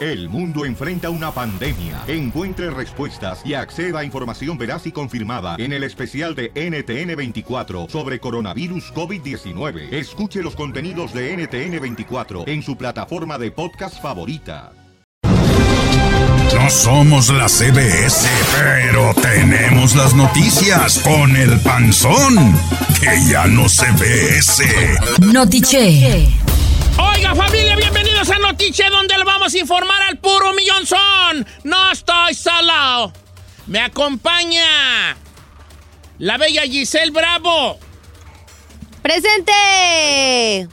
El mundo enfrenta una pandemia. Encuentre respuestas y acceda a información veraz y confirmada en el especial de NTN24 sobre coronavirus COVID-19. Escuche los contenidos de NTN24 en su plataforma de podcast favorita. No somos la CBS, pero tenemos las noticias con el panzón, que ya no se ve ese. Notiche. Oiga familia, bienvenidos a Notiche, donde le vamos a informar al puro millonzón. No estoy solo. Me acompaña la bella Giselle Bravo. ¡Presente!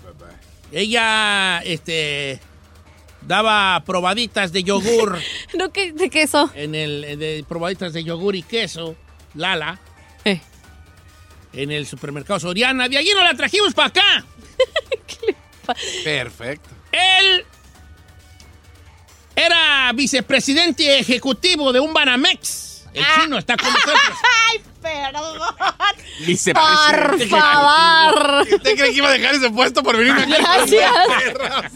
Ella, este, daba probaditas de yogur ¿No que de queso? en el, de probaditas de yogur y queso, Lala, Eh. en el supermercado Soriana. De allí nos la trajimos para acá. Perfecto. Él era vicepresidente ejecutivo de un Banamex. El chino está con nosotros. ¡Ay, perdón! Por Vicepresidente. favor. ¿Usted cree que iba a dejar ese puesto por venir aquí? Gracias.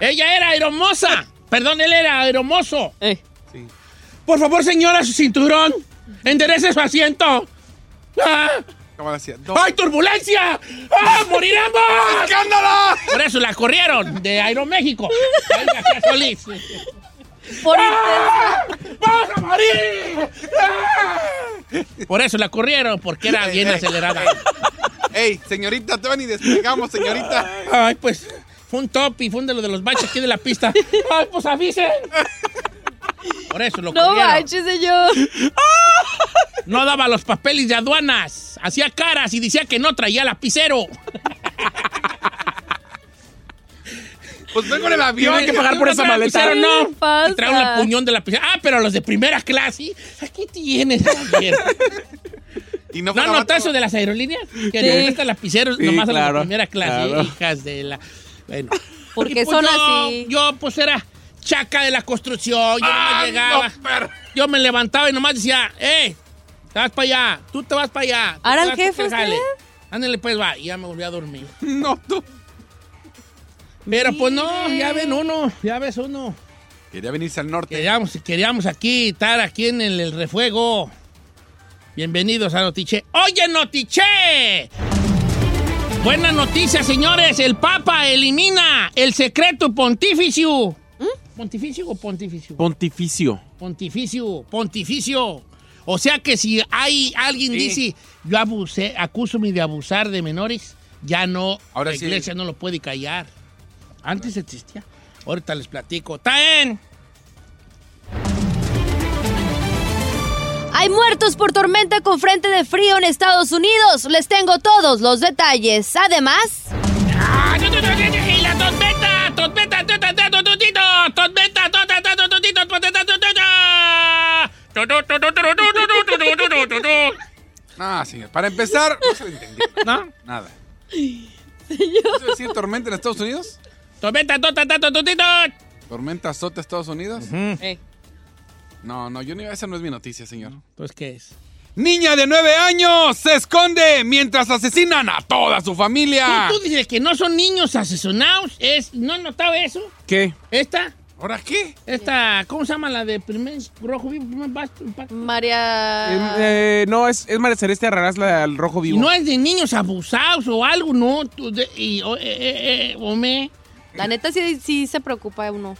Ella era hermosa. Perdón, él era hermoso. Eh. Por favor, señora, su cinturón. Enderece su asiento. ¡Ah! ¡Ay, turbulencia! ¡Ah, moriremos! ¡Escándalo! Por eso la corrieron de Aeroméxico. Ay, García Solís. Por ¡Ah! ¡Vamos a morir! ¡Ah! Por eso la corrieron, porque era bien acelerada. Ey, señorita, ni despegamos, señorita. Ay, pues fue un top y fue un de lo de los baches aquí de la pista. Ay, pues avisen. Por eso lo No corrieron. manches, señor. No daba los papeles de aduanas. Hacía caras y decía que no traía lapicero. Pues vengo en el avión. Hay que pagar por esa maleta. ¿Qué no. pasa? Y trae un puñón de lapicero. Ah, pero los de primera clase. Aquí tienes. Javier. Y no ¿No fue notado eso de las aerolíneas? Que le prestan lapiceros Sí, nomás a claro, de primera clase. claro. Hijas de la... Bueno. Porque Y pues son yo- así. Yo, pues, era chaca de la construcción. Yo Ah, llegaba. no, per- Yo me levantaba y nomás decía, ¡eh! Te vas para allá. Tú te vas para allá. ¿Ahora el jefe para el jale". usted? Ándale, pues, va. Y ya me volví a dormir. No, tú. Pero, pues, no. Ya ven uno. Ya ves uno. Quería venirse al norte. Queríamos, queríamos aquí, estar aquí en el, el refuego. Bienvenidos a Notiche. ¡Oye, Notiche! Buena noticia, señores. El Papa elimina el secreto pontificio. ¿Pontificio o pontificio? Pontificio. Pontificio, pontificio. O sea que si hay alguien Sí. dice, yo abusé, acúsome de abusar de menores, ya no, Ahora la sí. iglesia no lo puede callar. Antes existía. Ahorita les platico. ¡Taen! Hay muertos por tormenta con frente de frío en Estados Unidos. Les tengo todos los detalles. Además, ¡Ah, tu, tu, tu, tu, ¡Y la tormenta! ¡Tormenta! tormenta, Ah, señor. Para empezar, no se le entendió. ¿No? Nada. ¿Eso decir tormenta en Estados Unidos? Tormenta, tota, tota, tota, ¿Tormenta sota Estados Unidos? Uh -huh. eh. No, no, yo ni, esa no es mi noticia, señor. Entonces, ¿qué es? Niña de nueve años se esconde mientras asesinan a toda su familia. ¿Tú, tú dices que no son niños asesinados? ¿Es, ¿No has notado eso? ¿Qué? ¿Esta? ¿Ahora qué? Esta, ¿cómo se llama la de primer rojo vivo, primer basto, impacto? María. Eh, eh, no, es, es María Celeste Arrarás, la del rojo Y vivo. no es de niños abusados o algo, no. Tú de- y, o, eh, eh, eh, o me, La neta sí, sí se preocupa uno.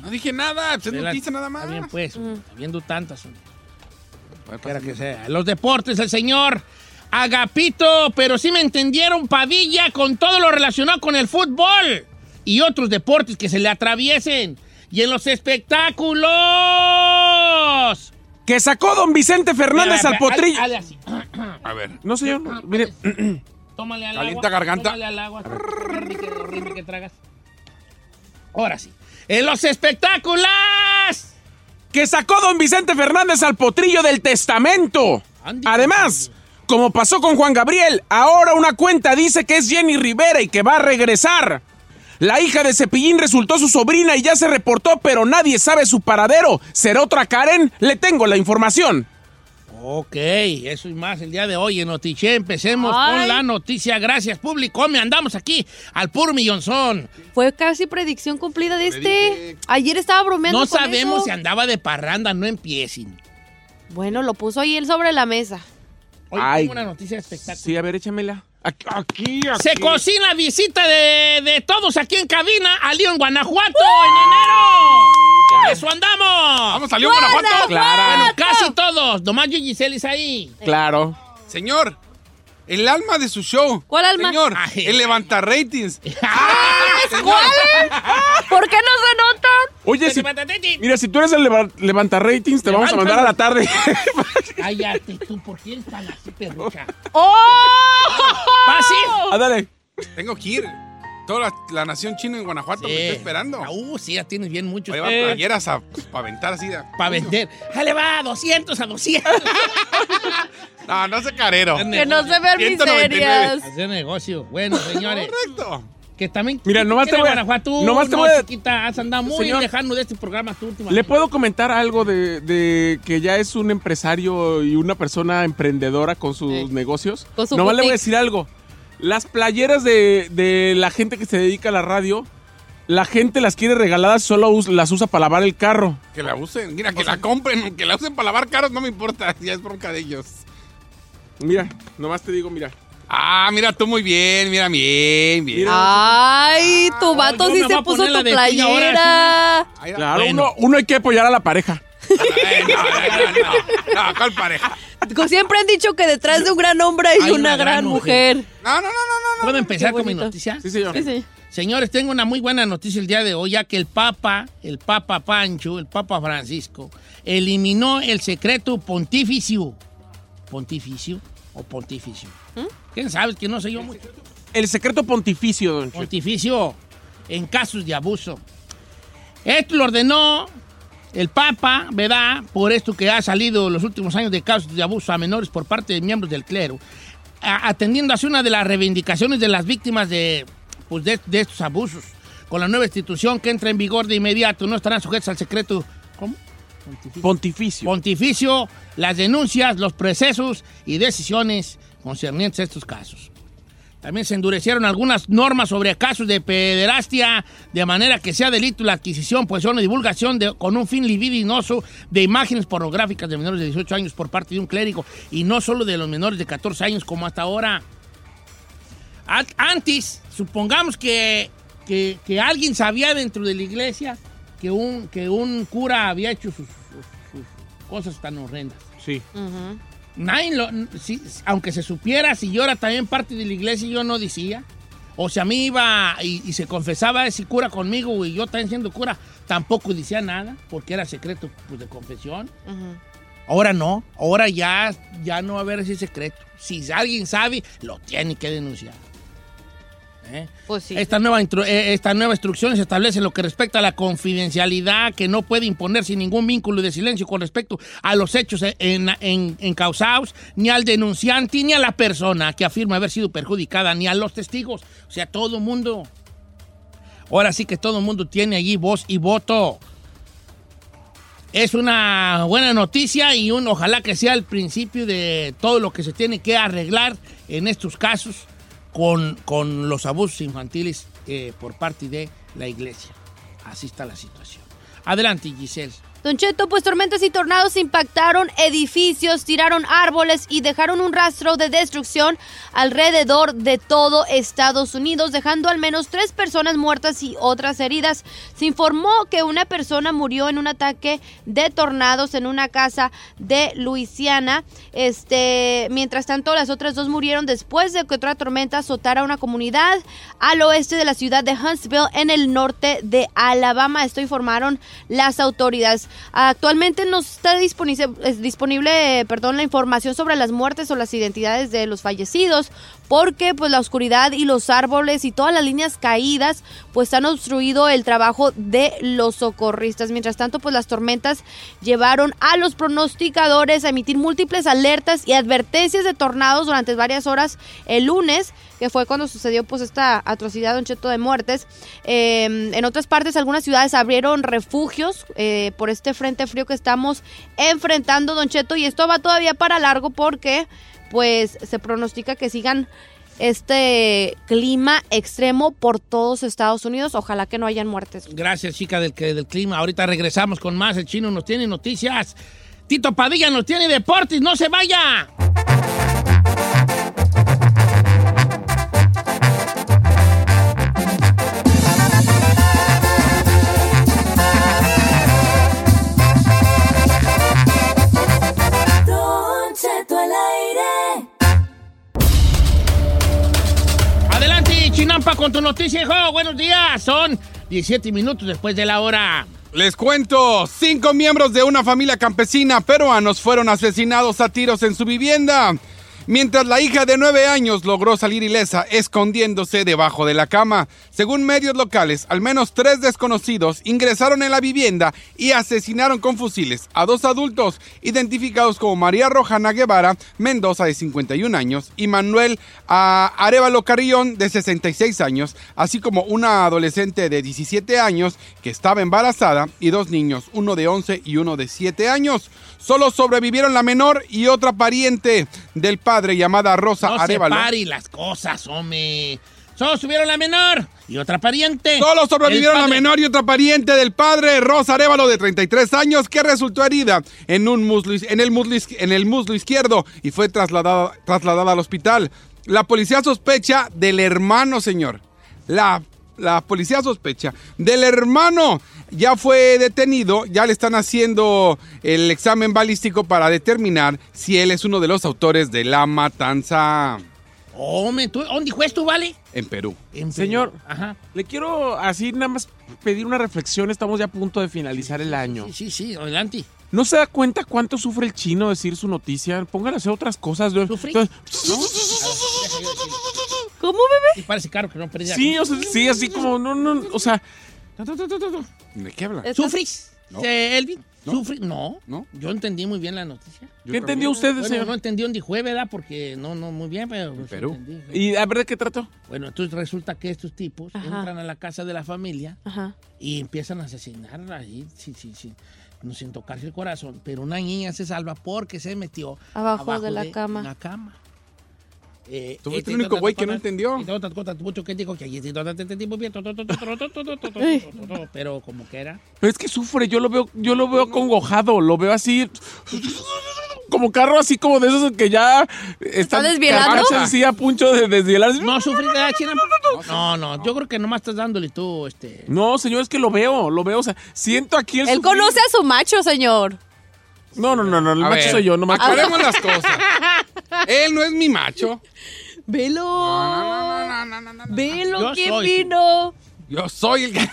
No dije nada, pues es Adelante. noticia nada más. Está bien, pues, Mm. viendo tantas. hombre. Pues, Quiera que sea. Los deportes, el señor Agapito, pero sí me entendieron, Padilla, con todo lo relacionado con el fútbol y otros deportes que se le atraviesen. Y en los espectáculos. Que sacó don Vicente Fernández Mira, al potrillo. hale- hale así. A ver. No, señor. Mire, Tómale al Calienta agua. garganta. Tómale al agua. Que, que tragas. Ahora sí. En los espectáculos. que sacó don Vicente Fernández al potrillo del testamento. Andy, Además, como pasó con Juan Gabriel, ahora una cuenta dice que es Jenny Rivera y que va a regresar. La hija de Cepillín resultó su sobrina y ya se reportó, pero nadie sabe su paradero. ¿Será otra Karen? Le tengo la información. Ok, eso y más el día de hoy en Notiche. Empecemos con la noticia. Gracias, público. Me andamos aquí al puro millonzón. Fue casi predicción cumplida de este. Ayer estaba bromeando No con sabemos eso. si andaba de parranda, no empiecen. Bueno, lo puso ahí él sobre la mesa. Hoy Ay. tengo una noticia de espectáculo. Sí, a ver, échamela. Aquí, aquí. aquí. Se cocina visita de, de todos aquí en cabina a León, Guanajuato, en enero. ¡Eso andamos! Vamos, salió Guanajuato. Clara. Bueno, casi todos. Nomás yo y Giselle es ahí. Claro. Señor, el alma de su show. ¿Cuál alma? Señor, Ay. el levanta ratings. ¿Por qué no se notan? Oye, si, mira, si tú eres el leva- levanta ratings, te vamos a mandar a la tarde. Cállate tú, ¿por qué eres tan así, perrucha? ¡Oh! ¡Pase! Ándale. Tengo que ir. Toda la, la nación china en Guanajuato me está esperando. Uh, sí, ya tienes bien mucho. Voy a llevar playeras para aventar así. de- Para vender. ¡Jale, va! 200 a 200. No, no sé carero. Que no se vean 199. miserias. Hacer negocio. Bueno, señores. Correcto. Que también. Mira, nomás te ¿Quieres voy a- Guanajuato? nomás te no, voy a- chiquita, has andado muy Señor. lejano de este programa tu última. ¿Le puedo comentar algo de, de que ya es un empresario y una persona emprendedora con sus negocios? Con su Nomás le voy a decir algo. Las playeras de, de la gente que se dedica a la radio, la gente las quiere regaladas, solo us- las usa para lavar el carro. Que la usen. Mira, que la compren. Que la usen para lavar carros, no me importa. Ya es bronca de ellos. Mira, nomás te digo, mira. Ah, mira tú muy bien. Mira, bien, bien. Ay, tu vato sí se puso tu ahora, playera. Ay, Claro, Bueno. uno, uno hay que apoyar a la pareja. ay, no, no, no, no, ¿cuál pareja? Siempre han dicho que detrás de un gran hombre hay, Hay una, gran mujer. No, no, no, no, no. ¿Puedo empezar con mi noticia? Sí, señor. Sí, sí. Señores, tengo una muy buena noticia el día de hoy, ya que el Papa, el Papa Pancho, el Papa Francisco, eliminó el secreto pontificio. ¿Pontificio o pontificio? ¿Quién sabe? Que no sé yo mucho. El secreto pontificio, don. Pontificio en casos de abuso. Esto lo ordenó el Papa, ¿verdad? Por esto que ha salido los últimos años de casos de abuso a menores por parte de miembros del clero, atendiendo así una de las reivindicaciones de las víctimas de, pues, de, de estos abusos. Con la nueva institución que entra en vigor de inmediato, no estarán sujetos al secreto. Pontificio. Pontificio. Pontificio, las denuncias, los procesos y decisiones concernientes a estos casos. También se endurecieron algunas normas sobre casos de pederastia, de manera que sea delito la adquisición, posesión o divulgación de- con un fin libidinoso de imágenes pornográficas de menores de 18 años por parte de un clérigo y no solo de los menores de 14 años como hasta ahora. Antes, supongamos que, que- que alguien sabía dentro de la iglesia que un, que un cura había hecho sus, sus- sus cosas tan horrendas. Sí. Nadie lo- si- aunque se supiera, si yo era también parte de la iglesia, yo no decía. O si a mí iba y, y se confesaba ese cura conmigo y yo también siendo cura, tampoco decía nada, porque era secreto pues, de confesión. Ahora no, ahora ya, ya no va a haber ese secreto. Si alguien sabe, lo tiene que denunciar. ¿Eh? Pues sí. Esta nueva, intru- eh, esta nueva instrucción se establece en lo que respecta a la confidencialidad que no puede imponer sin ningún vínculo de silencio con respecto a los hechos en, en, encausados, ni al denunciante, ni a la persona que afirma haber sido perjudicada, ni a los testigos. O sea, todo el mundo. Ahora sí que todo el mundo tiene allí voz y voto. Es una buena noticia y un, ojalá que sea el principio de todo lo que se tiene que arreglar en estos casos con, los abusos infantiles eh, por parte de la iglesia. Así está la situación. Adelante, Giselle. Don Cheto, pues tormentas y tornados impactaron edificios, tiraron árboles y dejaron un rastro de destrucción alrededor de todo Estados Unidos, dejando al menos tres personas muertas y otras heridas. Se informó que una persona murió en un ataque de tornados en una casa de Luisiana. Este, mientras tanto, las otras dos murieron después de que otra tormenta azotara una comunidad al oeste de la ciudad de Huntsville, en el norte de Alabama. Esto informaron las autoridades. Actualmente no está disponible, perdón, la información sobre las muertes o las identidades de los fallecidos, porque pues la oscuridad y los árboles y todas las líneas caídas pues han obstruido el trabajo de los socorristas. Mientras tanto, pues las tormentas llevaron a los pronosticadores a emitir múltiples alertas y advertencias de tornados durante varias horas el lunes que fue cuando sucedió pues esta atrocidad, Don Cheto, de muertes. Eh, en otras partes, algunas ciudades abrieron refugios eh, por este frente frío que estamos enfrentando, Don Cheto, y esto va todavía para largo porque pues se pronostica que sigan este clima extremo por todos Estados Unidos. Ojalá que no hayan muertes. Gracias, chica del, del clima. Ahorita regresamos con más. El chino nos tiene noticias. Tito Padilla nos tiene deportes. ¡No se vaya! Con tu noticia, hijo. Buenos días. Son 17 minutos después de la hora. Les cuento, cinco miembros de una familia campesina peruanos fueron asesinados a tiros en su vivienda, mientras la hija de nueve años logró salir ilesa escondiéndose debajo de la cama. Según medios locales, al menos tres desconocidos ingresaron en la vivienda y asesinaron con fusiles a dos adultos identificados como María Rojana Guevara Mendoza de 51 años y Manuel ah, Arevalo Carrión de 66 años, así como una adolescente de 17 años que estaba embarazada y dos niños, uno de 11 y uno de 7 años. Solo sobrevivieron la menor y otra pariente del padre llamada Rosa No se Arevalo. pare las cosas, hombre. Solo subieron la menor y otra pariente. Solo sobrevivieron la menor y otra pariente del padre, Rosa Arevalo, de 33 años, que resultó herida en, un muslo, en, el, muslo, en el muslo izquierdo y fue trasladada, trasladada al hospital. La policía sospecha del hermano, señor. La, la policía sospecha del hermano. Ya fue detenido, ya le están haciendo el examen balístico para determinar si él es uno de los autores de la matanza Hombre, ¿tú, ¿dónde fue esto, vale? en Perú. En Señor. Perú. Ajá. Le quiero así nada más pedir una reflexión. Estamos ya a punto de finalizar el año. Sí, sí, sí, adelante. ¿No se da cuenta cuánto sufre el chino decir su noticia? Póngale a hacer otras cosas. ¿no? ¿Sufrí? ¿Cómo, bebé? Sí, parece caro que no perdí. Sí, o sea, sí, así como, no, no, o sea, ¿De qué habla? ¿Sufrís? No. Elvin, No. ¿sufrí? No. No. Yo entendí muy bien la noticia. Yo ¿qué entendió usted, Bueno, señor? no entendí dónde fue, ¿verdad? Porque no, no, muy bien, pero... pues, Perú. entendí. ¿Y a ver de qué trató? Bueno, entonces resulta que estos tipos Ajá. entran a la casa de la familia Ajá. y empiezan a asesinar ahí, sí, sí, sí, no sin tocarse el corazón. Pero una niña se salva porque se metió Abajo de la cama. La cama. Eh, Tú fuiste el único güey que no entendió. Mucho que dijo que. Pero como que era. Pero es que sufre, yo lo veo, yo lo veo congojado, lo veo así. Como carro así como de esos que ya está desviando. así a puncho de desvielar. No sufrí de la china. No, no, yo creo que nomás estás dándole tú este. No, señor, es que lo veo, lo veo, o sea, siento aquí el Él conoce a su macho, señor. No, no, no, no, el A macho ver, soy yo, no macho. Aclaremos las cosas. Él no es mi macho. Velo. No, no, no, no, no, no. Velo, Yo ¿quién soy vino? Yo soy el que...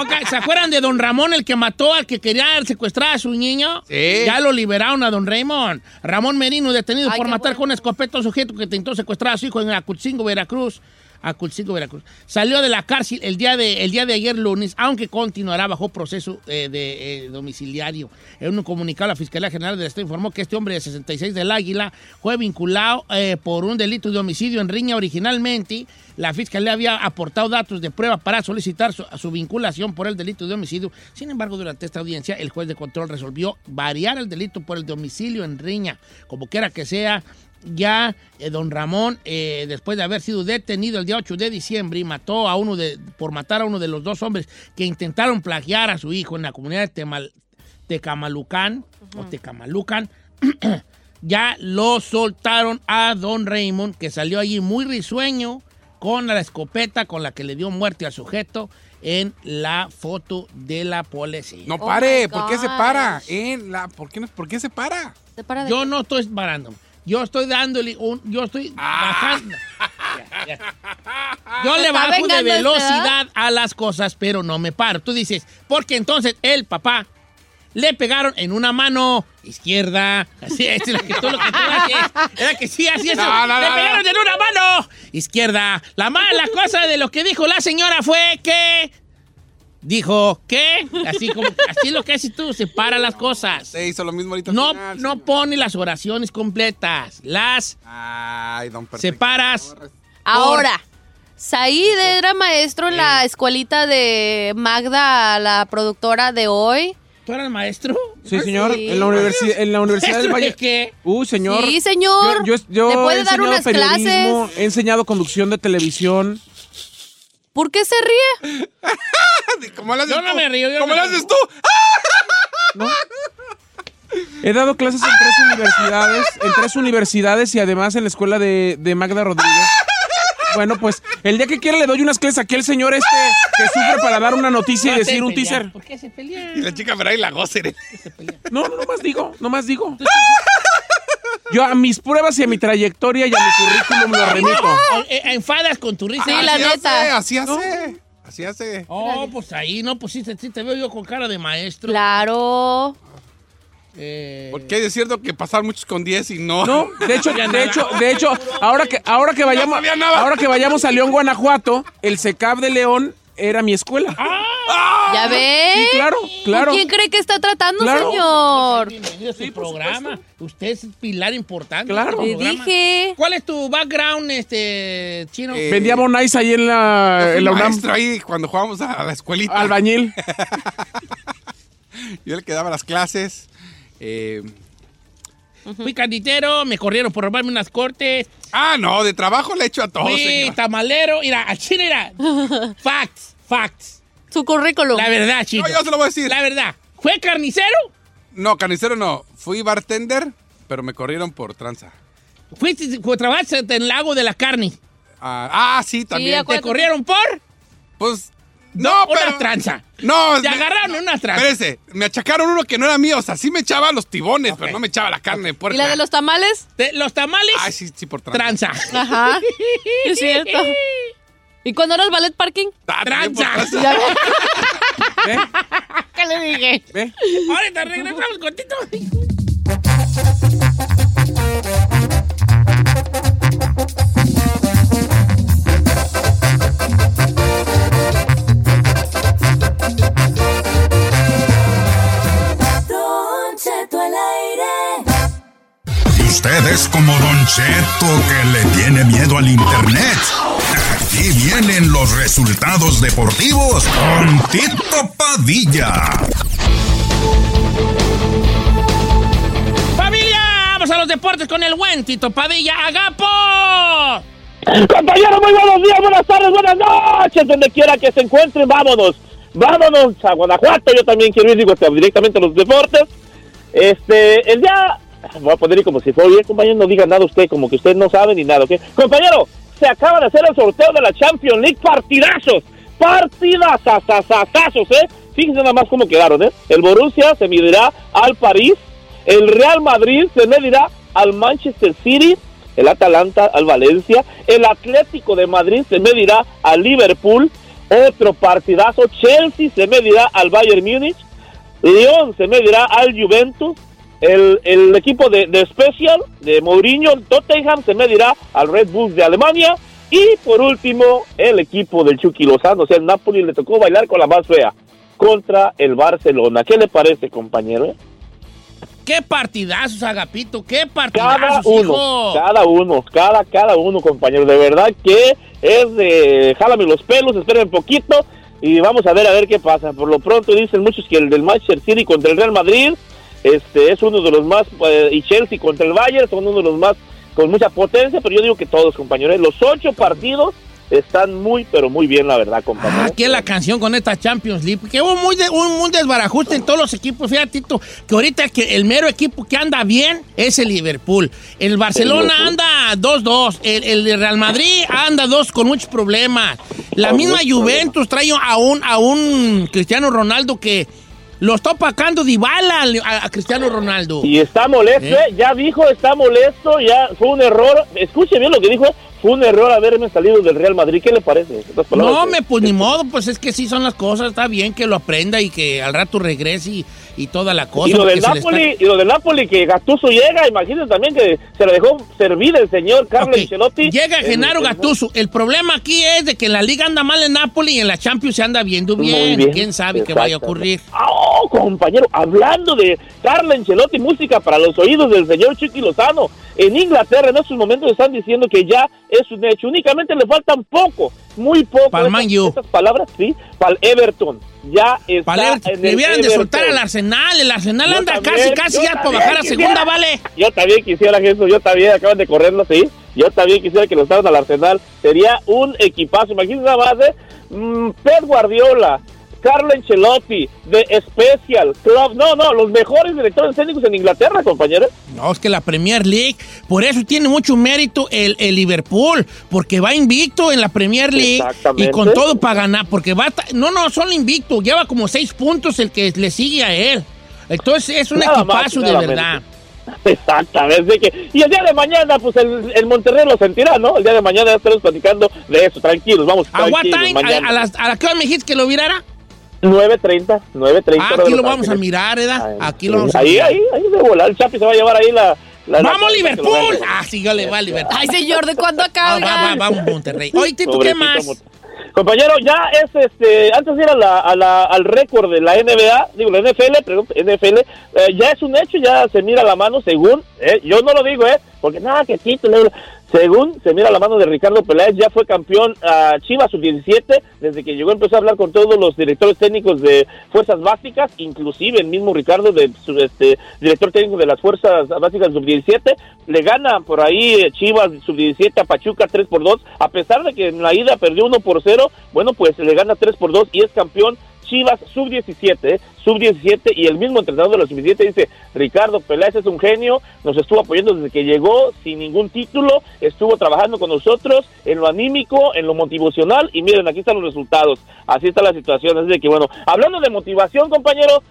Ok, ¿se acuerdan de don Ramón, el que mató al que quería secuestrar a su niño? Sí. Ya lo liberaron a don Raymond. Ramón Merino, detenido Ay, por qué matar bueno. con escopeta a un sujeto que intentó secuestrar a su hijo en Aculcingo, Veracruz. Aculcingo, Veracruz. Salió de la cárcel el día de, el día de ayer lunes, aunque continuará bajo proceso eh, de eh, domiciliario. En un comunicado, la Fiscalía General del Estado informó que este hombre de 66 del Águila fue vinculado eh, por un delito de homicidio en riña originalmente. La Fiscalía había aportado datos de prueba para solicitar su, vinculación por el delito de homicidio. Sin embargo, durante esta audiencia, el juez de control resolvió variar el delito por el domicilio en riña. Como quiera que sea, ya eh, don Ramón, eh, después de haber sido detenido el día 8 de diciembre y mató a uno de, por matar a uno de los dos hombres que intentaron plagiar a su hijo en la comunidad de Temal- Tecamalucan, o Tecamalucan, ya lo soltaron a don Raymond, que salió allí muy risueño con la escopeta con la que le dio muerte al sujeto en la foto de la policía. No Oh pare, my ¿por qué se para? Eh, la- ¿por, qué no- ¿Por qué se para? ¿Se para de Yo qué? no estoy parando. Yo estoy dándole un. Yo estoy bajando. Ya, ya. Yo le bajo de velocidad a las cosas, pero no me paro. Tú dices, porque entonces el papá le pegaron en una mano izquierda. Así es lo que tú lo que tú haces. Era que sí, así es. No, no, le no, pegaron no. en una mano izquierda. La mala cosa de lo que dijo la señora fue que. Dijo que, así como, así es lo que haces tú, separa las cosas. Se hizo lo mismo ahorita. No, final, no señor. pone las oraciones completas. Las Ay, don separas. Ahora, Said era maestro en la escuelita de Magda, la productora de hoy. ¿Tú eras maestro? Sí, señor. Sí. En la, en la Universidad del ¿Maestro de Valle. qué? Uy, señor. Sí, señor. Yo, yo- yo ¿Le puede he dar enseñado unas periodismo, clases? he enseñado conducción de televisión. ¿Por qué se ríe? ¿Cómo lo haces Yo no tú? me río, yo ¿Cómo no lo haces tú? He dado clases en tres universidades, en tres universidades y además en la escuela de, de Magda Rodríguez. Bueno, pues el día que quiera le doy unas clases aquí al señor este que sufre para dar una noticia y No decir un teaser. ¿Por qué se Y pelean? la chica por ahí la goce. No, no, nomás digo, nomás digo. Yo a mis pruebas y a mi trayectoria y a mi currículum lo remito. O- eh, enfadas con tu risa. Sí, la así neta. Hace, así hace. Así hace. Oh, pues ahí, no, pues sí, te- sí te veo yo con cara de maestro. Claro. Eh, Porque es cierto que pasar muchos con 10 y no. No, de hecho, de hecho, de hecho, ahora que, ahora que vayamos, ahora que vayamos a León, Guanajuato, el CECAP de León era mi escuela. ¿Ya ve? Sí, claro, claro. ¿Quién cree que está tratando, Claro. señor? Bienvenido a este Sí, programa. Usted es pilar importante. Claro. de Le este programa. dije. ¿Cuál es tu background, este, chino? Eh, Vendía Bonais ahí en la, en la UNAM. maestro ahí cuando jugábamos a la escuelita. Albañil. Yo el que daba las clases. Eh, Fui canditero, me corrieron por robarme unas cortes. ah, no, de trabajo le he hecho a todos, Fui señor. tamalero. Mira, al chino era. Facts, facts. Su currículum. La verdad, chino. No, yo se lo voy a decir. La verdad. ¿Fue carnicero? No, carnicero no. Fui bartender, pero me corrieron por tranza. Fuiste, fue- trabajaste en el lago de la carne. Ah, ah, sí, también. acuérdate. ¿Te corrieron por? pues, no, una pero... tranza. No, Te me- agarraron en una tranza. Espérese, me achacaron uno que no era mío. O sea, sí me echaba los tibones, pero no me echaba la carne de puerco. ¿Y la de los tamales? De- los tamales, Ay, sí, sí, por tranza. tranza. Ajá. Es cierto. ¿Y cuando era el ballet parking? Ah, Tranza. ¿Qué le dije? ¿Ve? Ahorita regresamos con usted es como Don Cheto que le tiene miedo al internet. Aquí vienen los resultados deportivos con Tito Padilla. ¡Familia! Vamos a los deportes con el buen Tito Padilla. ¡Agapo! Compañeros, muy buenos días, buenas tardes, buenas noches, donde quiera que se encuentren, vámonos, vámonos a Guanajuato, yo también quiero ir, digo, directamente a los deportes. Este, el día, voy a poner como si fuera bien, compañero, no diga nada usted, como que usted no sabe ni nada, ¿ok? Compañero, se acaba de hacer el sorteo de la Champions League, partidazos, partidazazazazazos, ¿eh? Fíjense nada más cómo quedaron, ¿eh? El Borussia se medirá al París, el Real Madrid se medirá al Manchester City, el Atalanta al Valencia, el Atlético de Madrid se medirá al Liverpool, otro partidazo, Chelsea se medirá al Bayern Múnich, León se medirá al Juventus, el, el equipo de, de Special, de Mourinho, Tottenham se medirá al Red Bull de Alemania, y por último, el equipo del Chucky Lozano, o sea, el Napoli le tocó bailar con la más fea contra el Barcelona. ¿Qué le parece, compañero? ¡Qué partidazos, Agapito! ¡Qué cada partidazos, uno, hijo! cada uno, cada, cada uno, compañero. De verdad que es de jálame los pelos, esperen un poquito y vamos a ver a ver qué pasa. Por lo pronto dicen muchos que el del Manchester City contra el Real Madrid este es uno de los más, eh, y Chelsea contra el Bayern son uno de los más con mucha potencia, pero yo digo que todos, compañeros. Los ocho partidos están muy, pero muy bien, la verdad, compañero. Ah, aquí es la canción con esta Champions League. Que hubo muy de- un, un desbarajuste en todos los equipos. Fíjate, Tito, que ahorita que el mero equipo que anda bien es el Liverpool. El Barcelona Liverpool. anda 2-2. El, el Real Madrid anda 2 con muchos problemas. La Con misma muchos Juventus trae a un, a un Cristiano Ronaldo que lo está opacando Dybala a, a Cristiano Ronaldo. Y está molesto, ¿Eh? ¿eh? ya dijo, está molesto, ya fue un error. Escuche bien lo que dijo, fue un error haberme salido del Real Madrid. ¿Qué le parece? No, me, pues ni modo, pues es que sí son las cosas, está bien que lo aprenda y que al rato regrese y, y toda la cosa. Y lo del está- Napoli, y lo del Napoli que Gattuso llega, imagínense también que se le dejó servir el señor Carlo Ok, Ancelotti. Llega En- Genaro en- Gattuso. El problema aquí es de que en la liga anda mal en Napoli y en la Champions se anda viendo bien. bien, ¿Quién sabe qué vaya a ocurrir? Oh, compañero, hablando de Carlo Ancelotti, música para los oídos del señor Chiqui Lozano. En Inglaterra en estos momentos están diciendo que ya es un hecho. Únicamente le faltan poco, muy poco. U. esas palabras, sí, para el Everton. Ya está hubieran de soltar al Arsenal. El Arsenal Yo anda también, casi, casi ya para bajar a segunda, vale. Yo también quisiera eso, yo también, acaban de correrlo, sí. Yo también quisiera que lo estaban al Arsenal. Sería un equipazo. Imagínense la base. mm, Pep Guardiola, Carlo Ancelotti, de Special Club. No, no, los mejores directores técnicos en Inglaterra, compañeros. No, es que la Premier League, por eso tiene mucho mérito el, el Liverpool, porque va invicto en la Premier League y con todo para ganar, porque va, no, no, solo invicto, lleva como seis puntos el que le sigue a él. Entonces es un Nada más, equipazo de nada verdad. Exactamente. Que, y el día de mañana, pues el, el Monterrey lo sentirá, ¿no? El día de mañana ya estaremos platicando de eso. Tranquilos, vamos. ¿A what tranquilos, time? mañana. ¿A, a las, ¿A la hora me dijiste que lo virara? 9.30, 9.30. Ah, aquí lo vamos a mirar, ¿verdad? Aquí lo vamos a Ahí, mirar. ahí, ahí de volar. El Chapi se va a llevar ahí la... la ¡Vamos, la- Liverpool! Ah, sí, yo le va a Liverpool. Ay, señor, ¿de cuándo Ah, acaba? va, va, vamos, Monterrey. Oye, Tito, ¿qué más? Compañero, ya es este, antes de ir a la, a la- al récord de la NBA, digo, la NFL, perdón, NFL, eh, ya es un hecho, ya se mira la mano, según, eh, yo no lo digo, eh, porque nada, que título, según se mira la mano de Ricardo Peláez, ya fue campeón a Chivas sub-17, desde que llegó empezó a hablar con todos los directores técnicos de fuerzas básicas, inclusive el mismo Ricardo, de, este, director técnico de las fuerzas básicas sub-17, le gana por ahí eh, Chivas sub-17 a Pachuca 3 por 2, a pesar de que en la ida perdió 1 por 0, bueno, pues le gana 3 por 2 y es campeón Chivas sub-17, ¿eh? sub-17 y el mismo entrenador de los sub-17 dice, Ricardo Peláez es un genio, nos estuvo apoyando desde que llegó sin ningún título, estuvo trabajando con nosotros en lo anímico, en lo motivacional y miren, aquí están los resultados, así está la situación, es de que bueno, hablando de motivación compañero,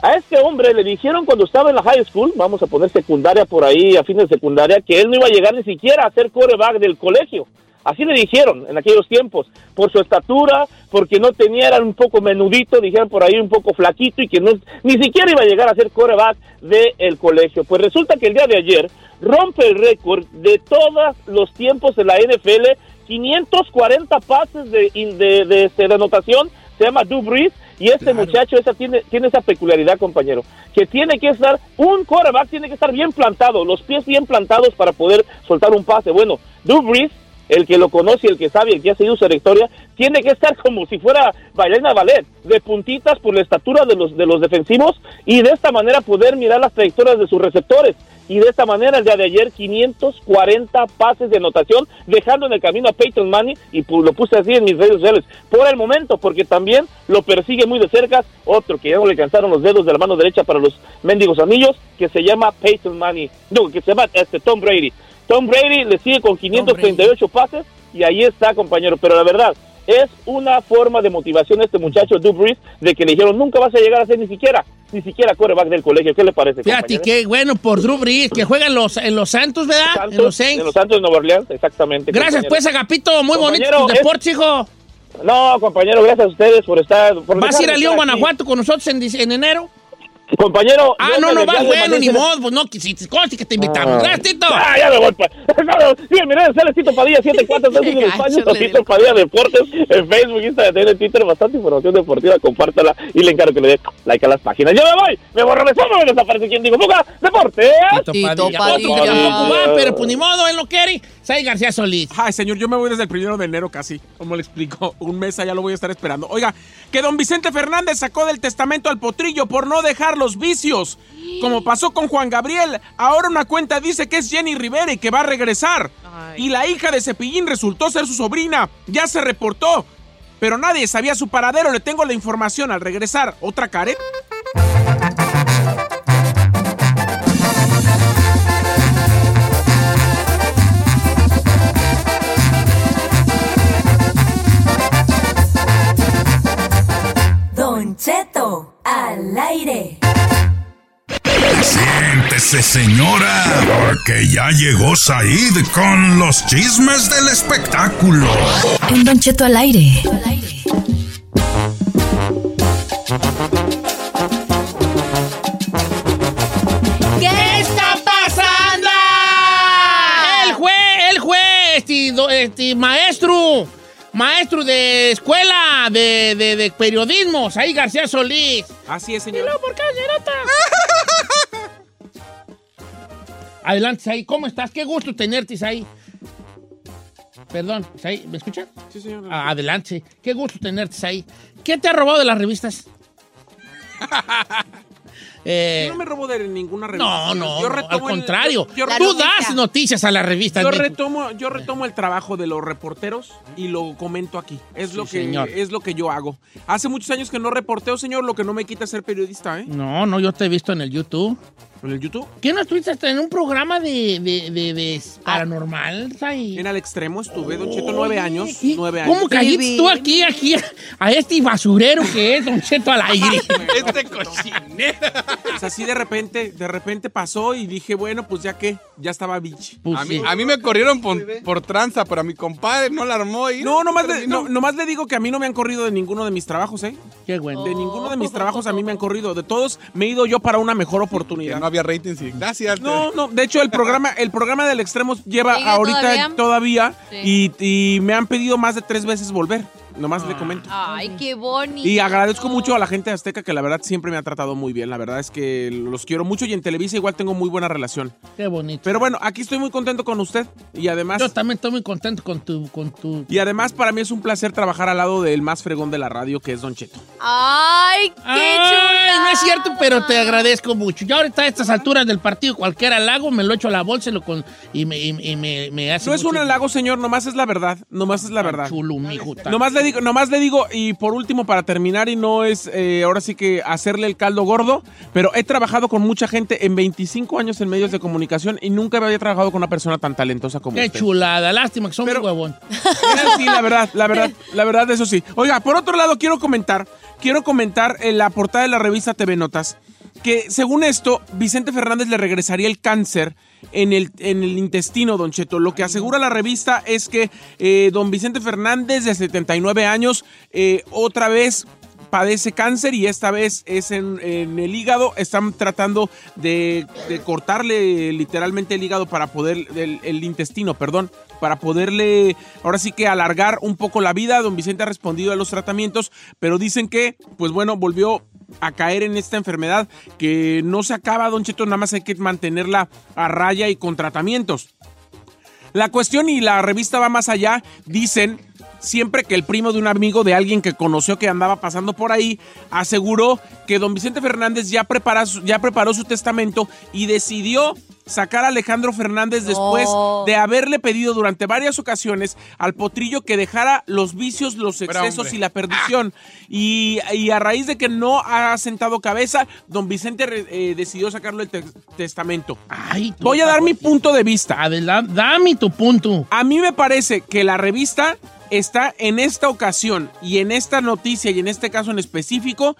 a este hombre le dijeron cuando estaba en la high school, vamos a poner secundaria por ahí, a fin de secundaria, que él no iba a llegar ni siquiera a ser coreback del colegio. Así le dijeron en aquellos tiempos, por su estatura, porque no tenía, era un poco menudito, dijeron por ahí un poco flaquito y que no, ni siquiera iba a llegar a ser coreback del colegio. Pues resulta que el día de ayer rompe el récord de todos los tiempos en la NFL, 540 pases de, de, de, este, de anotación, se llama Brees, y este muchacho esa tiene, tiene esa peculiaridad, compañero, que tiene que estar, un quarterback tiene que estar bien plantado, los pies bien plantados para poder soltar un pase. Bueno, Brees, el que lo conoce, el que sabe, el que ha seguido su trayectoria, tiene que estar como si fuera bailarina ballet, de puntitas por la estatura de los, de los defensivos y de esta manera poder mirar las trayectorias de sus receptores. Y de esta manera, el día de ayer, 540 pases de anotación, dejando en el camino a Peyton Manning, y lo puse así en mis redes sociales, por el momento, porque también lo persigue muy de cerca otro que ya no le cansaron los dedos de la mano derecha para los mendigos anillos, que se llama Peyton Manning, no, que se llama este, Tom Brady. Tom Brady le sigue con 538 pases, y ahí está, compañero, pero la verdad, es una forma de motivación este muchacho, Brees, de que le dijeron, nunca vas a llegar a ser ni siquiera, ni siquiera quarterback del colegio. ¿Qué le parece, Fíjate qué bueno por Drew Brees, que juega en los, en los Santos, ¿verdad? Santos, en los Saints. de los Santos de Nueva Orleans, exactamente. Gracias, compañero. pues, Agapito. Muy bonito Compañero, es- deportes, hijo. No, compañero, gracias a ustedes por estar. Por ¿Vas a ir a León. Guanajuato con nosotros en, en enero? Compañero. Ah, no, no vas, bueno, ni modo. Pues no, que si que te invitamos. Ah. Gracias, Tito. Ah, ya me voy. pa- No, sí, mira, sale Tito Padilla 74 Qué en le Tito. Padilla Deportes en Facebook, Instagram, en Twitter, bastante información deportiva, compártala y le encargo que le dé like a las páginas. Yo me voy, me borro de todo, me desaparece quien digo, Fuga, Deportes. Tito Tito Padilla. Pero pues ni modo, él lo quiere. Sai García Solís. Ay, señor, yo me voy desde el primero de enero casi. ¿Cómo le explico? Un mes allá lo voy a estar esperando. Oiga, que don Vicente Fernández sacó del testamento al potrillo por no dejar los vicios. Como pasó con Juan Gabriel, ahora una cuenta dice que es Jenny Rivera y que va a regresar. Y la hija de Cepillín resultó ser su sobrina. Ya se reportó. Pero nadie sabía su paradero. Le tengo la información al regresar. ¿Otra Karen? Siéntese, señora, porque ya llegó Said con los chismes del espectáculo. Un Don Cheto al aire. ¿Qué está pasando? El juez, el juez, este, este, maestro, maestro de escuela de, de, de periodismo, Saí García Solís. Así es, señor. ¿por qué, señorita? Adelante, Saí, ¿cómo estás? Qué gusto tenerte, Saí. Perdón, Saí, ¿me escucha? Sí, señor. Ah, Adelante, qué gusto tenerte, Saí. ¿Qué te ha robado de las revistas? Eh, Yo no me robo de ninguna revista. no, no, Yo retomo al el- contrario. yo- yo La Tú das noticias a las revistas. Yo retomo, yo retomo el trabajo de los reporteros y lo comento aquí. Es Sí, lo que señor. es lo que yo hago. Hace muchos años que no reporteo, señor, lo que no me quita ser periodista, ¿eh? No, no, yo te he visto en el YouTube. En el YouTube. ¿Qué no estuviste hasta en un programa de, de, de, de paranormal, Sai? En al extremo estuve, Don Cheto, nueve años. ¿Qué? Nueve años. ¿Cómo caíste tú aquí, aquí, a, a este basurero que es Don Cheto al aire? Este cochinero. Pues así de repente, de repente pasó y dije, bueno, pues ya que, ya estaba bitch. Pues A mí, sí. a mí me corrieron por, por tranza, pero a mi compadre no la armó. Y No, nomás le, no, nomás le digo que a mí no me han corrido de ninguno de mis trabajos, ¿eh? Qué bueno. De ninguno de mis trabajos a mí me han corrido. De todos me he ido yo para una mejor Que oportunidad. no había ratings y gracias. No, no, de hecho el programa, el programa del extremo lleva ¿Sigue ahorita todavía? todavía, Sí. y, y me han pedido más de tres veces volver. Nomás le comento. Ay, qué bonito. Y agradezco mucho a la gente de Azteca que la verdad siempre me ha tratado muy bien. La verdad es que los quiero mucho y en Televisa igual tengo muy buena relación. Qué bonito. Pero bueno, aquí estoy muy contento con usted y además Yo también estoy muy contento con tu... Con tu... y además para mí es un placer trabajar al lado del más fregón de la radio que es Don Cheto. Ay, qué Ay, no es cierto, pero te agradezco mucho. Yo ahorita a estas alturas del partido, cualquier halago, me lo echo a la bolsa y, lo con, y, me, y, y me, me hace No es un halago, señor, nomás es la verdad, nomás es la verdad. Chulo, mijo. Nomás le digo, nomás le digo, y por último, para terminar, y no es eh, ahora sí que hacerle el caldo gordo, pero he trabajado con mucha gente en 25 años en medios de comunicación y nunca había trabajado con una persona tan talentosa como Qué usted. chulada. Lástima que son Pero- muy huevón. Sí, la verdad, la verdad, la verdad, eso sí. Oiga, por otro lado, quiero comentar, quiero comentar en la portada de la revista TV Notas que según esto, Vicente Fernández le regresaría el cáncer en el, en el intestino, Don Cheto. Lo que asegura la revista es que eh, don Vicente Fernández, de 79 años, eh, otra vez padece cáncer y esta vez es en, en el hígado. Están tratando de, de cortarle literalmente el hígado para poder, el, el intestino, perdón, para poderle, ahora sí que alargar un poco la vida. Don Vicente ha respondido a los tratamientos, pero dicen que, pues bueno, volvió a caer en esta enfermedad que no se acaba, Don Cheto, nada más hay que mantenerla a raya y con tratamientos. La cuestión y la revista va más allá, dicen siempre que el primo de un amigo de alguien que conoció que andaba pasando por ahí aseguró que don Vicente Fernández ya, prepara su- ya preparó su testamento y decidió sacar a Alejandro Fernández después No. de haberle pedido durante varias ocasiones al potrillo que dejara los vicios, los excesos y la perdición. Y, y a raíz de que no ha sentado cabeza, don Vicente re- eh, decidió sacarlo del te- testamento. Ay, Voy a dar mi punto de vista. Adelante, dame tu punto. A mí me parece que la revista está en esta ocasión y en esta noticia y en este caso en específico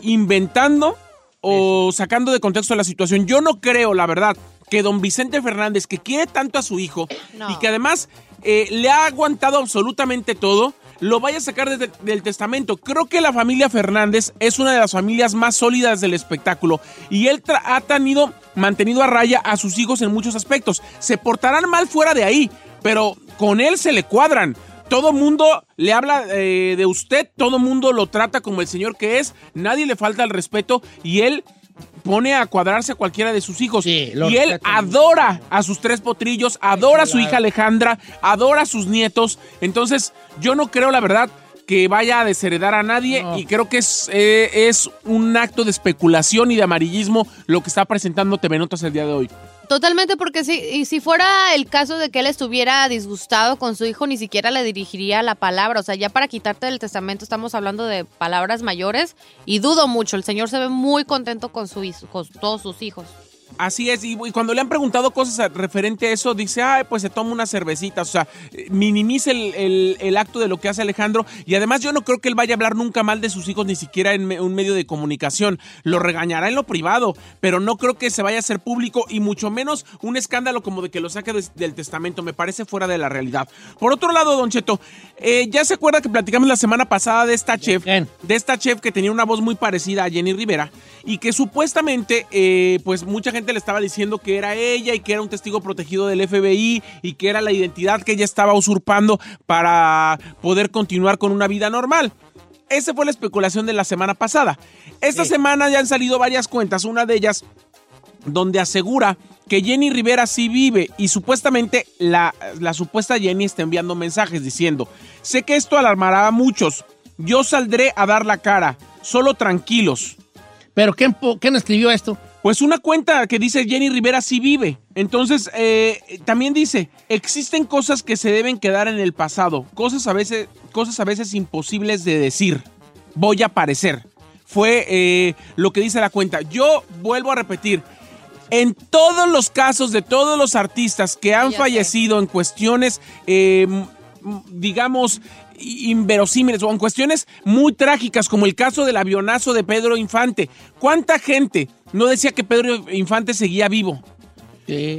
inventando o sacando de contexto la situación. Yo no creo, la verdad, que don Vicente Fernández, que quiere tanto a su hijo No. y que además eh, le ha aguantado absolutamente todo, lo vaya a sacar desde- del testamento. Creo que la familia Fernández es una de las familias más sólidas del espectáculo y él ha tenido, mantenido a raya a sus hijos en muchos aspectos. Se portarán mal fuera de ahí, pero con él se le cuadran. Todo mundo le habla eh, de usted, todo mundo lo trata como el señor que es, nadie le falta el respeto y él pone a cuadrarse a cualquiera de sus hijos. Sí, y él adora a sus tres potrillos, adora a su hija Alejandra, adora a sus nietos. Entonces, yo no creo, la verdad, que vaya a desheredar a nadie No. y creo que es, eh, es un acto de especulación y de amarillismo lo que está presentando TV Notas el día de hoy. Totalmente, porque si, y si fuera el caso de que él estuviera disgustado con su hijo, ni siquiera le dirigiría la palabra. O sea, ya para quitarte del testamento estamos hablando de palabras mayores y dudo mucho. El señor se ve muy contento con, su, con todos sus hijos. Así es, y, y cuando le han preguntado cosas a- referente a eso, dice, ay, pues se toma unas cervecitas, o sea, eh, minimiza el, el- el acto de lo que hace Alejandro, y además yo no creo que él vaya a hablar nunca mal de sus hijos, ni siquiera en me- un medio de comunicación, lo regañará en lo privado, pero no creo que se vaya a hacer público, y mucho menos un escándalo como de que lo saque del testamento, me parece fuera de la realidad. Por otro lado, Don Cheto, eh, ya se acuerda que platicamos la semana pasada de esta chef, de esta chef que tenía una voz muy parecida a Jenny Rivera y que supuestamente, eh, pues mucha gente le estaba diciendo que era ella y que era un testigo protegido del FBI y que era la identidad que ella estaba usurpando para poder continuar con una vida normal. Esa fue la especulación de la semana pasada. Esta semana ya han salido varias cuentas, una de ellas donde asegura que Jenny Rivera sí vive y supuestamente la, la supuesta Jenny está enviando mensajes diciendo, sé que esto alarmará a muchos, yo saldré a dar la cara, solo tranquilos. ¿Pero quién, escribió esto? Pues una cuenta que dice Jenny Rivera sí vive. Entonces, eh, también dice, existen cosas que se deben quedar en el pasado, cosas a veces, cosas a veces imposibles de decir. Voy a aparecer. Fue eh, lo que dice la cuenta. Yo vuelvo a repetir, en todos los casos de todos los artistas que han Ya sé. fallecido en cuestiones, eh, digamos, inverosímiles o en cuestiones muy trágicas, como el caso del avionazo de Pedro Infante, ¿cuánta gente no decía que Pedro Infante seguía vivo?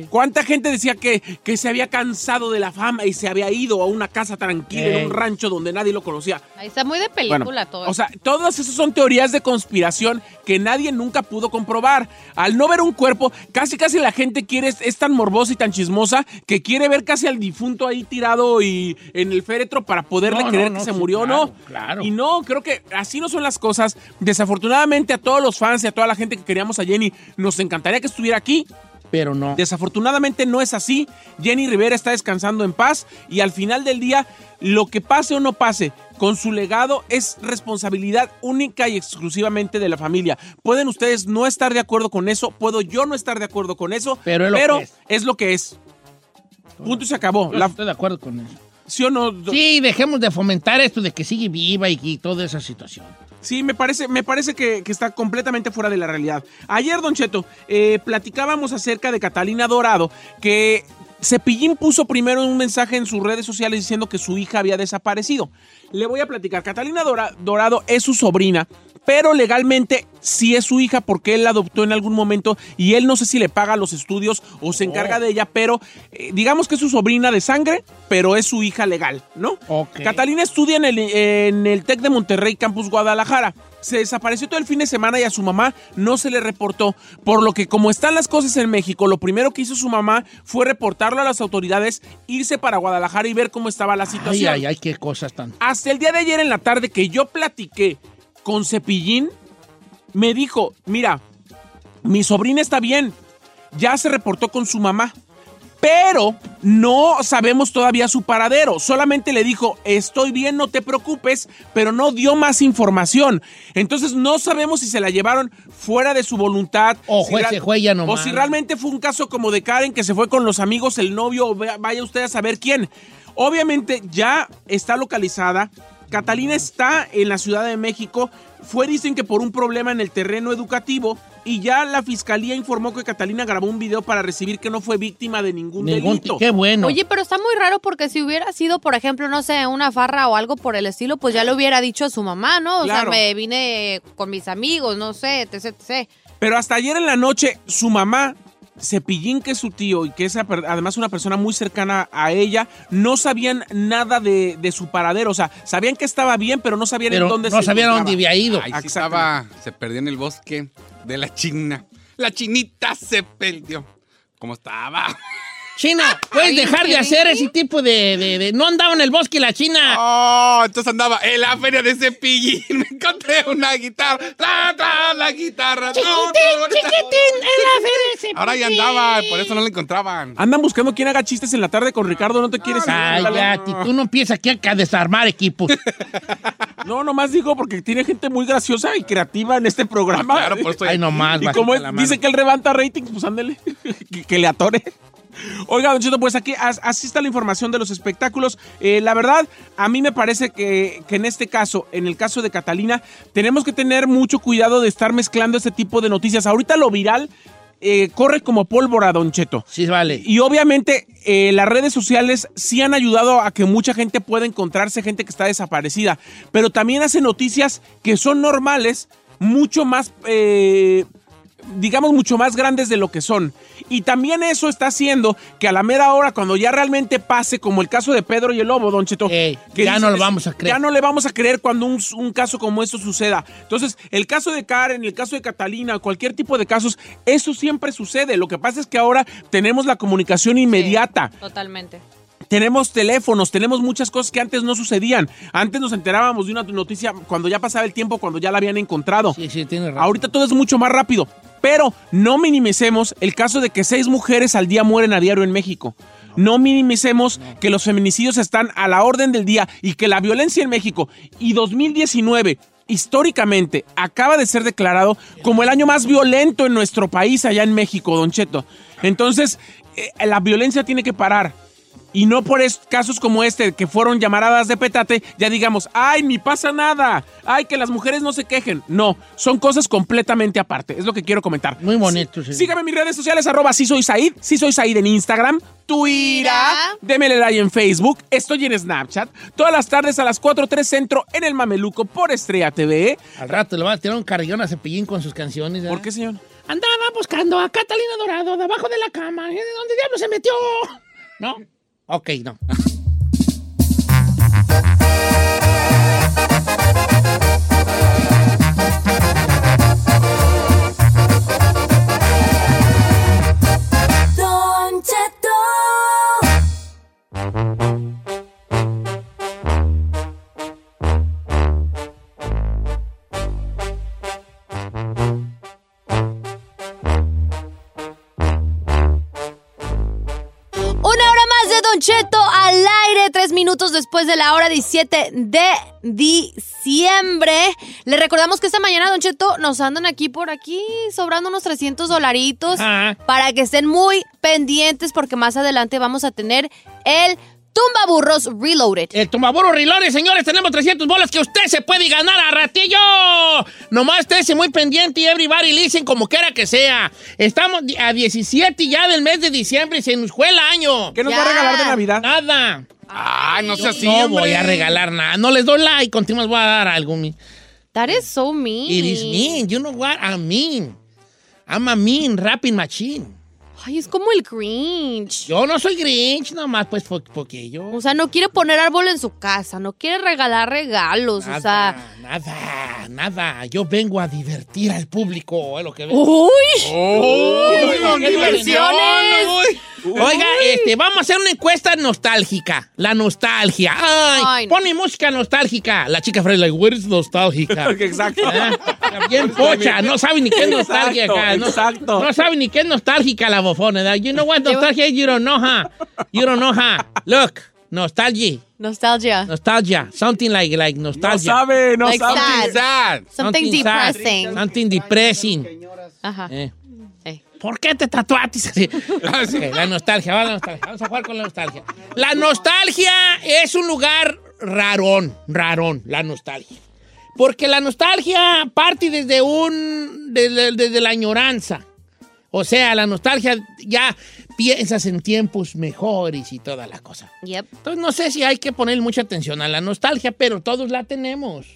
¿Cuánta gente decía que, que se había cansado de la fama y se había ido a una casa tranquila en un rancho donde nadie lo conocía? Ahí está muy de película Bueno, todo. O sea, todas esas son teorías de conspiración que nadie nunca pudo comprobar. Al no ver un cuerpo, casi casi la gente quiere, es, es tan morbosa y tan chismosa que quiere ver casi al difunto ahí tirado y en el féretro para poderle No, creer no, que no, se sí, murió o claro, no. claro. Y no, creo que así no son las cosas. Desafortunadamente a todos los fans y a toda la gente que queríamos a Jenny, nos encantaría que estuviera aquí. Pero no. Desafortunadamente no es así. Jenny Rivera está descansando en paz y al final del día, lo que pase o no pase con su legado es responsabilidad única y exclusivamente de la familia. Pueden ustedes no estar de acuerdo con eso, puedo yo no estar de acuerdo con eso, Pero es lo que es. es lo que es. Punto y se acabó. Yo La- estoy de acuerdo con eso. ¿Sí o no? Sí, dejemos de fomentar esto de que sigue viva y, y toda esa situación. Sí, me parece, me parece que, que está completamente fuera de la realidad. Ayer, Don Cheto, eh, platicábamos acerca de Catalina Dorado, que Cepillín puso primero un mensaje en sus redes sociales diciendo que su hija había desaparecido. Le voy a platicar. Catalina Dora- Dorado es su sobrina, pero legalmente sí es su hija porque él la adoptó en algún momento y él no sé si le paga los estudios o se encarga de ella, pero eh, digamos que es su sobrina de sangre, pero es su hija legal, ¿no? Ok. Catalina estudia en el, en el TEC de Monterrey, Campus Guadalajara. Se desapareció todo el fin de semana y a su mamá no se le reportó, por lo que como están las cosas en México, lo primero que hizo su mamá fue reportarlo a las autoridades, irse para Guadalajara y ver cómo estaba la Ay, situación. ay, ay, qué cosas tan. Hasta el día de ayer en la tarde que yo platiqué con Cepillín, me dijo, mira, mi sobrina está bien, ya se reportó con su mamá, pero no sabemos todavía su paradero. Solamente le dijo, estoy bien, no te preocupes, pero no dio más información. Entonces no sabemos si se la llevaron fuera de su voluntad. O si O si realmente fue un caso como de Karen que se fue con los amigos, el novio, vaya usted a saber quién. Obviamente ya está localizada. Catalina está en la Ciudad de México. Fue, dicen que por un problema en el terreno educativo. Y ya la fiscalía informó que Catalina grabó un video para recibir que no fue víctima de ningún, Ningún delito. qué bueno. Oye, pero está muy raro porque si hubiera sido, por ejemplo, no sé, una farra o algo por el estilo, pues ya le hubiera dicho a su mamá, ¿no? O Claro. sea, me vine con mis amigos, no sé, etc, etc. Pero hasta ayer en la noche, su mamá, Cepillín, que es su tío y que es además una persona muy cercana a ella, no sabían nada de, de su paradero. O sea, sabían que estaba bien, pero no sabían Pero en dónde no se sabían dónde había ido. Ahí sí estaba, se perdió en el bosque de la China. La chinita se perdió. ¿Cómo estaba? Chino, puedes dejar de hacer ese tipo de, de- de- No andaba en el bosque la china. Oh, entonces andaba en la feria de cepillín. Me encontré una guitarra. Tra, tra, la guitarra. Chiquitín, chiquitín, en la feria de Ahora ya andaba, por eso no la encontraban. Andan buscando quién haga chistes en la tarde con Ricardo, ¿no te quieres ir? Cállate, tú no empiezas aquí a desarmar equipos. No, nomás digo porque tiene gente muy graciosa y creativa en este programa. Ah, claro, por eso- Ay, nomás, Y como dice que él levanta ratings, pues ándele, que, que le atore. Oiga, Don Cheto, pues aquí as- así está la información de los espectáculos. Eh, la verdad, a mí me parece que, que en este caso, en el caso de Catalina, tenemos que tener mucho cuidado de estar mezclando este tipo de noticias. Ahorita lo viral eh, corre como pólvora, Don Cheto. Sí, vale. Y obviamente eh, las redes sociales sí han ayudado a que mucha gente pueda encontrarse gente que está desaparecida, pero también hace noticias que son normales, mucho más, eh, digamos, mucho más grandes de lo que son. Y también eso está haciendo que a la mera hora, cuando ya realmente pase, como el caso de Pedro y el Lobo, Don Cheto, que ya no lo vamos a creer. Ya no le vamos a creer cuando un, un caso como esto suceda. Entonces, el caso de Karen, el caso de Catalina, cualquier tipo de casos, eso siempre sucede. Lo que pasa es que ahora tenemos la comunicación inmediata. Totalmente. Tenemos teléfonos, tenemos muchas cosas que antes no sucedían. Antes nos enterábamos de una noticia cuando ya pasaba el tiempo, cuando ya la habían encontrado. Sí, sí, tienes razón. Ahorita todo es mucho más rápido. Pero no minimicemos el caso de que seis mujeres al día mueren a diario en México. No minimicemos que los feminicidios están a la orden del día y que la violencia en México y 2019 históricamente acaba de ser declarado como el año más violento en nuestro país allá en México, Don Cheto. Entonces, eh, la violencia tiene que parar. Y no por casos como este, que fueron llamaradas de petate, ya digamos, ay, ni pasa nada, ay, que las mujeres no se quejen. No, son cosas completamente aparte, es lo que quiero comentar. Muy bonito, sí. Sígame en mis redes sociales, arroba si soy Said, si soy Said en Instagram, Twitter, démele like en Facebook, estoy en Snapchat, todas las tardes a las 4.3 Centro en el Mameluco por Estrella TV. Al rato le va a tirar un carrillón a Cepillín con sus canciones. ¿Por qué, señor? Andaba buscando a Catalina Dorado debajo de la cama. ¿De dónde diablos se metió? ¿No? Ok, no. minutos después de la hora 17 de diciembre. Le recordamos que esta mañana, Don Cheto, nos andan aquí por aquí sobrando unos 300 dolaritos para que estén muy pendientes porque más adelante vamos a tener el Tumba Burros Reloaded. El Tumbaburro Rilores, señores, tenemos 300 bolas que usted se puede ganar a ratillo. Nomás estése muy pendiente y everybody listen como quiera que sea. Estamos a 17 ya del mes de diciembre y se nos fue el año. ¿Qué nos va a regalar de Navidad? Nada. Ay, no sea así, No hombre. voy a regalar nada. No les doy like, continuas voy a dar algo. That is so mean. It is mean. You know what I mean. I'm a mean rapping machine. Ay, es como el Grinch. Yo no soy Grinch, nomás pues po- porque yo... O sea, no quiere poner árbol en su casa, no quiere regalar regalos, o sea... Nada, nada. Yo vengo a divertir al público, es lo que vengo. ¡Uy! Uy, ¡Con qué diversiones! Uy. Oiga, este, vamos a hacer una encuesta nostálgica. La nostalgia. Ay, Ay, no. pon mi música nostálgica. La chica Freddy, like, where is nostálgica? Exacto. Ah, Bien pocha, no sabe ni qué es nostalgia Exacto. No, exacto. no sabe ni qué es nostálgica la You know what nostalgia is? You don't know, huh? You don't know, huh? Look, nostalgia. Nostalgia. Nostalgia. Something like, like No nostalgia. sabe, no Like sabe. sad. Sad. Something depressing. Something depressing. Ajá. Eh. ¿Por qué te tatuaste así? Ok, la nostalgia, va la nostalgia. Vamos a jugar con la nostalgia. La nostalgia es un lugar rarón, rarón, la nostalgia. Porque la nostalgia parte desde un. desde, desde la añoranza. O sea, la nostalgia ya piensas en tiempos mejores y toda la cosa. Yep. Entonces no sé si hay que poner mucha atención a la nostalgia, pero todos la tenemos.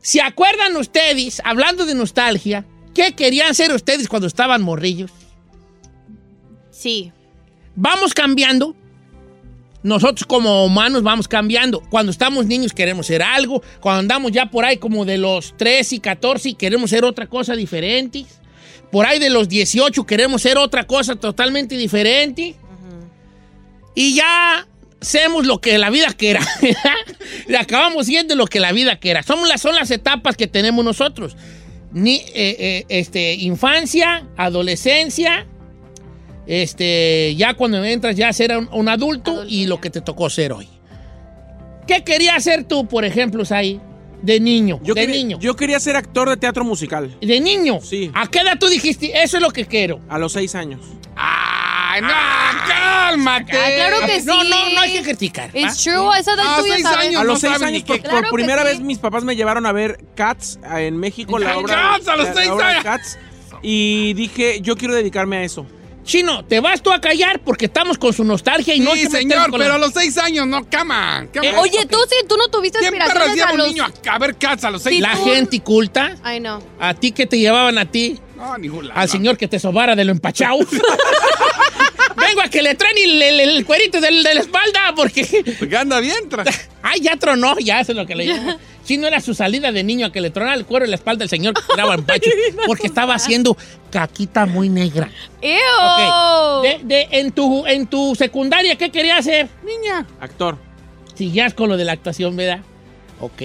¿Se acuerdan ustedes, hablando de nostalgia, qué querían ser ustedes cuando estaban morrillos? Sí. Vamos cambiando. Nosotros como humanos vamos cambiando. Cuando estamos niños queremos ser algo. Cuando andamos ya por ahí como de los 13 y 14 queremos ser otra cosa diferente. Por ahí de los 18 queremos ser otra cosa totalmente diferente. y ya hacemos lo que la vida quiera. y acabamos siendo lo que la vida quiera. Son las, son las etapas que tenemos nosotros. Ni, eh, eh, este, infancia, adolescencia, este, ya cuando entras ya a ser un, un adulto y lo que te tocó ser hoy. ¿Qué querías hacer tú, por ejemplo, Sai? De niño, Yo de quería, niño. Yo quería ser actor de teatro musical. ¿De niño? Sí. ¿A qué edad tú dijiste, eso es lo que quiero? A los seis años. ¡Ay, no! ¡Cálmate! Ah, claro que sí. No, no, no hay que criticar. ¿va? It's true, a esa edad Ah, seis años. A no los seis años, por, por primera sí. vez mis papás me llevaron a ver Cats ah, en México, la obra, Cats, a los la- la seis obra de años. Cats. Y dije, yo quiero dedicarme a eso. Chino, te vas tú a callar porque estamos con su nostalgia y no Sí, te metemos señor, la- pero a los seis años, no, cama. Eh, Oye, tú sí, tú no tuviste ¿Quién perras aspiraciones a los... niño a, a ver cats a los seis? La tú- gente culta, Ay, no. a ti que te llevaban a ti, No, ni jula, al no. señor que te sobara de lo empachado. Vengo a que le traen el, el- el cuerito de la espalda porque... Porque anda bien. Ay, ya tronó, ya eso es lo que le digo. Si no era su salida de niño a que le tronara el cuero en la espalda del señor que tiraba empacho porque estaba haciendo caquita muy negra. ¡Ew! Ok. De, de- en, tu, en tu secundaria, ¿qué querías hacer? Niña. Actor. Siguías con lo de la actuación, ¿verdad? Ok.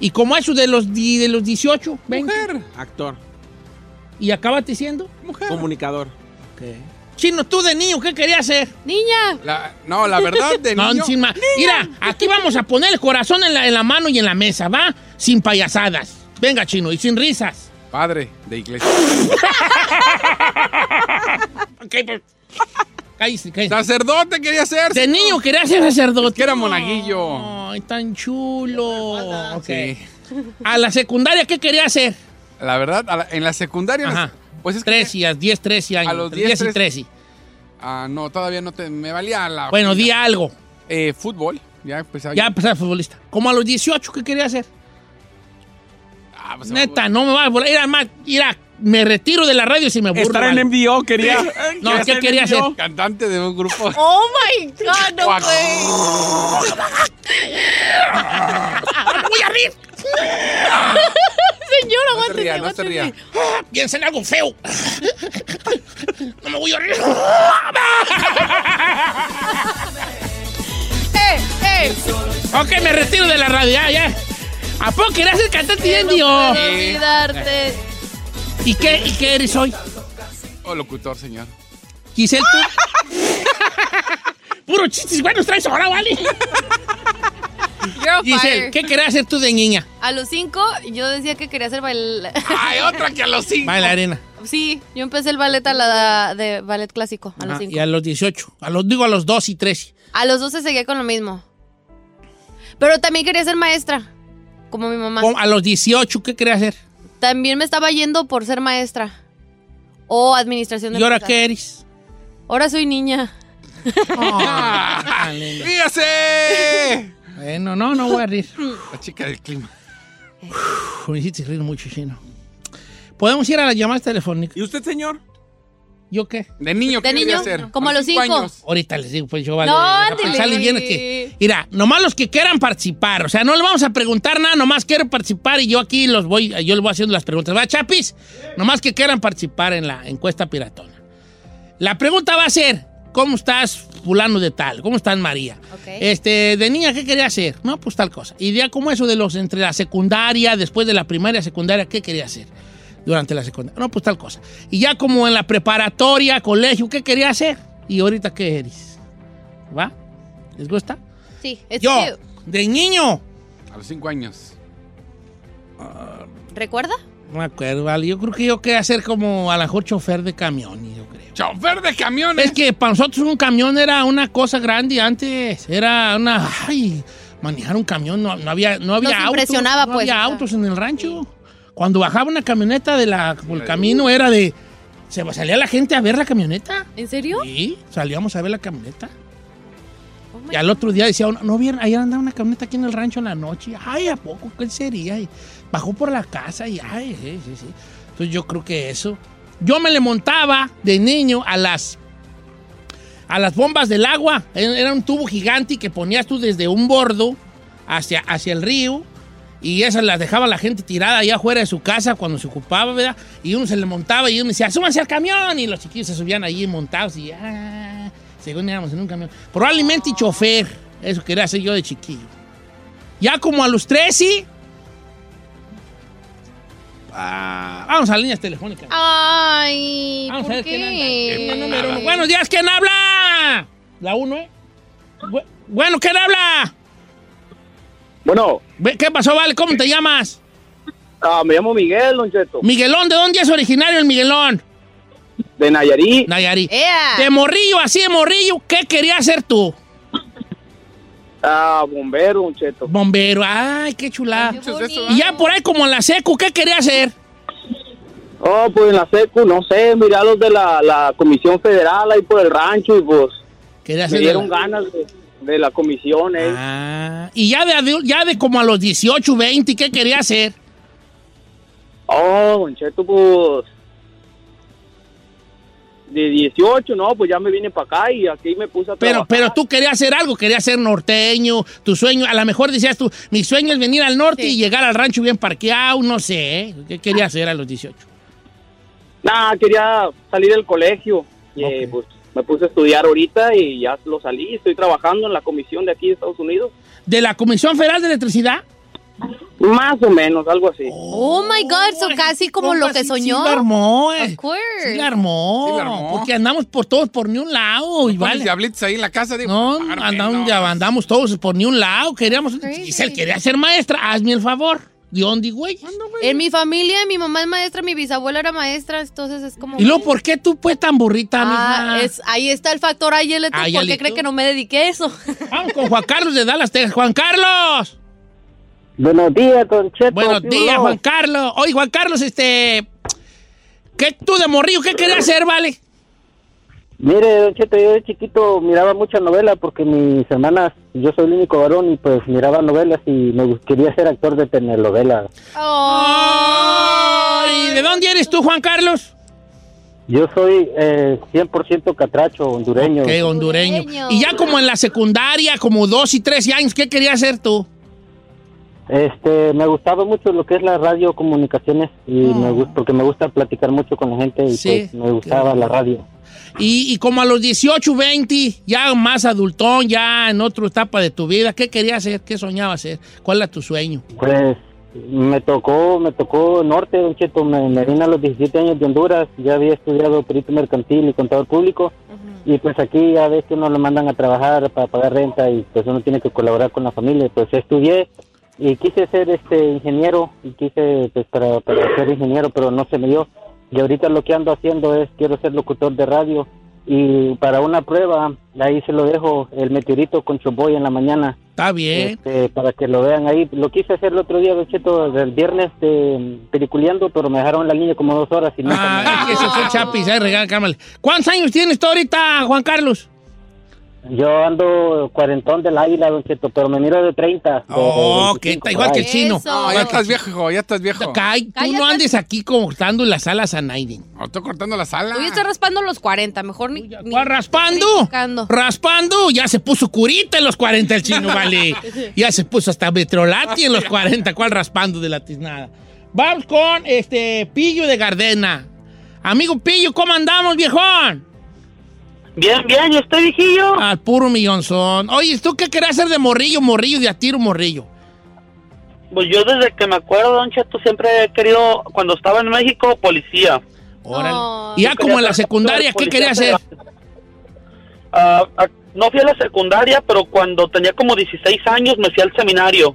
Y como eso de los, de los 18, 20, Mujer. Actor. y acabaste siendo. Mujer. Comunicador. Chino, tú de niño, ¿qué querías hacer? Niña. La- no, la verdad, de No, niño... sin Mira, aquí vamos a poner el corazón en la, en la mano y en la mesa, ¿va? Sin payasadas. Venga, chino, y sin risas. Padre de iglesia. Ok, pues. Cállese, cállese. Sacerdote quería ser. De niño quería ser sacerdote. que era monaguillo. Ay, tan chulo. Ok. Sí. A la secundaria, ¿qué quería hacer? La verdad, la- en la secundaria... Ajá. Pues es que... 13, a 10, 13 años. A los entre 10, 10 y 13. 13. Ah, no, todavía no te... Me valía la... Bueno, di algo. Eh, fútbol. Ya empezaba. Ya empecé a ser futbolista. Como a los 18, ¿qué quería hacer? Ah, pues, Neta, no me va a volar. Mira, más, mira, me retiro de la radio si me burro. Estar en MDO quería. No, ¿qué ser quería hacer? Cantante de un grupo. Oh my God, no way. ¡Voy a rir! Señor, No se aguántese, ría, no se aguántese. ría. Piensa en algo feo. No me voy a rir. ¡Eh, eh! ok, me retiro de la radio, ya, ya. ¿A poco querías ser cantante de No indio? olvidarte. ¿Y qué, ¿Y qué eres hoy? Oh, locutor, señor. Giselle, tú. Puro chistes buenos traes ahora, ¿vale? Girl Giselle, fire. ¿qué querías hacer tú de niña? A los cinco, yo decía que quería hacer baile. Ay, otra que a los cinco. Bailarina. Sí, yo empecé el ballet a la de ballet clásico a los cinco. y a los 18. A los, digo a los 2 y 13. A los 12 seguía con lo mismo. Pero también quería ser maestra, como mi mamá. ¿Cómo? A los 18, ¿qué querías hacer? También me estaba yendo por ser maestra. O administración de ¿Y ahora qué eres? Ahora soy niña. Ah, linda. ¡Ríase! Bueno, no, no voy a rir. La chica del clima. Uf, me hiciste reír mucho, chino. ¿Podemos ir a las llamadas telefónicas? ¿Y usted, señor? ¿Yo qué? De niño, ¿qué ¿De niño? hacer? Como a los cinco. años. Ahorita les digo, pues yo vale. No, pensarle bien que. Mira, nomás los que quieran participar. O sea, no le vamos a preguntar nada, nomás quiero participar y yo aquí los voy, yo les voy haciendo las preguntas. ¿Va, Chapis? Nomás que quieran participar en la encuesta piratona. La pregunta va a ser: ¿Cómo estás, fulano de tal? ¿Cómo estás, María? Ok. Este, de niña, ¿qué quería hacer? No, pues tal cosa. Y ya como eso de los entre la secundaria, después de la primaria, secundaria, ¿qué quería hacer? Durante la secundaria. No, pues tal cosa. Y ya como en la preparatoria, colegio, ¿qué quería hacer? Y ahorita, ¿qué eres? ¿Va? ¿Les gusta? Sí, Yo, cute. de niño. A los cinco años. ¿Recuerda? No me acuerdo, vale. Yo creo que yo quería hacer como a lo mejor chofer de camión, yo creo. Chofer de camiones. Es que para nosotros un camión era una cosa grande antes. Era una. Ay, manejar un camión no, no había, no había Nos autos. impresionaba, no pues, había sea. autos en el rancho. Cuando bajaba una camioneta de la, por el camino era de. Se salía la gente a ver la camioneta. ¿En serio? Sí, salíamos a ver la camioneta. Y al otro día decía, uno, no vieron, ayer andaba una camioneta aquí en el rancho en la noche. Ay, ¿a poco? ¿Qué sería? Y bajó por la casa y ay, sí, sí, sí. Entonces yo creo que eso. Yo me le montaba de niño a las a las bombas del agua. Era un tubo gigante que ponías tú desde un bordo hacia, hacia el río. Y esas las dejaba la gente tirada allá afuera de su casa cuando se ocupaba, ¿verdad? Y uno se le montaba y uno decía, súbanse al camión. Y los chiquillos se subían allí montados y ah, Según íbamos en un camión. Probablemente chofer. Eso quería hacer yo de chiquillo. Ya como a los 13. ah, vamos a líneas telefónicas. Ay, Vamos a ¿por ver quién anda. Número uno. Buenos días, ¿quién habla? La uno, ¿eh? Bu- bueno, ¿quién habla? Bueno, ¿Qué pasó, vale? ¿Cómo te llamas? ah, me llamo Miguel, Don Cheto, Miguelón, ¿de dónde es originario el Miguelón? De Nayarit. Nayarit. Ea. De morrillo, así de morrillo, ¿qué querías hacer tú? Ah, bombero, Don Cheto. Bombero, ay, qué chulada. Bonito. Y ya por ahí como en la secu, ¿qué querías hacer? Oh, pues en la secu, no sé, mira los de la, la Comisión Federal ahí por el rancho y pues Querías me hacer... dieron ganas de, de la comisión, eh. Ah, y ya de, ya de como a los 18, 20, ¿qué querías hacer? Oh, Don Cheto, pues de 18, no, pues ya me vine para acá y aquí me puse a Pero, trabajar. pero tú querías hacer algo, querías ser norteño, tu sueño, a lo mejor decías tú, mi sueño es venir al norte Sí. y llegar al rancho bien parqueado, no sé, ¿eh? ¿qué querías hacer a los 18? Nah, quería salir del colegio. Y eh, pues me puse a estudiar ahorita y ya lo salí. Estoy trabajando en la comisión de aquí de Estados Unidos. ¿De la Comisión Federal de Electricidad? Más o menos, algo así. Oh my God, so casi como lo que sí- soñó. Sí, la armó, eh. Of course. Sí la armó. Sí la armó. Porque andamos por todos por ni un lado. Y vale. diablitos ahí en la casa. Digo, No, "Párame, andamos, no". ya andamos todos por ni un lado. Queríamos. Giselle quería ser maestra. Hazme el favor. ¿De dónde, güey? En mi familia, mi mamá es maestra, mi bisabuela era maestra, entonces es como... Y luego, ¿por qué tú pues tan burrita, Ah, es, ahí está el factor Ayelito. ¿Por Ayelito. qué cree que no me dediqué a eso? Vamos con Juan Carlos de Dallas, Texas. Juan Carlos. Buenos días, Don Cheto. Buenos días, Juan Carlos. Oye, Juan Carlos, este. ¿Qué tú de morrillo? ¿Qué querías hacer, vale? Mire, Don Cheto, yo de chiquito miraba mucha novela porque mis hermanas, yo soy el único varón y pues miraba novelas y me quería ser actor de telenovela. Ay, ¿De dónde eres tú, Juan Carlos? Yo soy eh, 100% catracho, hondureño. Qué hondureño. Hondureño. Y ya como en la secundaria, como dos y tres años, ¿qué querías hacer tú? Este, me gustaba mucho lo que es la radio comunicaciones y me gusta porque me gusta platicar mucho con la gente y Sí. pues me gustaba la radio. Y, y como a los 18, 20, ya más adultón, ya en otra etapa de tu vida, ¿qué querías hacer? ¿Qué soñabas hacer? ¿Cuál era tu sueño? Pues me tocó, me tocó norte, Don Cheto, me, me vine a los 17 años de Honduras, ya había estudiado perito mercantil y contador público y pues aquí a veces uno lo mandan a trabajar para pagar renta y pues uno tiene que colaborar con la familia, pues estudié y quise ser este ingeniero y quise pues para, para ser ingeniero pero no se me dio y ahorita lo que ando haciendo es quiero ser locutor de radio y para una prueba ahí se lo dejo el meteorito con Choboy en la mañana Está bien. este, para que lo vean ahí. Lo quise hacer el otro día, Don Cheto, el viernes de peliculeando, pero me dejaron la línea como dos horas y Ah, es que ese fue Chapis, ahí cámara. ¿Cuántos años tienes tú ahorita, Juan Carlos? Yo ando cuarentón del águila, Don Cheto, pero me miro de 30. de- de Oh, que 25 está igual que el chino. Eso. No, ya estás viejo, ya estás viejo. Cay, tú Cállate. no andes aquí cortando las alas a Naiden. No, estoy cortando la sala. Tú ya estás raspando los 40, mejor ni... ni- ¿Cuál raspando? Raspando. Ya se puso curita en los 40 el chino, vale. Ya se puso hasta metrolati en los 40. ¿Cuál raspando de la tiznada? Vamos con este Pillo de Gardena. Amigo Pillo, ¿cómo andamos, viejón? Bien, bien, ¿y usted, viejillo? Al puro millonzón. Oye, ¿tú qué querías hacer de morrillo, morrillo, de a tiro, morrillo? Pues yo desde que me acuerdo, Don Cheto, siempre he querido, cuando estaba en México, policía. Órale. Oh. y ya Yo como en la quería secundaria, ¿qué querías hacer? Ah, ah, no fui a la secundaria, pero cuando tenía como 16 años me fui al seminario.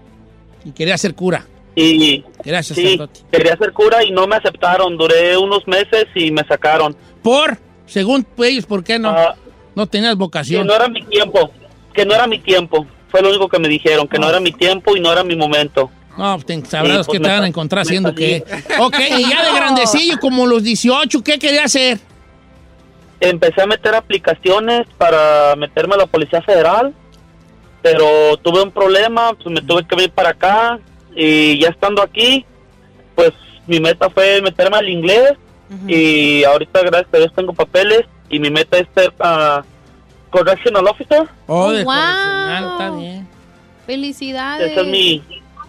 Y querías ser cura. Y Querías ser sí, sacerdote. quería ser cura y no me aceptaron. Duré unos meses y me sacaron. Por, según ellos, ¿por qué no? Ah, No tenías que vocación. no era mi tiempo. Que no era mi tiempo. Fue lo único que me dijeron, que no era mi tiempo y no era mi momento. No, pues te- sabrás Sí, pues que te van a encontrar haciendo qué. Ok, y ya de grandecillo, como los 18, ¿qué quería hacer? Empecé a meter aplicaciones para meterme a la Policía Federal, pero tuve un problema, pues me tuve que venir para acá y ya estando aquí, pues mi meta fue meterme al inglés y ahorita gracias a Dios tengo papeles y mi meta es ser ah, correctional officer. Oh, de wow. correccional, está bien. Felicidades. Esa es mi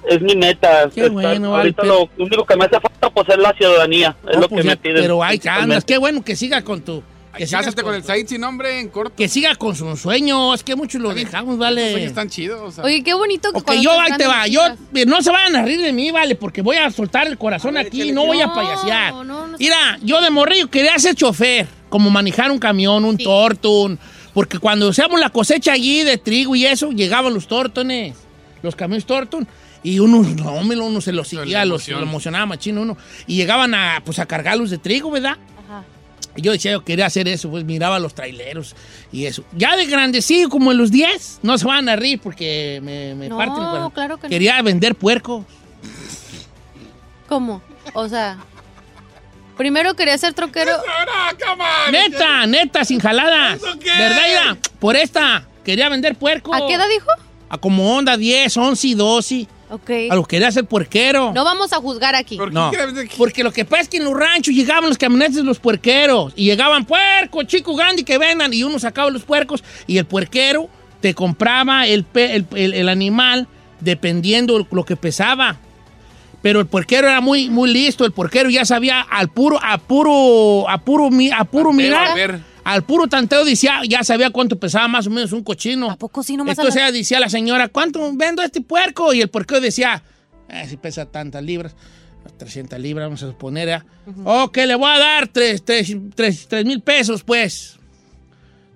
es mi meta. Qué Estar- bueno, ahorita lo único que me hace falta pues es la ciudadanía, es No, lo pues que ya- me piden. pero andas, principalmente. qué bueno que siga con tu Que Cásate con el Said sin nombre en corto. Que siga con sus sueños. Es que muchos lo dejamos, Los vale. sueños están chidos. o sea. Oye, qué bonito que Ok, cuando yo ahí te va. Yo, sigas. no se vayan a reír de mí, vale, porque voy a soltar el corazón aquí. No voy a No, payasear. no, no Mira, yo de morrillo quería ser chofer, como manejar un camión, un tortón. Porque cuando hacíamos la cosecha allí de trigo y eso, llegaban los tortones, los camiones torton. Y uno, no, hombre, uno se los seguía, los, lo emocionaba machino uno. Y llegaban a, pues, a cargarlos de trigo, ¿verdad? Yo decía, yo quería hacer eso, pues miraba los traileros y eso. Ya de grandecillo, como en los 10, no se van a reír porque me, me No, parten claro que no. Quería vender puercos. ¿Cómo? O sea, primero quería ser troquero. Neta, neta, sin jaladas. ¿Verdad, Ira? Por esta, quería vender puercos. ¿A qué edad dijo? A como onda 10, 11 y 12. A lo que quería ser puerquero. No vamos a juzgar aquí. ¿Por qué No, porque lo que pasa es que en los ranchos llegaban los camionetes de los puerqueros y llegaban puercos, chicos grandes que vendan y uno sacaba los puercos y el puerquero te compraba el, pe- el, el- el animal dependiendo lo que pesaba. Pero el puerquero era muy, muy listo, el puerquero ya sabía al puro, a puro, a puro, mi- a puro mirar, a ver. Al puro tanteo decía, ya sabía cuánto pesaba más o menos un cochino. ¿A poco sí nomás a Entonces la- ella decía a la señora, ¿cuánto vendo este puerco? Y el puerco decía, eh, si pesa tantas libras, 300 libras, vamos a suponer, ¿ya? Ok, le voy a dar 3 mil pesos, pues.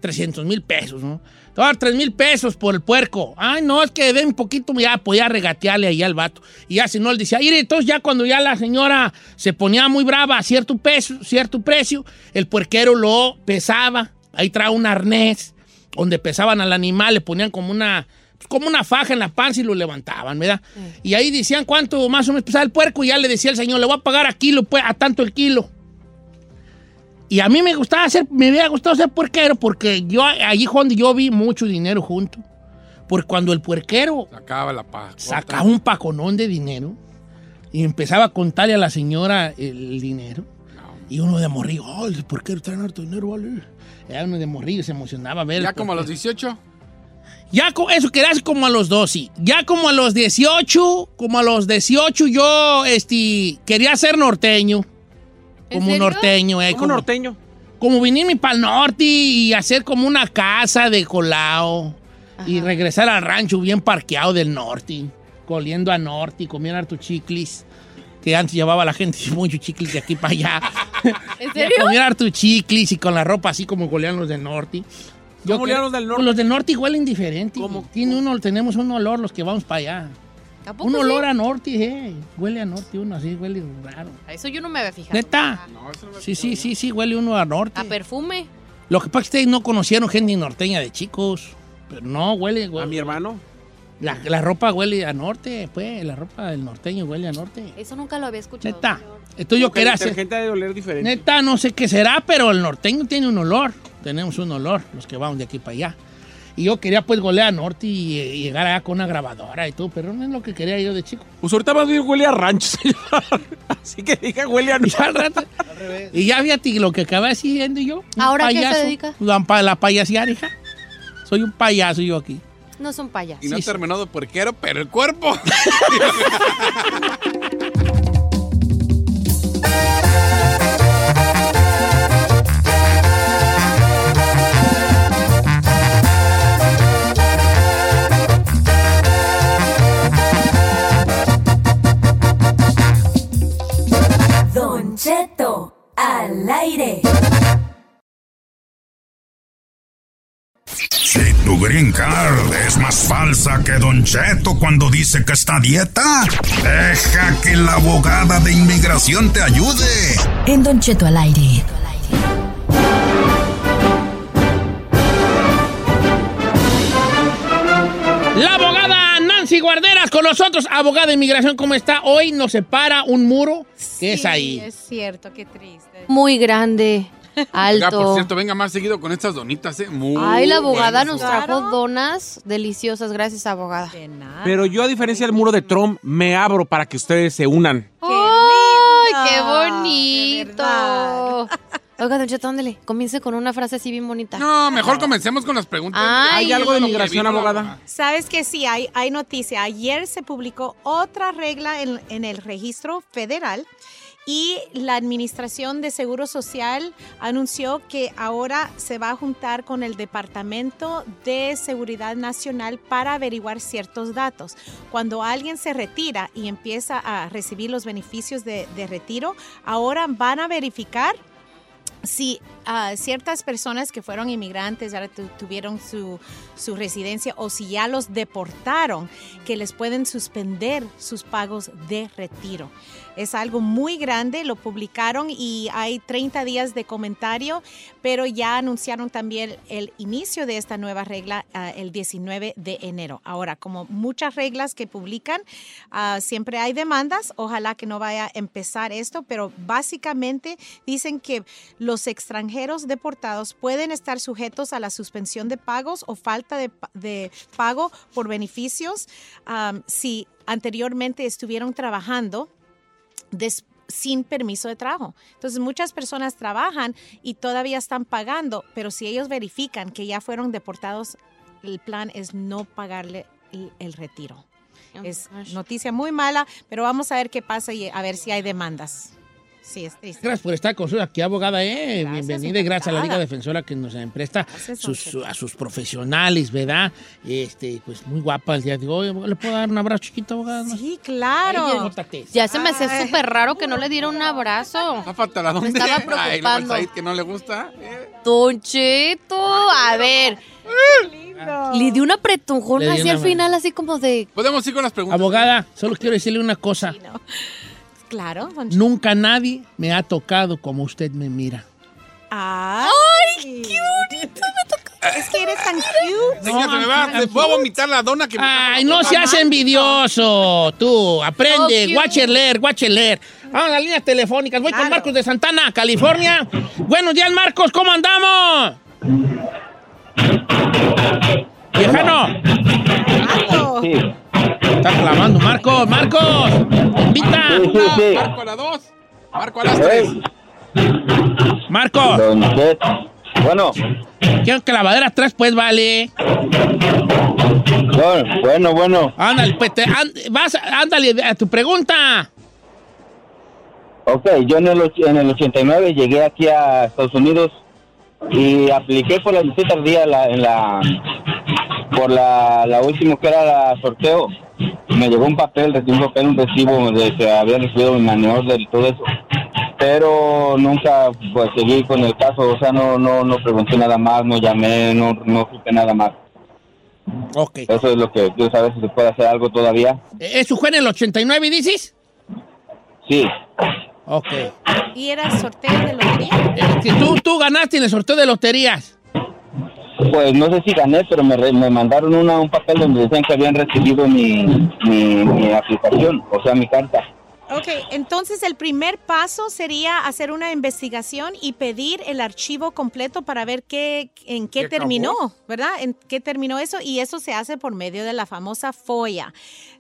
300 mil pesos, ¿no? Te voy a dar 3 mil pesos por el puerco. Ay, no, es que den un poquito, ya podía regatearle ahí al vato. Y ya si no, él decía, y entonces ya cuando ya la señora se ponía muy brava a cierto, peso, cierto precio, el puerquero lo pesaba. Ahí trae un arnés donde pesaban al animal, le ponían como una, pues, como una faja en la panza y lo levantaban, ¿verdad? Y ahí decían cuánto más o menos pesaba el puerco y ya le decía el señor, le voy a pagar a kilo, pues, a tanto el kilo. Y a mí me gustaba ser, me había gustado ser puerquero porque yo allí donde yo vi mucho dinero junto. Porque cuando el puerquero Sacaba la paja. sacaba un paconón de dinero y empezaba a contarle a la señora el dinero. Y uno de morrillo, oh, el puerquero trae harto dinero, vale. Era uno de morrillo, se emocionaba ver. Ya como a los puerquero. 18. Ya eso hacer como a los 12. Ya como a los 18, como a los 18 yo este, quería ser norteño. ¿En Como serio? norteño, eh. Como norteño. como venirme para el norte y hacer como una casa de colao. Y regresar al rancho bien parqueado del norte. Coliendo a norte y comiendo harto chiclis. Que antes llevaba la gente mucho chiclis de aquí para allá. ¿En serio? comer harto chiclis y con la ropa así como golean los del norte. ¿Cómo que- olían los del norte? Pues los del norte huelen diferente. ¿Cómo? Tiene uno, tenemos un olor los que vamos para allá. ¿A Un sí? olor a norte, eh. Huele a norte uno así, huele raro. A Eso yo no me había fijado. ¿Neta? Sí, sí, sí, sí, huele uno a norte. A perfume. Lo que pasa es que ustedes no conocieron gente norteña de chicos. Pero no, huele, A huele. mi hermano. La, la ropa huele a norte, pues. La ropa del norteño huele a norte. Eso nunca lo había escuchado. Neta. Entonces yo quería hacer. gente de oler diferente. Neta, no sé qué será, pero el norteño tiene un olor. Tenemos un olor, los que vamos de aquí para allá. Y yo quería pues golear a norte y, y llegar allá con una grabadora y todo, pero no es lo que quería yo de chico. Pues ahorita más bien huele a rancho, señor. Así que diga huele a Y ya, al rato- y ya fíjate lo que acabé haciendo yo. ¿Ahora a qué se dedica? La, pa- la payasear, hija. Soy un payaso yo aquí. No son payasos. Y no Sí, sí. terminó de puerquero, pero el cuerpo. al aire. Si tu green card es más falsa que Don Cheto cuando dice que está a dieta, deja que la abogada de inmigración te ayude. En Don Cheto al aire. Con nosotros, abogada de inmigración, ¿cómo está? Hoy nos separa un muro que es Sí, ahí. Es cierto, qué triste. Muy grande, Oiga, alto. por cierto, venga más seguido con estas donitas, ¿eh? Muy Ay, la abogada buenas. nos trajo donas deliciosas. Gracias, abogada. De nada. Pero yo, a diferencia del muro de Trump, me abro para que ustedes se unan. ¡Ay, qué lindo! De bonito! Oiga, Don Cheto, ándele. Comience con una frase así bien bonita. No, mejor comencemos con las preguntas. Ay. ¿Hay algo de migración, abogada? Sabes que sí, hay, hay noticia. Ayer se publicó otra regla en, en el registro federal Y la Administración de Seguro Social anunció que ahora se va a juntar con el Departamento de Seguridad Nacional para averiguar ciertos datos. Cuando alguien se retira y empieza a recibir los beneficios de, de retiro, ahora van a verificar si ah, ciertas personas que fueron inmigrantes ya tu- tuvieron su, su residencia o si ya los deportaron, que les pueden suspender sus pagos de retiro. Es algo muy grande, lo publicaron y hay 30 días de comentario, pero ya anunciaron también el inicio de esta nueva regla ah, el 19 de enero. Ahora, como muchas reglas que publican, ah, siempre hay demandas, ojalá que no vaya a empezar esto, pero básicamente dicen que los extranjeros deportados pueden estar sujetos a la suspensión de pagos o falta de, de pago por beneficios am, si anteriormente estuvieron trabajando des- sin permiso de trabajo. Entonces muchas personas trabajan y todavía están pagando, pero si ellos verifican que ya fueron deportados, el plan es no pagarle el, el retiro. Es noticia muy mala, pero vamos a ver qué pasa y a ver si hay demandas. Sí, es triste. Gracias por estar con nosotros aquí, abogada. ¿eh? Bienvenida y gracias a la Liga. Defensora que nos empresta sus- a sus profesionales, ¿verdad? Este, pues muy guapa el día de hoy. ¿Le puedo dar un abrazo chiquito, abogada? Sí, claro. Ya se me hace Ay. súper raro que no le diera un abrazo. Zafata, ¿la dónde? Me estaba Ay, preocupando. Said que no le gusta. Don Cheto, a ver. Le di un apretujón Le di así una al mano. final, así como de... Podemos ir con las preguntas. Abogada, solo quiero decirle una cosa. Claro, don Cheto. Nunca nadie me ha tocado como usted me mira. Ay, qué bonito me tocó. Es que eres tan cute. Señor, se me va, se fue a vomitar la dona que me Ay, no seas envidioso. Tú, aprende. So Watch cute. and learn, watch and learn. Vamos a las líneas telefónicas. Voy con. Marcos de Santana, California. Buenos días, Marcos. ¿Cómo andamos? Viejano. Sí, Está clavando, Marcos. Marcos. Invita. sí, sí. Marco a la dos. Marco a las tres. Marcos. Bueno, Quiero clavadera atrás, pues, vale. bueno, bueno, bueno. Ándale, pues, te- án- vas, ándale a tu pregunta. Ok, yo en el, en el 89 llegué aquí a Estados Unidos y apliqué por la visita tardía la, en la por la, la última que era la sorteo. Me llegó un papel, recibí un papel, un recibo de que había recibido mi maniobra y todo eso. Pero nunca pues seguí con el caso, o sea, no no no pregunté nada más, no llamé, no no supe nada más. Ok. Eso es lo que quiero saber si se puede hacer algo todavía. ¿Eso fue en el 89, dices? Sí. Ok. ¿Y era sorteo de lotería? Eh, tú, tú ganaste en el sorteo de loterías. Pues no sé si gané, pero me, re- me mandaron una, un papel donde decían que habían recibido mi, mi, mi aplicación, o sea, mi carta. Ok, entonces el primer paso sería hacer una investigación y pedir el archivo completo para ver qué, en qué, ¿Qué terminó, acabó? ¿verdad? En qué terminó eso y eso se hace por medio de la famosa FOIA.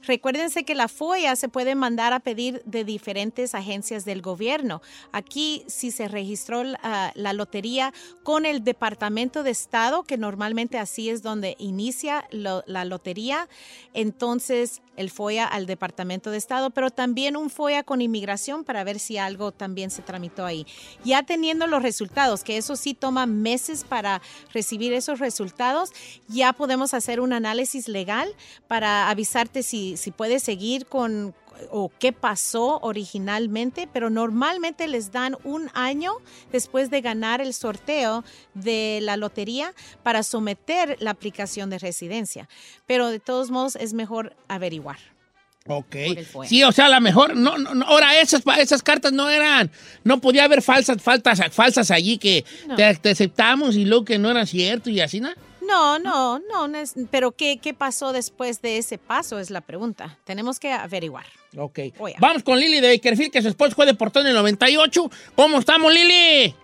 Recuérdense que la FOIA se puede mandar a pedir de diferentes agencias del gobierno. Aquí, si se registró la, lotería con el Departamento de Estado, que normalmente así es donde inicia la lotería, entonces el FOIA al Departamento de Estado, pero también un FOIA con inmigración para ver si algo también se tramitó ahí. Ya teniendo los resultados, que eso sí toma meses para recibir esos resultados, ya podemos hacer un análisis legal para avisarte si, si puedes seguir con o qué pasó originalmente, pero normalmente les dan un año después de ganar el sorteo de la lotería para someter la aplicación de residencia. Pero de todos modos es mejor averiguar. Ok. Sí, o sea, a lo mejor, no, no, no, ahora esas, pa- esas cartas no eran, no podía haber falsas, faltas, falsas allí que No. te, te aceptamos y luego que no era cierto y así, ¿no? No, no, no, no es- pero ¿qué, ¿qué pasó después de ese paso? Es la pregunta. Tenemos que averiguar. Ok. A- Vamos con Lili de Bakerfield, que su esposo fue deportado en el 98. ¿Cómo estamos, Lili?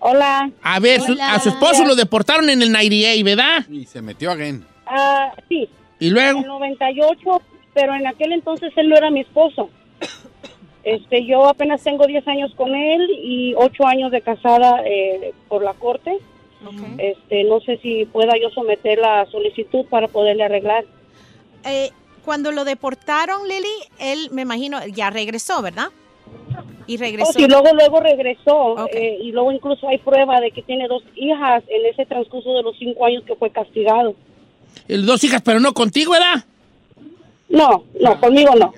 Hola. A ver, su- a su esposo lo deportaron en el 98, ¿verdad? Y se metió again. Ah, sí, Y luego, en 98, pero en aquel entonces él no era mi esposo. Este, yo apenas tengo 10 años con él y 8 años de casada eh, por la corte. Este, no sé si pueda yo someter la solicitud para poderle arreglar. Eh, cuando lo deportaron, Lili, él, me imagino, ya regresó, ¿verdad? Y regresó. Oh, sí, luego, luego regresó. eh, y luego incluso hay prueba de que tiene dos hijas en ese transcurso de los cinco años que fue castigado. El dos hijas, pero no contigo, ¿verdad? No, no, conmigo no.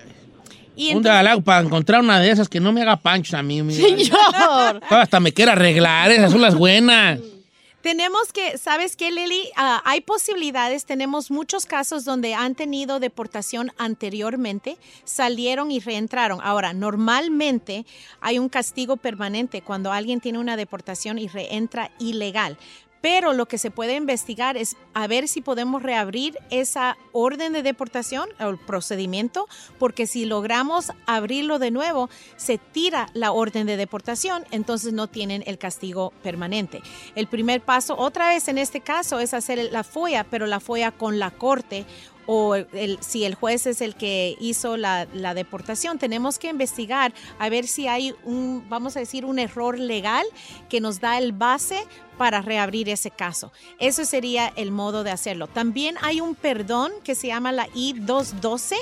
Un al agua para encontrar una de esas que no me haga panchos a mí. Señor. Hasta me quiera arreglar, esas son las buenas. Tenemos que, ¿sabes qué, Lili? Ah, hay posibilidades, tenemos muchos casos donde han tenido deportación anteriormente, salieron y reentraron. Ahora, normalmente hay un castigo permanente cuando alguien tiene una deportación y reentra ilegal. Pero lo que se puede investigar es a ver si podemos reabrir esa orden de deportación o el procedimiento, porque si logramos abrirlo de nuevo, se tira la orden de deportación, entonces no tienen el castigo permanente. El primer paso, otra vez en este caso, es hacer la FOIA, pero la FOIA con la corte o si el juez es el que hizo la, la deportación, tenemos que investigar a ver si hay un, vamos a decir, un error legal que nos da el base para reabrir ese caso. Eso sería el modo de hacerlo. También hay un perdón que se llama la I-212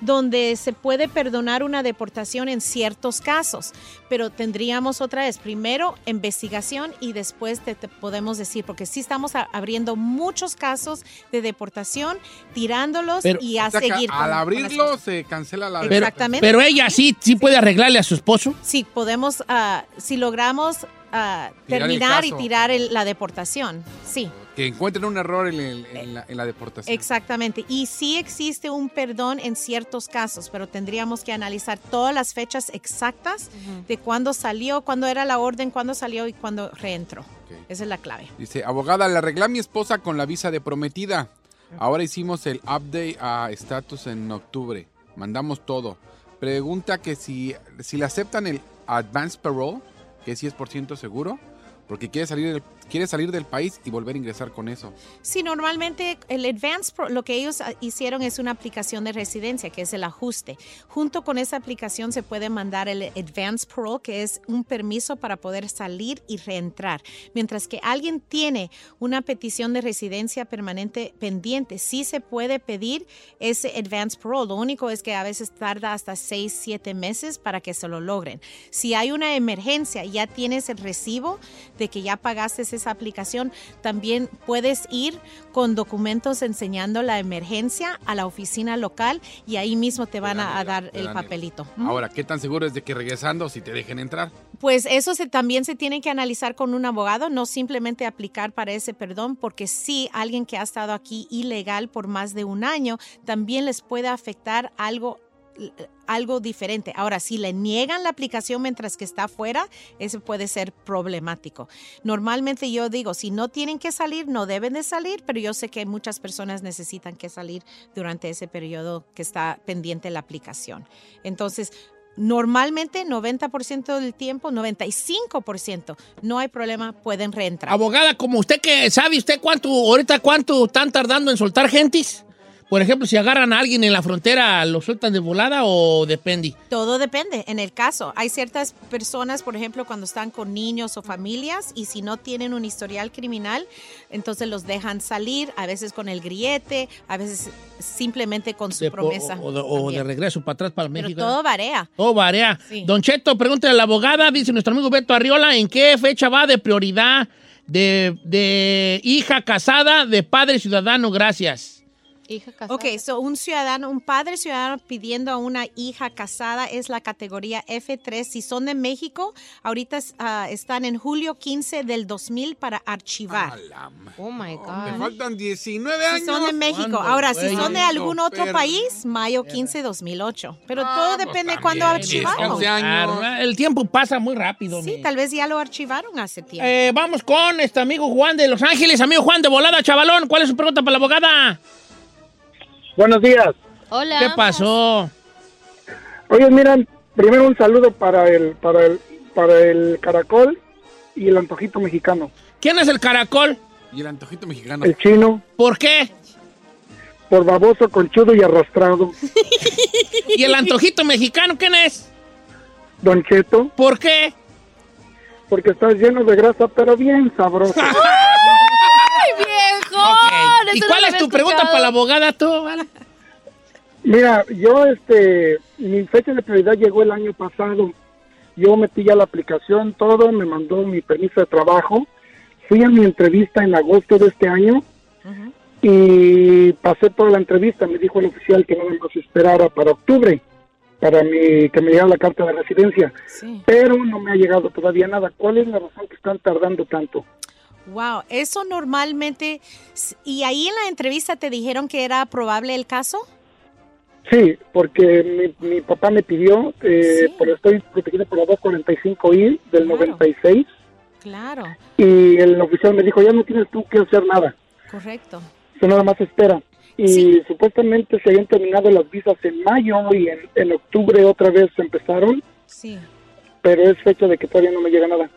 donde se puede perdonar una deportación en ciertos casos, pero tendríamos otra vez, primero investigación y después te, te podemos decir, porque sí estamos a- abriendo muchos casos de deportación, tirándolos Pero- y a O sea que seguir. al con- con abrirlo se cancela la Pero, Exactamente. pero ella sí, sí puede arreglarle a su esposo. Sí, podemos, ah, si logramos terminar y tirar el- la deportación, sí. Que encuentren un error en, el- en la, en la deportación. Exactamente. Y sí existe un perdón en ciertos casos, pero tendríamos que analizar todas las fechas exactas de cuándo salió, cuándo era la orden, cuándo salió y cuándo reentró. Esa es la clave. Dice, abogada, le arreglé a mi esposa con la visa de prometida. Ahora hicimos el update a estatus en octubre. Mandamos todo. Pregunta que si, si le aceptan el advance parole, que sí es por ciento seguro, porque quiere salir, del, quiere salir del país y volver a ingresar con eso. Sí, normalmente el Advance Pro, lo que ellos ah, hicieron es una aplicación de residencia, que es el ajuste. Junto con esa aplicación se puede mandar el Advance Parole, que es un permiso para poder salir y reentrar. Mientras que alguien tiene una petición de residencia permanente pendiente, sí se puede pedir ese Advance Parole. Lo único es que a veces tarda hasta 6, 7 meses para que se lo logren. Si hay una emergencia, ya tienes el recibo de que ya pagaste esa aplicación, también puedes ir con documentos enseñando la emergencia a la oficina local y ahí mismo te van a, a dar el- papelito. Ahora, ¿qué tan seguro es de que regresando si te dejen entrar? Pues eso se, también se tiene que analizar con un abogado, no simplemente aplicar para ese perdón, porque sí, alguien que ha estado aquí ilegal por más de un año, también les puede afectar algo algo diferente. Ahora, si le niegan la aplicación mientras que está afuera, eso puede ser problemático. Normalmente yo digo, si no tienen que salir, no deben de salir, pero yo sé que muchas personas necesitan que salir durante ese periodo que está pendiente la aplicación. Entonces, Normalmente 90% del tiempo, 95%, no hay problema, pueden reentrar. Abogada, como usted que sabe usted cuánto, ahorita cuánto están tardando en soltar gentis. Por ejemplo, si agarran a alguien en la frontera, ¿lo sueltan de volada o depende? Todo depende en el caso. Hay ciertas personas, por ejemplo, cuando están con niños o familias y si no tienen un historial criminal, entonces los dejan salir, a veces con el grillete, a veces simplemente con su De- o- promesa. O, de- o de regreso para atrás para Pero México. todo varía. Todo varía. Sí. Don Cheto, pregúntale a la abogada, dice nuestro amigo Beto Arriola, ¿en qué fecha va de prioridad de, de hija casada de padre ciudadano? Gracias. Hija casada. Ok, so un ciudadano, un padre ciudadano pidiendo a una hija casada es la categoría F3. Si son de México, ahorita ah, están en julio 15 del 2000 para archivar. Oh my Me God. faltan 19 Si años. son de México. ¿Cuándo, Ahora, si son de algún otro país, mayo 15, 2008. Pero Ah, todo pues depende de también, cuándo 10, archivaron. 11 años. El tiempo pasa muy rápido. Sí, mi. tal vez ya lo archivaron hace tiempo. Eh, vamos con este amigo Juan de Los Ángeles. Amigo Juan de Volada, chavalón. ¿Cuál es su pregunta para la abogada? Buenos días. Hola. ¿Qué pasó? Oye, miran, primero un saludo para el, para el, para el caracol y el antojito mexicano. ¿Quién es el caracol? Y el antojito mexicano. El chino, ¿Por qué? por baboso, conchudo y arrastrado. ¿Y el antojito mexicano quién es? Don Cheto, ¿Por qué? porque está lleno de grasa, pero bien sabroso. ¡Ay, viejo! ¿Y no cuál es tu pregunta para la abogada tú? vale? Mira, yo, este, mi fecha de prioridad llegó el año pasado Yo metí ya la aplicación, todo, me mandó mi permiso de trabajo. Fui a mi entrevista en agosto de este año y pasé toda la entrevista. Me dijo el oficial que nada más esperara para octubre para mi, que me llegara la carta de residencia. Pero no me ha llegado todavía nada. ¿Cuál es la razón que están tardando tanto? Wow, eso normalmente. ¿Y ahí en la entrevista te dijeron que era probable el caso? Sí, porque mi, mi papá me pidió, eh, por estoy protegido por la 245I del 96 Claro, y el oficial me dijo, ya no tienes tú que hacer nada, correcto. eso nada más espera. Y supuestamente se habían terminado las visas en mayo y en, en octubre otra vez empezaron, Sí. pero es fecha de que todavía no me llega nada.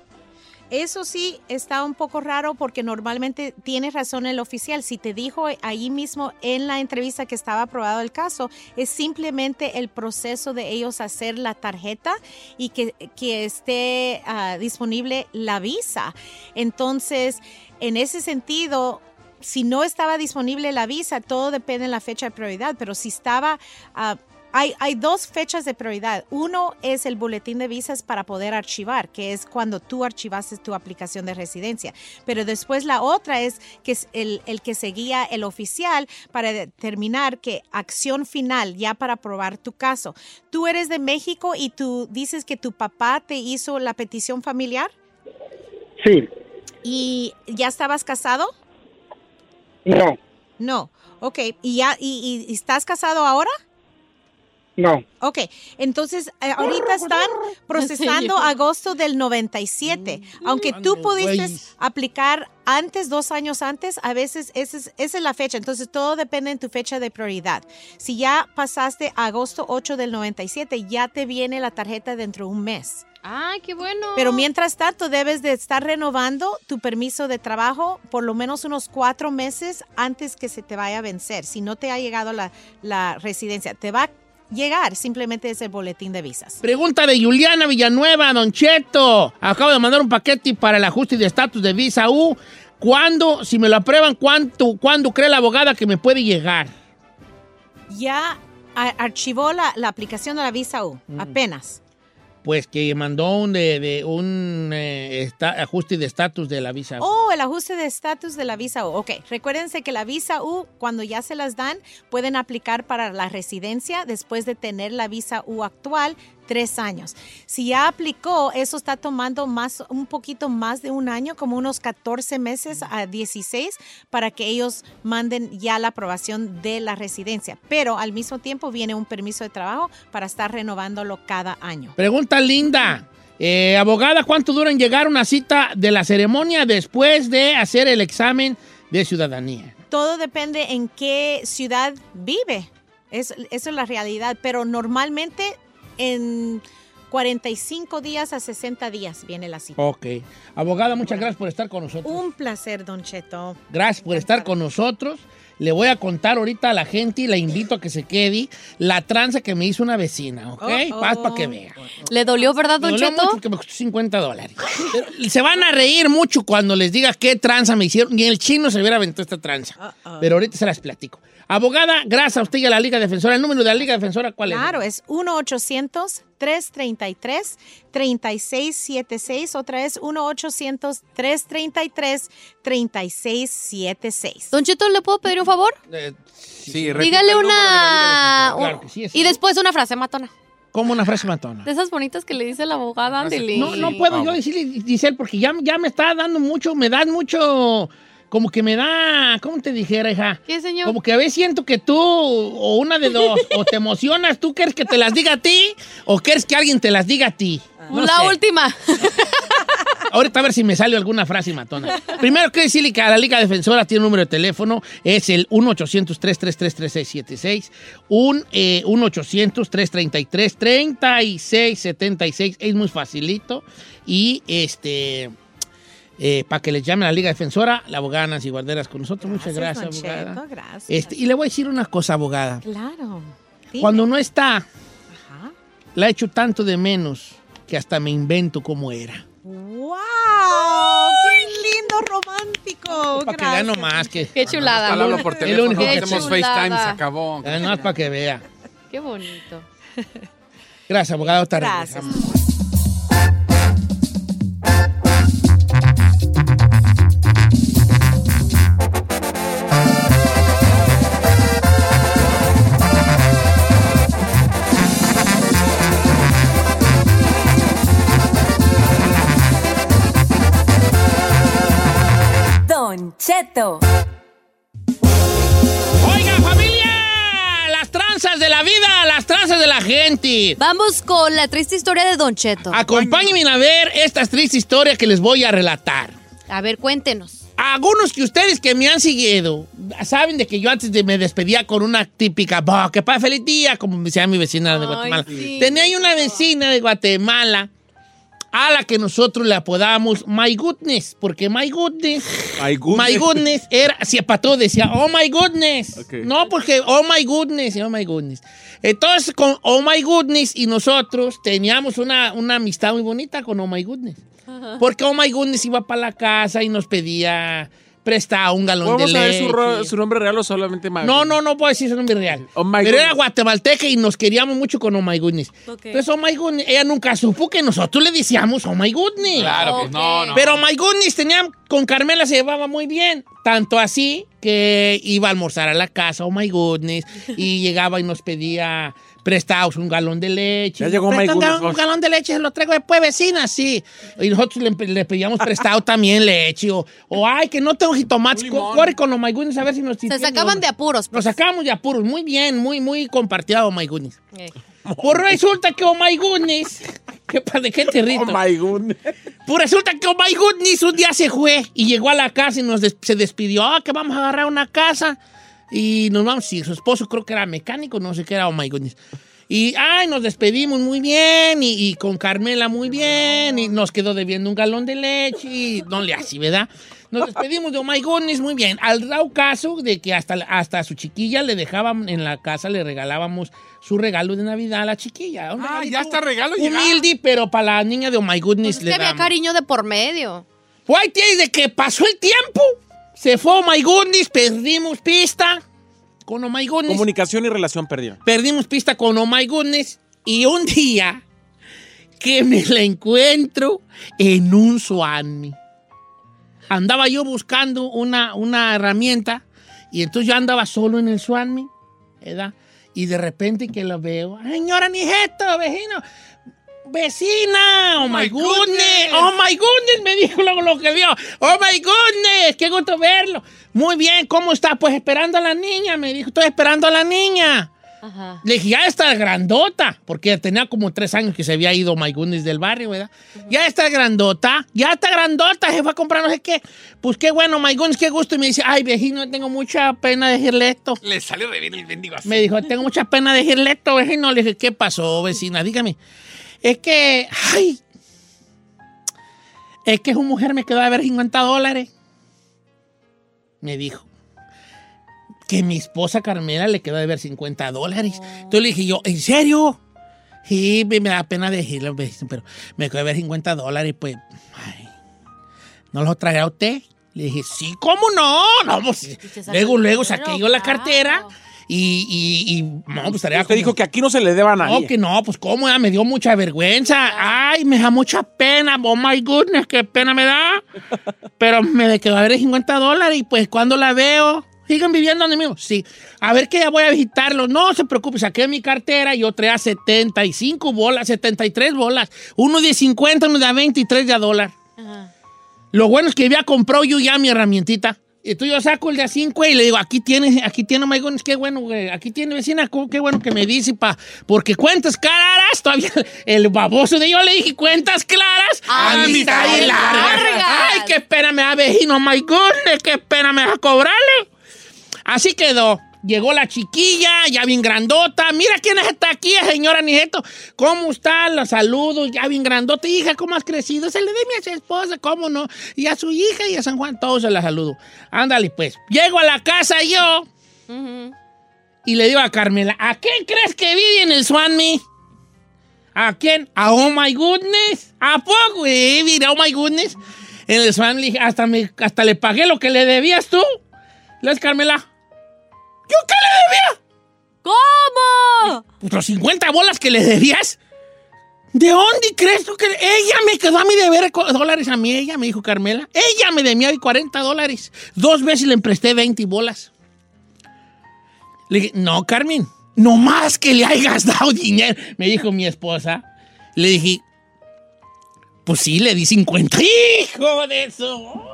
Eso sí está un poco raro porque normalmente tiene razón el oficial. Si te dijo ahí mismo en la entrevista que estaba aprobado el caso, es simplemente el proceso de ellos hacer la tarjeta y que, que esté ah, disponible la visa. Entonces, en ese sentido, si no estaba disponible la visa, todo depende de la fecha de prioridad, pero si estaba... ah, hay, hay dos fechas de prioridad. Uno es el boletín de visas para poder archivar, que es cuando tú archivaste tu aplicación de residencia. Pero después la otra es que es el, el que seguía el oficial para determinar que acción final ya para aprobar tu caso. Tú eres de México y tú dices que tu papá te hizo la petición familiar Sí, y ya estabas casado. no, No. Ok. ¿Y ya y, y estás casado ahora? No. Ok, entonces eh, ahorita están procesando agosto del 97. Aunque tú pudiste aplicar antes, dos años antes, a veces esa es, esa es la fecha. Entonces todo depende en tu fecha de prioridad. Si ya pasaste agosto 8 del 97, ya te viene la tarjeta dentro de un mes. Ay, qué bueno. Pero mientras tanto, debes de estar renovando tu permiso de trabajo por lo menos unos cuatro meses antes que se te vaya a vencer. Si no te ha llegado la, la residencia, te va a llegar, simplemente es el boletín de visas. Pregunta de Juliana Villanueva, Don Cheto. Acabo de mandar un paquete para el ajuste de estatus de visa U. ¿Cuándo, si me lo aprueban, cuánto, cuándo cree la abogada que me puede llegar? Ya archivó la, la aplicación de la visa U, apenas. Pues que mandó un, de, de un eh, esta- ajuste de estatus de la visa U. Oh, el ajuste de estatus de la visa U. Ok, recuérdense que la visa U, cuando ya se las dan, pueden aplicar para la residencia después de tener la visa U actual tres años. Si ya aplicó, eso está tomando más, un poquito más de un año, como unos 14 meses a 16, para que ellos manden ya la aprobación de la residencia. Pero al mismo tiempo viene un permiso de trabajo para estar renovándolo cada año. Pregunta linda. Eh, abogada, ¿cuánto dura en llegar una cita de la ceremonia después de hacer el examen de ciudadanía? todo depende en qué ciudad vive. Es, eso es la realidad. Pero normalmente en 45 días a 60 días viene la cita. Ok. Abogada, muchas gracias por estar con nosotros. Un placer, Don Cheto. Gracias por estar con nosotros. Le voy a contar ahorita a la gente y la invito a que se quede la tranza que me hizo una vecina, ¿ok? Oh, oh. Paz para que vea. ¿Le dolió, verdad, Me Don dolió Cheto? mucho porque me costó 50 dólares. Pero se van a reír mucho cuando les diga qué tranza me hicieron. Ni el chino se hubiera aventado esta tranza. Pero ahorita se las platico. Abogada, gracias a usted y a la Liga Defensora. ¿El número de la Liga Defensora cuál es? Claro, es 1-800-333-3676. Otra vez 1-800-333-3676. Don Cheto, ¿le puedo pedir un favor? Eh, Sí, Dígale una... Claro que sí, es- y después una frase matona. Como una frase matona. De esas bonitas que le dice la abogada, ándele. No, no puedo yo decirle, Giselle, porque ya, ya me está dando mucho, me das mucho, como que me da, ¿cómo te dijera, hija? ¿Qué, señor? Como que a veces siento que tú, o una de dos, o te emocionas, ¿tú quieres que te las diga a ti? ¿O quieres que alguien te las diga a ti? No la sé. última. Ahorita a ver si me sale alguna frase matona. Primero que decirle que a la Liga Defensora tiene un número de teléfono, es el 1-800-333-3676, un, eh, 1-800-333-3676, es muy facilito. Y este, para que les llame a la Liga Defensora, la abogada Nancy Guarderas con nosotros. Muchas gracias, abogada. Gracias. Este, y le voy a decir una cosa, abogada. Claro. Dime. Cuando no está, la echo tanto de menos que hasta me invento cómo era. ¡Wow! ¡Qué lindo romántico! Para que vea nomás que... Qué chulada. Para hablarlo por El teléfono, único que hacemos. FaceTime, se acabó. Ah, Nada más para que vea. Qué bonito. Gracias, abogado. Gracias. regresamos. Cheto. Oiga, familia, las tranzas de la vida, las tranzas de la gente. Vamos con la triste historia de Don Cheto. Acompáñenme a ver esta triste historia que les voy a relatar. A ver, cuéntenos. Algunos que ustedes que me han seguido saben de que yo antes de me despedía con una típica, "Bah, que feliz día, como me decía mi vecina de Guatemala. Tenía yo una vecina de Guatemala a la que nosotros le apodamos My Goodness, porque My Goodness, My goodness. My Goodness era, si para todo decía, Oh My Goodness. No, porque Oh My Goodness, Oh My Goodness. Entonces, con Oh My Goodness y nosotros teníamos una, una amistad muy bonita con Oh My Goodness. Porque Oh My Goodness iba para la casa y nos pedía prestado un galón de ¿Podemos saber leche. su, ro- su nombre real o solamente Mag? No, no, no puedo decir su nombre real. Oh my Pero era guatemalteca y nos queríamos mucho con Oh My Goodness. Entonces, Oh My Goodness, ella nunca supo que nosotros le decíamos Oh My Goodness. Claro, pues no, no. Pero My Goodness tenía, con Carmela se llevaba muy bien. Tanto así que iba a almorzar a la casa, Oh My Goodness, y llegaba y nos pedía prestados un galón de leche. Ya llegó un, Goodness, ga- un galón de leche, se lo traigo después, vecina, sí. Y nosotros le, le pedíamos prestado también leche. O, o, ay, que no tengo jitomates. Co- Corre con Oh My Goodness a ver si nos... Se sacaban de apuros. Nos sacábamos de apuros. Muy bien, muy, muy compartido, Oh My Goodness. Pues resulta que Oh My Goodness... ¿Qué ¿De qué te rito? Oh my goodness. Pues resulta que Oh My Goodness un día se fue y llegó a la casa y nos des- se despidió. Ah, que vamos a agarrar una casa y nos vamos. Sí, su esposo creo que era mecánico, no sé qué era Oh My Goodness. Y, ay, nos despedimos muy bien y, y con Carmela muy bien y nos quedó debiendo un galón de leche y no le así, ¿verdad? Nos despedimos de Oh My Goodness muy bien. Al dado caso de que hasta, hasta a su chiquilla le dejaban en la casa, le regalábamos su regalo de Navidad a la chiquilla. Ah, regalito ya está regalo llegado. Humilde, pero para la niña de Oh My Goodness Pues es le que había damos. cariño de por medio. White desde que pasó el tiempo, se fue Oh My Goodness, perdimos pista con Oh My Goodness. Comunicación y relación perdida. Perdimos pista con Oh My Goodness y un día que me la encuentro en un Swami. Andaba yo buscando una, una herramienta y entonces yo andaba solo en el Swami, ¿verdad? Y de repente que lo veo, señora Nijeto, vecino, vecina, oh, my goodness, oh my goodness, me dijo lo que vio, oh my goodness, qué gusto verlo. Muy bien, ¿cómo está? Pues esperando a la niña, me dijo, estoy esperando a la niña. Ajá. Le dije, ya está grandota, porque tenía como tres años que se había ido My Goodness del barrio, ¿verdad? Ya está grandota, ya está grandota, se fue a comprar no sé qué. Pues qué bueno, My Goodness, qué gusto. Y me dice, ay, viejino, tengo mucha pena de decirle esto. Le salió de bien el bendigo así. Me dijo, tengo mucha pena de decirle esto, vecino. Le dije, ¿qué pasó, vecina? Dígame. Es que, ay, es que su mujer me quedó a ver 50 dólares. Me dijo que mi esposa Carmela le quedó de ver 50 dólares. Entonces le dije yo, ¿en serio? Sí, me da pena decirlo, pero me quedó de ver 50 dólares, pues, ay, ¿no los traerá usted? Le dije, sí, ¿cómo no? No, pues, luego, luego saqué yo la cartera y, y, y no, pues estaría Usted dijo que aquí no se le deba a nadie. no, que no, pues cómo, ya me dio mucha vergüenza. Ay, me da mucha pena. Oh my goodness, qué pena me da. Pero me quedó a ver 50 dólares y pues cuando la veo, ¿siguen viviendo donde mismo? Sí. A ver que ya voy a visitarlo. No se preocupe, saqué mi cartera y yo traía 75 bolas, 73 bolas. Uno de 50, uno de 23 de a dólar. Lo bueno es que había comprado yo ya mi herramientita. Entonces yo saco el de a 5 y le digo, aquí tiene, aquí tiene, my goodness, qué bueno, güey. Aquí tiene, vecina, qué bueno que me dice, pa. Porque cuentas claras, todavía el baboso de yo le dije, cuentas claras, amistad y largas. Ay, qué pena me da, vecino, my goodness, qué pena me da cobrarle. Así quedó. Llegó la chiquilla, ya bien grandota. Mira quién está aquí, señora Nieto. ¿Cómo está? La saludo, ya bien grandota. Hija, ¿cómo has crecido? Se le dé a su esposa, ¿cómo no? Y a su hija y a San Juan, todos se la saludo. Ándale, pues. Llego a la casa yo y le digo a Carmela, ¿a quién crees que vive en el Swanme? ¿A quién? A Oh My Goodness. ¿A poco, güey? Mira, Oh My Goodness. En el Swan le dije, hasta, me, hasta le pagué lo que le debías tú. Le dices, Carmela, ¿yo qué le debía? ¿Cómo? Pues los 50 bolas que le debías. ¿De dónde crees tú que ella me quedó a mí de ver dólares a mí? Ella me dijo Carmela. Ella me debía 40 dólares. Dos veces le empresté 20 bolas. Le dije, no, Carmen, no más que le hayas dado dinero, me dijo mi esposa. Le dije, pues sí, le di 50. ¡Hijo de eso!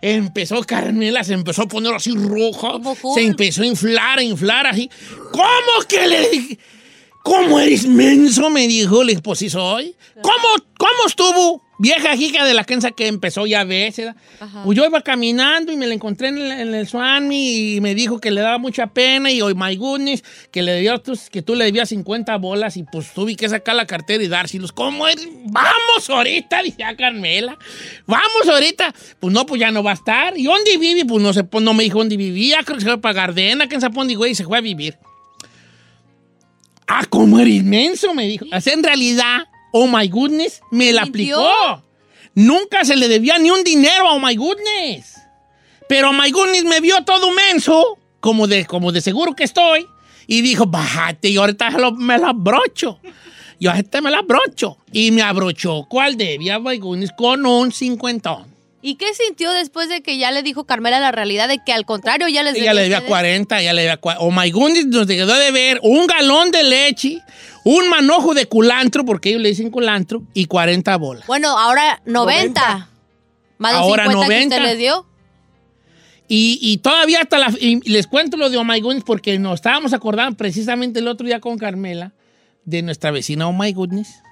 Empezó Carmela, se empezó a poner así roja, se empezó a inflar, a inflar así. ¿Cómo que le dije? ¿Cómo eres menso? Me dijo, le pues sí soy. ¿Cómo, cómo estuvo? Vieja hija de la Kenza que empezó ya a veces. Pues yo iba caminando y me la encontré en el, en el Swami y me dijo que le daba mucha pena y hoy, my goodness, que, le debía, tus- que tú le debías 50 bolas y pues tuve que sacar la cartera y dárselos. ¿Cómo eres? Vamos ahorita, decía Carmela. Vamos ahorita. Pues no, pues ya no va a estar. ¿Y dónde vive? Pues no, se, pues no me dijo dónde vivía. Creo que se fue para Gardena, en Zapón, güey, y se fue a vivir. Ah, ¿cómo eres inmenso? Me dijo. O sea, en realidad, oh my goodness, me la aplicó. Nunca se le debía ni un dinero a oh my goodness. Pero oh my goodness me vio todo menso, como de, como de seguro que estoy, y dijo, bájate, y ahorita me la abrocho. Yo ahorita me la abrocho. Y me abrochó. ¿Cuál debía, oh my goodness? Con un cincuentón. ¿Y qué sintió después de que ya le dijo Carmela la realidad de que al contrario ya les Ella le debía ustedes? 40, ella le debía 40. Oh my goodness, nos quedó de ver un galón de leche, un manojo de culantro, porque ellos le dicen culantro, y 40 bolas. Bueno, ahora 90. Más de Ahora 50 que 90. usted les dio. Y, y todavía hasta la... y les cuento lo de Oh My Goodness porque nos estábamos acordando precisamente el otro día con Carmela de nuestra vecina Oh My Goodness.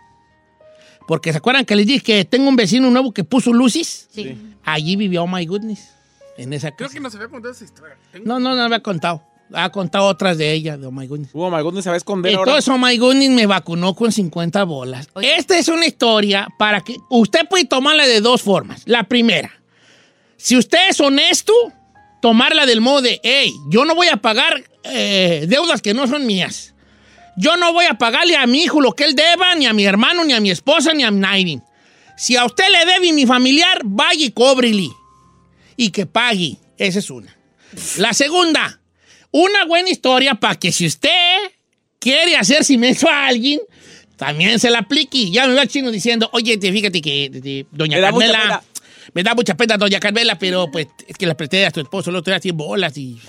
Porque ¿se acuerdan que les dije que tengo un vecino nuevo que puso luces? Sí. Allí vivía Oh My Goodness. En esa Creo casa. que nos había contado esa historia. Tengo- No, no, no había contado. Ha contado otras de ella, de Oh My Goodness. Oh my goodness, se va a esconder ahora. Entonces, Oh My Goodness me vacunó con 50 bolas. Esta es una historia para que usted puede tomarla de dos formas. La primera, si usted es honesto, tomarla del modo de, hey, yo no voy a pagar eh, deudas que no son mías. Yo no voy a pagarle a mi hijo lo que él deba, ni a mi hermano, ni a mi esposa, ni a nadie. Si a usted le debe mi familiar, vaya y cóbrele. Y que pague. Esa es una. La segunda, una buena historia para que si usted quiere hacer cimiento a alguien, también se la aplique. Ya me va el chino diciendo, oye, te fíjate que doña Me Carmela, me da mucha pena doña Carmela, pero pues es que la presté a tu esposo el otro día 100 bolas y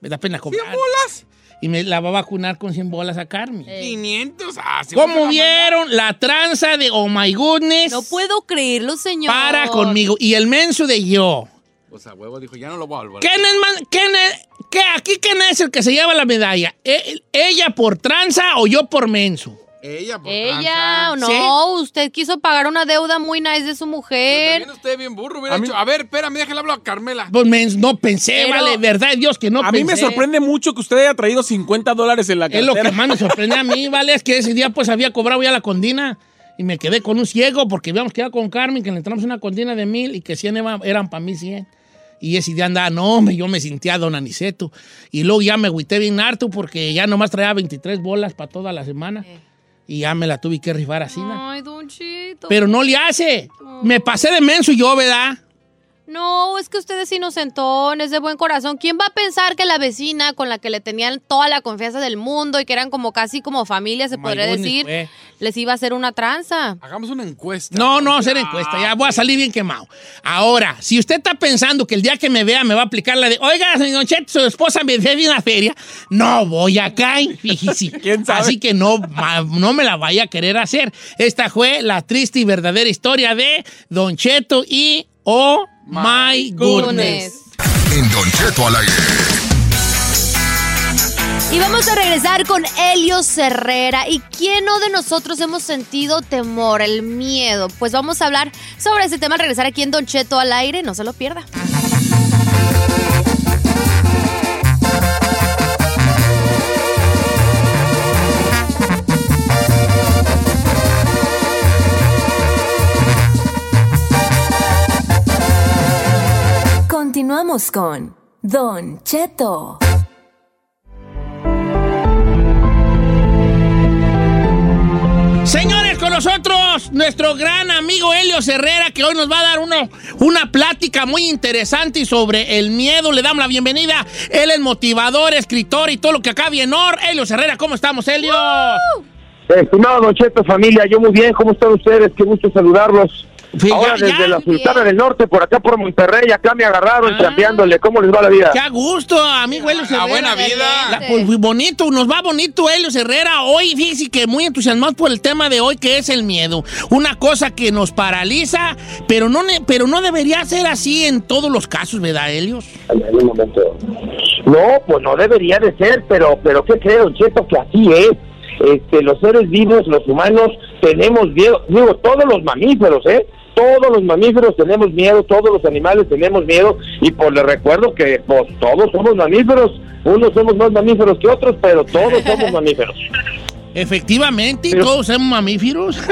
me da pena. ¿100 bolas? Y me la va a vacunar con 100 bolas a Carmen. 500. Ah, sí, ¿Cómo vieron la tranza de Oh My Goodness No puedo creerlo, señor. para conmigo? Y el menso de yo. O sea, huevo dijo, ya no lo voy a volver. ¿Quién es, man- quién es- qué- aquí quién es el que se lleva la medalla? ¿E- ¿Ella por tranza o yo por menso? Ella, por Ella, tranza. no, ¿Sí? usted quiso pagar una deuda muy nice de su mujer. También usted bien burro. Hubiera A mí- dicho, a ver, espérame, déjale hablar a Carmela. Pues no pensé, Pero- vale, verdad de Dios que no A pensé. mí me sorprende mucho que usted haya traído 50 dólares en la Es cartera. lo que más me sorprende a mí, ¿vale? Es que ese día pues había cobrado ya la condina y me quedé con un ciego porque habíamos quedado con Carmen que le entramos una condina de mil y que 100 eva- eran para mí 100. Y ese día andaba, no, yo me sentía don Aniceto. Y luego ya me agüité bien harto porque ya nomás traía 23 bolas para toda la semana. Y ya me la tuve que rifar así, ¿no? Ay, Don Chito. Pero no le hace. Me pasé de menso yo, ¿verdad? No, es que usted es inocentón, es de buen corazón. ¿Quién va a pensar que la vecina con la que le tenían toda la confianza del mundo y que eran como casi como familia, se Oh podría decir, les iba a hacer una tranza? Hagamos una encuesta. No, no, hacer encuesta, ya voy a salir bien quemado. Ahora, si usted está pensando que el día que me vea me va a aplicar la de, oiga, señor Cheto, su esposa me debe una feria, no voy a caer, fíjese. ¿Quién sabe? Así que no, no me la vaya a querer hacer. Esta fue la triste y verdadera historia de Don Cheto y Oh My Goodness. En Don Cheto al aire. Y vamos a regresar con Helio Herrera. ¿Y quién no de nosotros hemos sentido temor, el miedo? Pues vamos a hablar sobre ese tema al regresar aquí en Don Cheto al aire. No se lo pierda. Continuamos con Don Cheto. Señores, con nosotros nuestro gran amigo Helio Herrera, que hoy nos va a dar uno- una plática muy interesante sobre el miedo. Le damos la bienvenida. Él es motivador, escritor y todo lo que acá viene. Helio Herrera, ¿cómo estamos, Helio? Estimado Don Cheto, familia, yo muy bien, ¿cómo están ustedes? Qué gusto saludarlos. Ahora desde la Sultana del Norte, por acá por Monterrey, acá me agarraron chambeándole. ¿Cómo les va la vida? Qué a gusto, amigo Helios Herrera. buena vida. La- pues, muy bonito, nos va bonito Helios Herrera. Hoy, fíjese que muy entusiasmados por el tema de hoy, que es el miedo. Una cosa que nos paraliza, pero no, ne- pero no debería ser así en todos los casos, ¿verdad, Helios? En un momento. No, pues no debería de ser, pero, pero ¿qué creo, Cheto? Que así es. Este, los seres vivos, los humanos, tenemos miedo. Digo, todos los mamíferos, ¿eh? Todos los mamíferos tenemos miedo, todos los animales tenemos miedo. Y pues les recuerdo que pues todos somos mamíferos. Unos somos más mamíferos que otros, pero todos somos mamíferos. Efectivamente, todos somos mamíferos.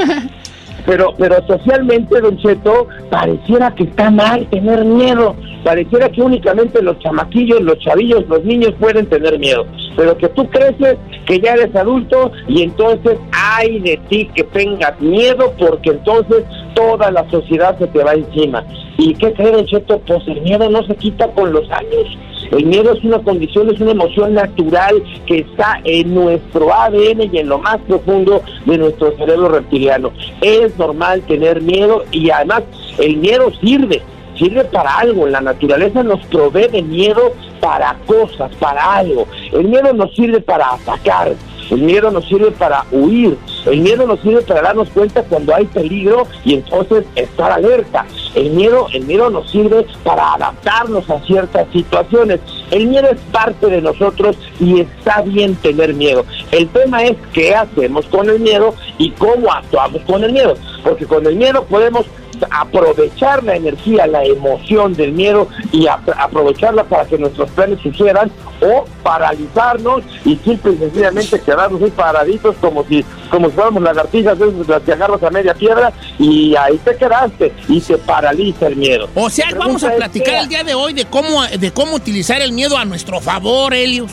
Pero, pero socialmente, Don Cheto, pareciera que está mal tener miedo. Pareciera que únicamente los chamaquillos, los chavillos, los niños pueden tener miedo. Pero que tú creces, que ya eres adulto y entonces hay de ti que tengas miedo porque entonces toda la sociedad se te va encima. ¿Y qué crees, Don Cheto? Pues el miedo no se quita con los años. El miedo es una condición, es una emoción natural que está en nuestro ADN y en lo más profundo de nuestro cerebro reptiliano. Es normal tener miedo y además el miedo sirve, sirve para algo. La naturaleza nos provee de miedo para cosas, para algo. El miedo nos sirve para atacar, el miedo nos sirve para huir, el miedo nos sirve para darnos cuenta cuando hay peligro y entonces estar alerta. El miedo, el miedo nos sirve para adaptarnos a ciertas situaciones. El miedo es parte de nosotros y está bien tener miedo. El tema es qué hacemos con el miedo y cómo actuamos con el miedo. Porque con el miedo podemos aprovechar la energía, la emoción del miedo y ap- aprovecharla para que nuestros planes sucedan o paralizarnos y simple y sencillamente quedarnos ahí paraditos como si como si fuéramos lagartijas las que agarras a media piedra y ahí te quedaste y te paraliza el miedo. O sea, vamos a platicar ¿qué el día de hoy de cómo, de cómo utilizar el miedo a nuestro favor, Helios.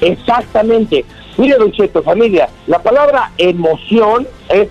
Exactamente. Mire, Don Cheto, familia, la palabra emoción es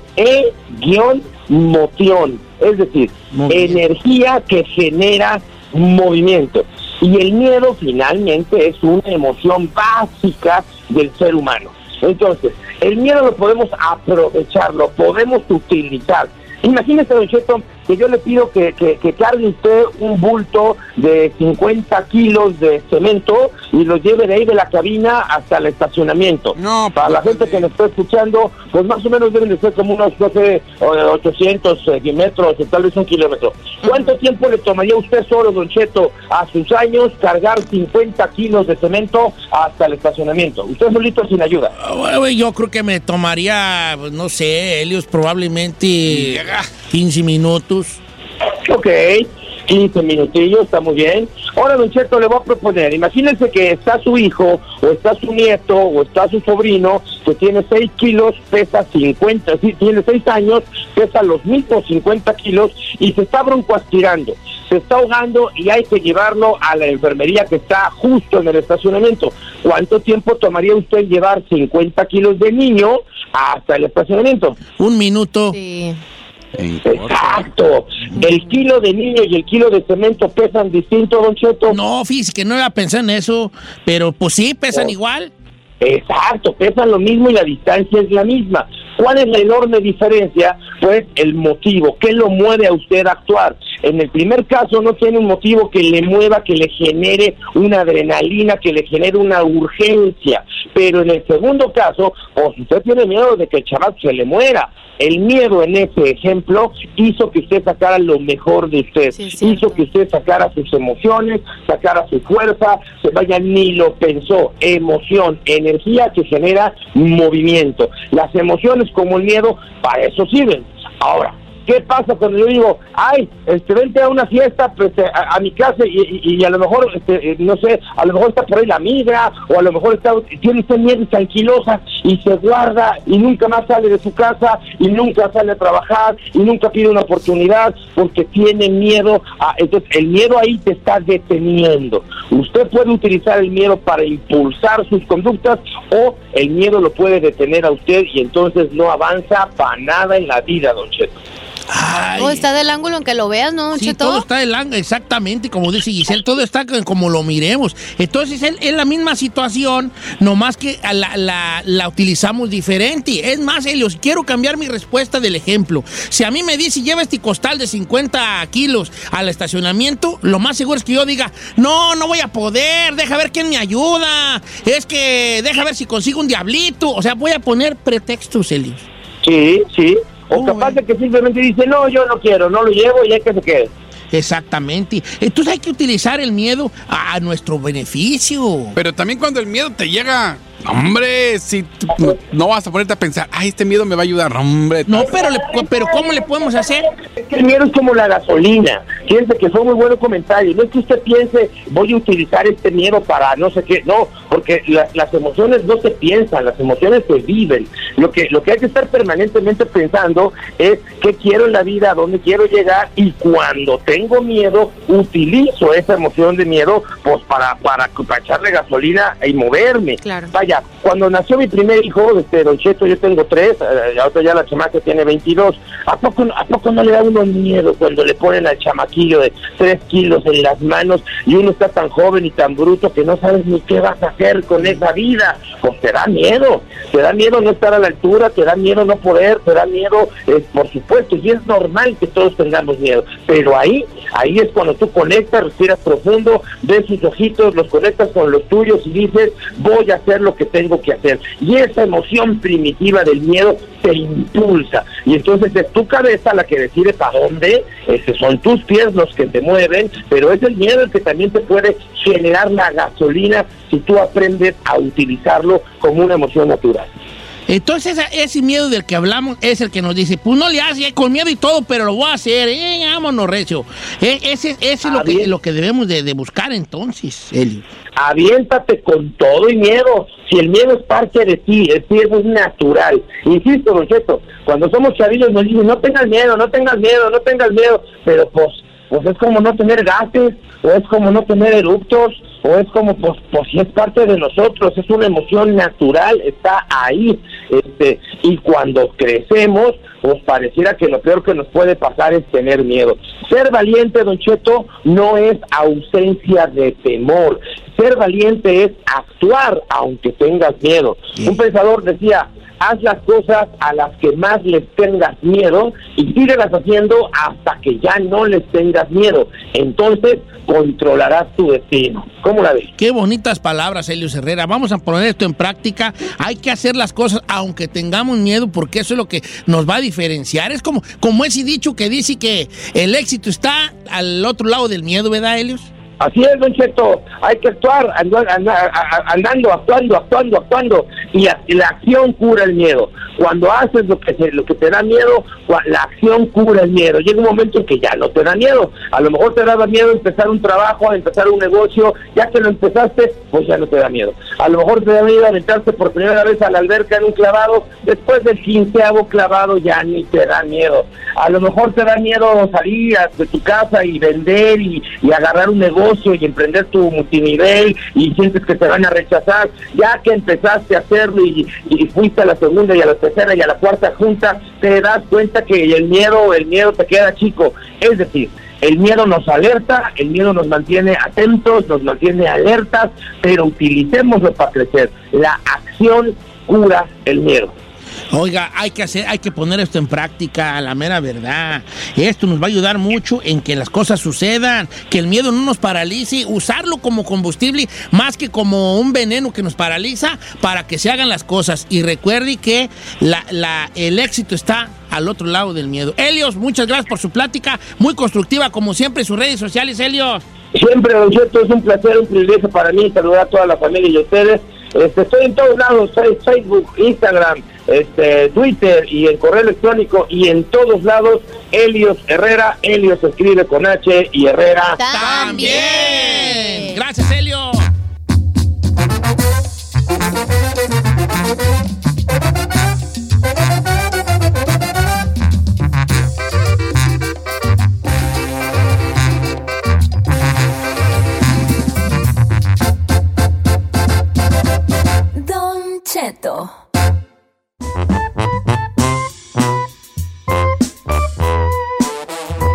e-moción, es decir, energía que genera movimiento. Y el miedo finalmente es una emoción básica del ser humano. Entonces, el miedo lo podemos aprovechar, lo podemos utilizar. Imagínese, Don Cheto, que yo le pido que, que, que cargue usted un bulto de 50 kilos de cemento y lo lleve de ahí de la cabina hasta el estacionamiento. No, Para la gente que nos está escuchando, pues más o menos deben de ser como unos, no sé, o- 800 eh, metros, tal vez un kilómetro. ¿Cuánto tiempo le tomaría usted solo, Don Cheto, a sus años, cargar 50 kilos de cemento hasta el estacionamiento? Usted solito sin ayuda. Ah, Yo creo que me tomaría, pues, no sé, Helios, probablemente 15 minutos. Ok, 15 minutillos, está muy bien. Ahora, Don Cheto, le voy a proponer, imagínense que está su hijo, o está su nieto, o está su sobrino, que tiene 6 kilos, pesa 50, sí, tiene 6 años, pesa los mismos 50 kilos, y se está broncoaspirando, se está ahogando y hay que llevarlo a la enfermería que está justo en el estacionamiento. ¿Cuánto tiempo tomaría usted llevar 50 kilos de niño hasta el estacionamiento? Un minuto. Exacto. El kilo de niño y el kilo de cemento pesan distinto, Don Cheto. No, fíjese que no iba a pensar en eso, pero pues sí, pesan Oh. igual. Exacto, pesan lo mismo y la distancia es la misma. ¿Cuál es la enorme diferencia? Pues el motivo, ¿qué lo mueve a usted a actuar? En el primer caso no tiene un motivo que le mueva, que le genere una adrenalina, que le genere una urgencia. Pero en el segundo caso, pues usted tiene miedo de que el chaval se le muera. El miedo en ese ejemplo hizo que usted sacara lo mejor de usted, hizo que usted sacara sus emociones, sacara su fuerza, se vaya ni lo pensó, emoción, energía que genera movimiento. Las emociones como el miedo para eso sirven. Ahora, ¿Qué pasa cuando yo digo, ay, este, vente a una fiesta pues, eh, a, mi casa y, a lo mejor, este, eh, no sé, a lo mejor está por ahí la amiga o a lo mejor está, tiene usted miedo tranquilosa y se guarda y nunca más sale de su casa y nunca sale a trabajar y nunca pide una oportunidad porque tiene miedo. Entonces, el miedo ahí te está deteniendo. Usted puede utilizar el miedo para impulsar sus conductas o el miedo lo puede detener a usted y entonces no avanza para nada en la vida, don Cheto. Todo está del ángulo en que lo veas, ¿no, Sí, Cheto? todo está del ángulo, exactamente, como dice Giselle, todo está como lo miremos. Entonces es, es la misma situación, nomás que la- la utilizamos diferente. Es más, Helios, quiero cambiar mi respuesta del ejemplo. Si a mí me dice, lleva este costal de 50 kilos al estacionamiento, lo más seguro es que yo diga, no, no voy a poder, deja ver quién me ayuda, es que deja ver si consigo un diablito. O sea, voy a poner pretextos, Helios. Sí, sí. O capaz de que simplemente dice, no, yo no quiero, no lo llevo y hay que se quede. Exactamente. Entonces hay que utilizar el miedo a, a nuestro beneficio. Pero también cuando el miedo te llega, hombre, si tú no vas a ponerte a pensar, ay, este miedo me va a ayudar, hombre. No, pero, le- pero ¿cómo le podemos hacer? Es que el miedo es como la gasolina. Fíjense que fue muy buen comentario. No es que usted piense, voy a utilizar este miedo para no sé qué. No, porque la- las emociones no se piensan, las emociones se viven. Lo que, lo que hay que estar permanentemente pensando es qué quiero en la vida, a dónde quiero llegar y cuando tengo miedo, utilizo esa emoción de miedo pues para, para, para echarle gasolina y moverme. Vaya, cuando nació mi primer hijo, este, Don Cheto, yo tengo tres, eh, ahorita ya la chamaca tiene 22. ¿A poco, ¿A poco no le da uno miedo cuando le ponen al chamaquillo de 3 kilos en las manos y uno está tan joven y tan bruto que no sabes ni qué vas a hacer con esa vida? Pues te da miedo, te da miedo no estar a la altura, te da miedo no poder, te da miedo, eh, por supuesto, y es normal que todos tengamos miedo, pero ahí, ahí es cuando tú conectas, respiras profundo, ves sus ojitos, los conectas con los tuyos y dices, voy a hacer lo que tengo que hacer. Y esa emoción primitiva del miedo te impulsa. Y entonces es tu cabeza la que decide para dónde, este, son tus pies los que te mueven, pero es el miedo el que también te puede generar la gasolina si tú aprendes a utilizarlo como una emoción natural. Entonces ese miedo del que hablamos es el que nos dice, pues no le haces, eh, con miedo y todo, pero lo voy a hacer, eh, vámonos, recio. Eh, ese ese es lo que, lo que debemos de, de buscar entonces, Elio. aviéntate con todo y miedo. Si el miedo es parte de ti, el miedo es natural. Insisto, Don Cheto, cuando somos chavillos nos dicen, no tengas miedo, no tengas miedo, no tengas miedo, pero pues, pues es como no tener gases, o es como no tener eruptos, o es como, pues, pues si es parte de nosotros, es una emoción natural, está ahí. Este, y cuando crecemos, pues pareciera que lo peor que nos puede pasar es tener miedo. Ser valiente, Don Cheto, no es ausencia de temor. Ser valiente es actuar aunque tengas miedo. Un pensador decía, haz las cosas a las que más les tengas miedo y síguelas haciendo hasta que ya no les tengas miedo. Entonces controlarás tu destino. ¿Cómo la ves? Qué bonitas palabras, Elio Herrera. Vamos a poner esto en práctica. Hay que hacer las cosas aunque tengamos miedo, porque eso es lo que nos va a diferenciar. Es como, como ese dicho que dice que el éxito está al otro lado del miedo, ¿verdad, Helios? Así es, Don Cheto, hay que actuar, andando, actuando, actuando, actuando, y, la acción cura el miedo. Cuando haces lo que, te da miedo, la acción cura el miedo. Llega un momento en que ya no te da miedo. A lo mejor te daba miedo empezar un trabajo, empezar un negocio, ya que lo empezaste, pues ya no te da miedo. A lo mejor te da miedo aventarte por primera vez a la alberca en un clavado, después del quinceavo clavado ya ni te da miedo. A lo mejor te da miedo salir de tu casa y vender y agarrar un negocio y emprender tu multinivel y sientes que te van a rechazar. Ya que empezaste a hacerlo y, y fuiste a la segunda y a la tercera y a la cuarta junta, te das cuenta que el miedo, el miedo te queda chico. Es decir, el miedo nos alerta, el miedo nos mantiene atentos, nos mantiene alertas, pero utilicémoslo para crecer. La acción cura el miedo. Oiga, hay que hacer, hay que poner esto en práctica, la mera verdad. Esto nos va a ayudar mucho en que las cosas sucedan, que el miedo no nos paralice, usarlo como combustible más que como un veneno que nos paraliza para que se hagan las cosas. Y recuerde que la, la- el éxito está al otro lado del miedo. Helios, muchas gracias por su plática, muy constructiva como siempre, sus redes sociales, Helios. Siempre, Don Cheto, es un placer, un privilegio para mí saludar a toda la familia y a ustedes. Este, estoy en todos lados, soy Facebook, Instagram, este, Twitter y en correo electrónico y en todos lados, Helios Herrera, Helios escribe con H y Herrera. También. Gracias, Helios.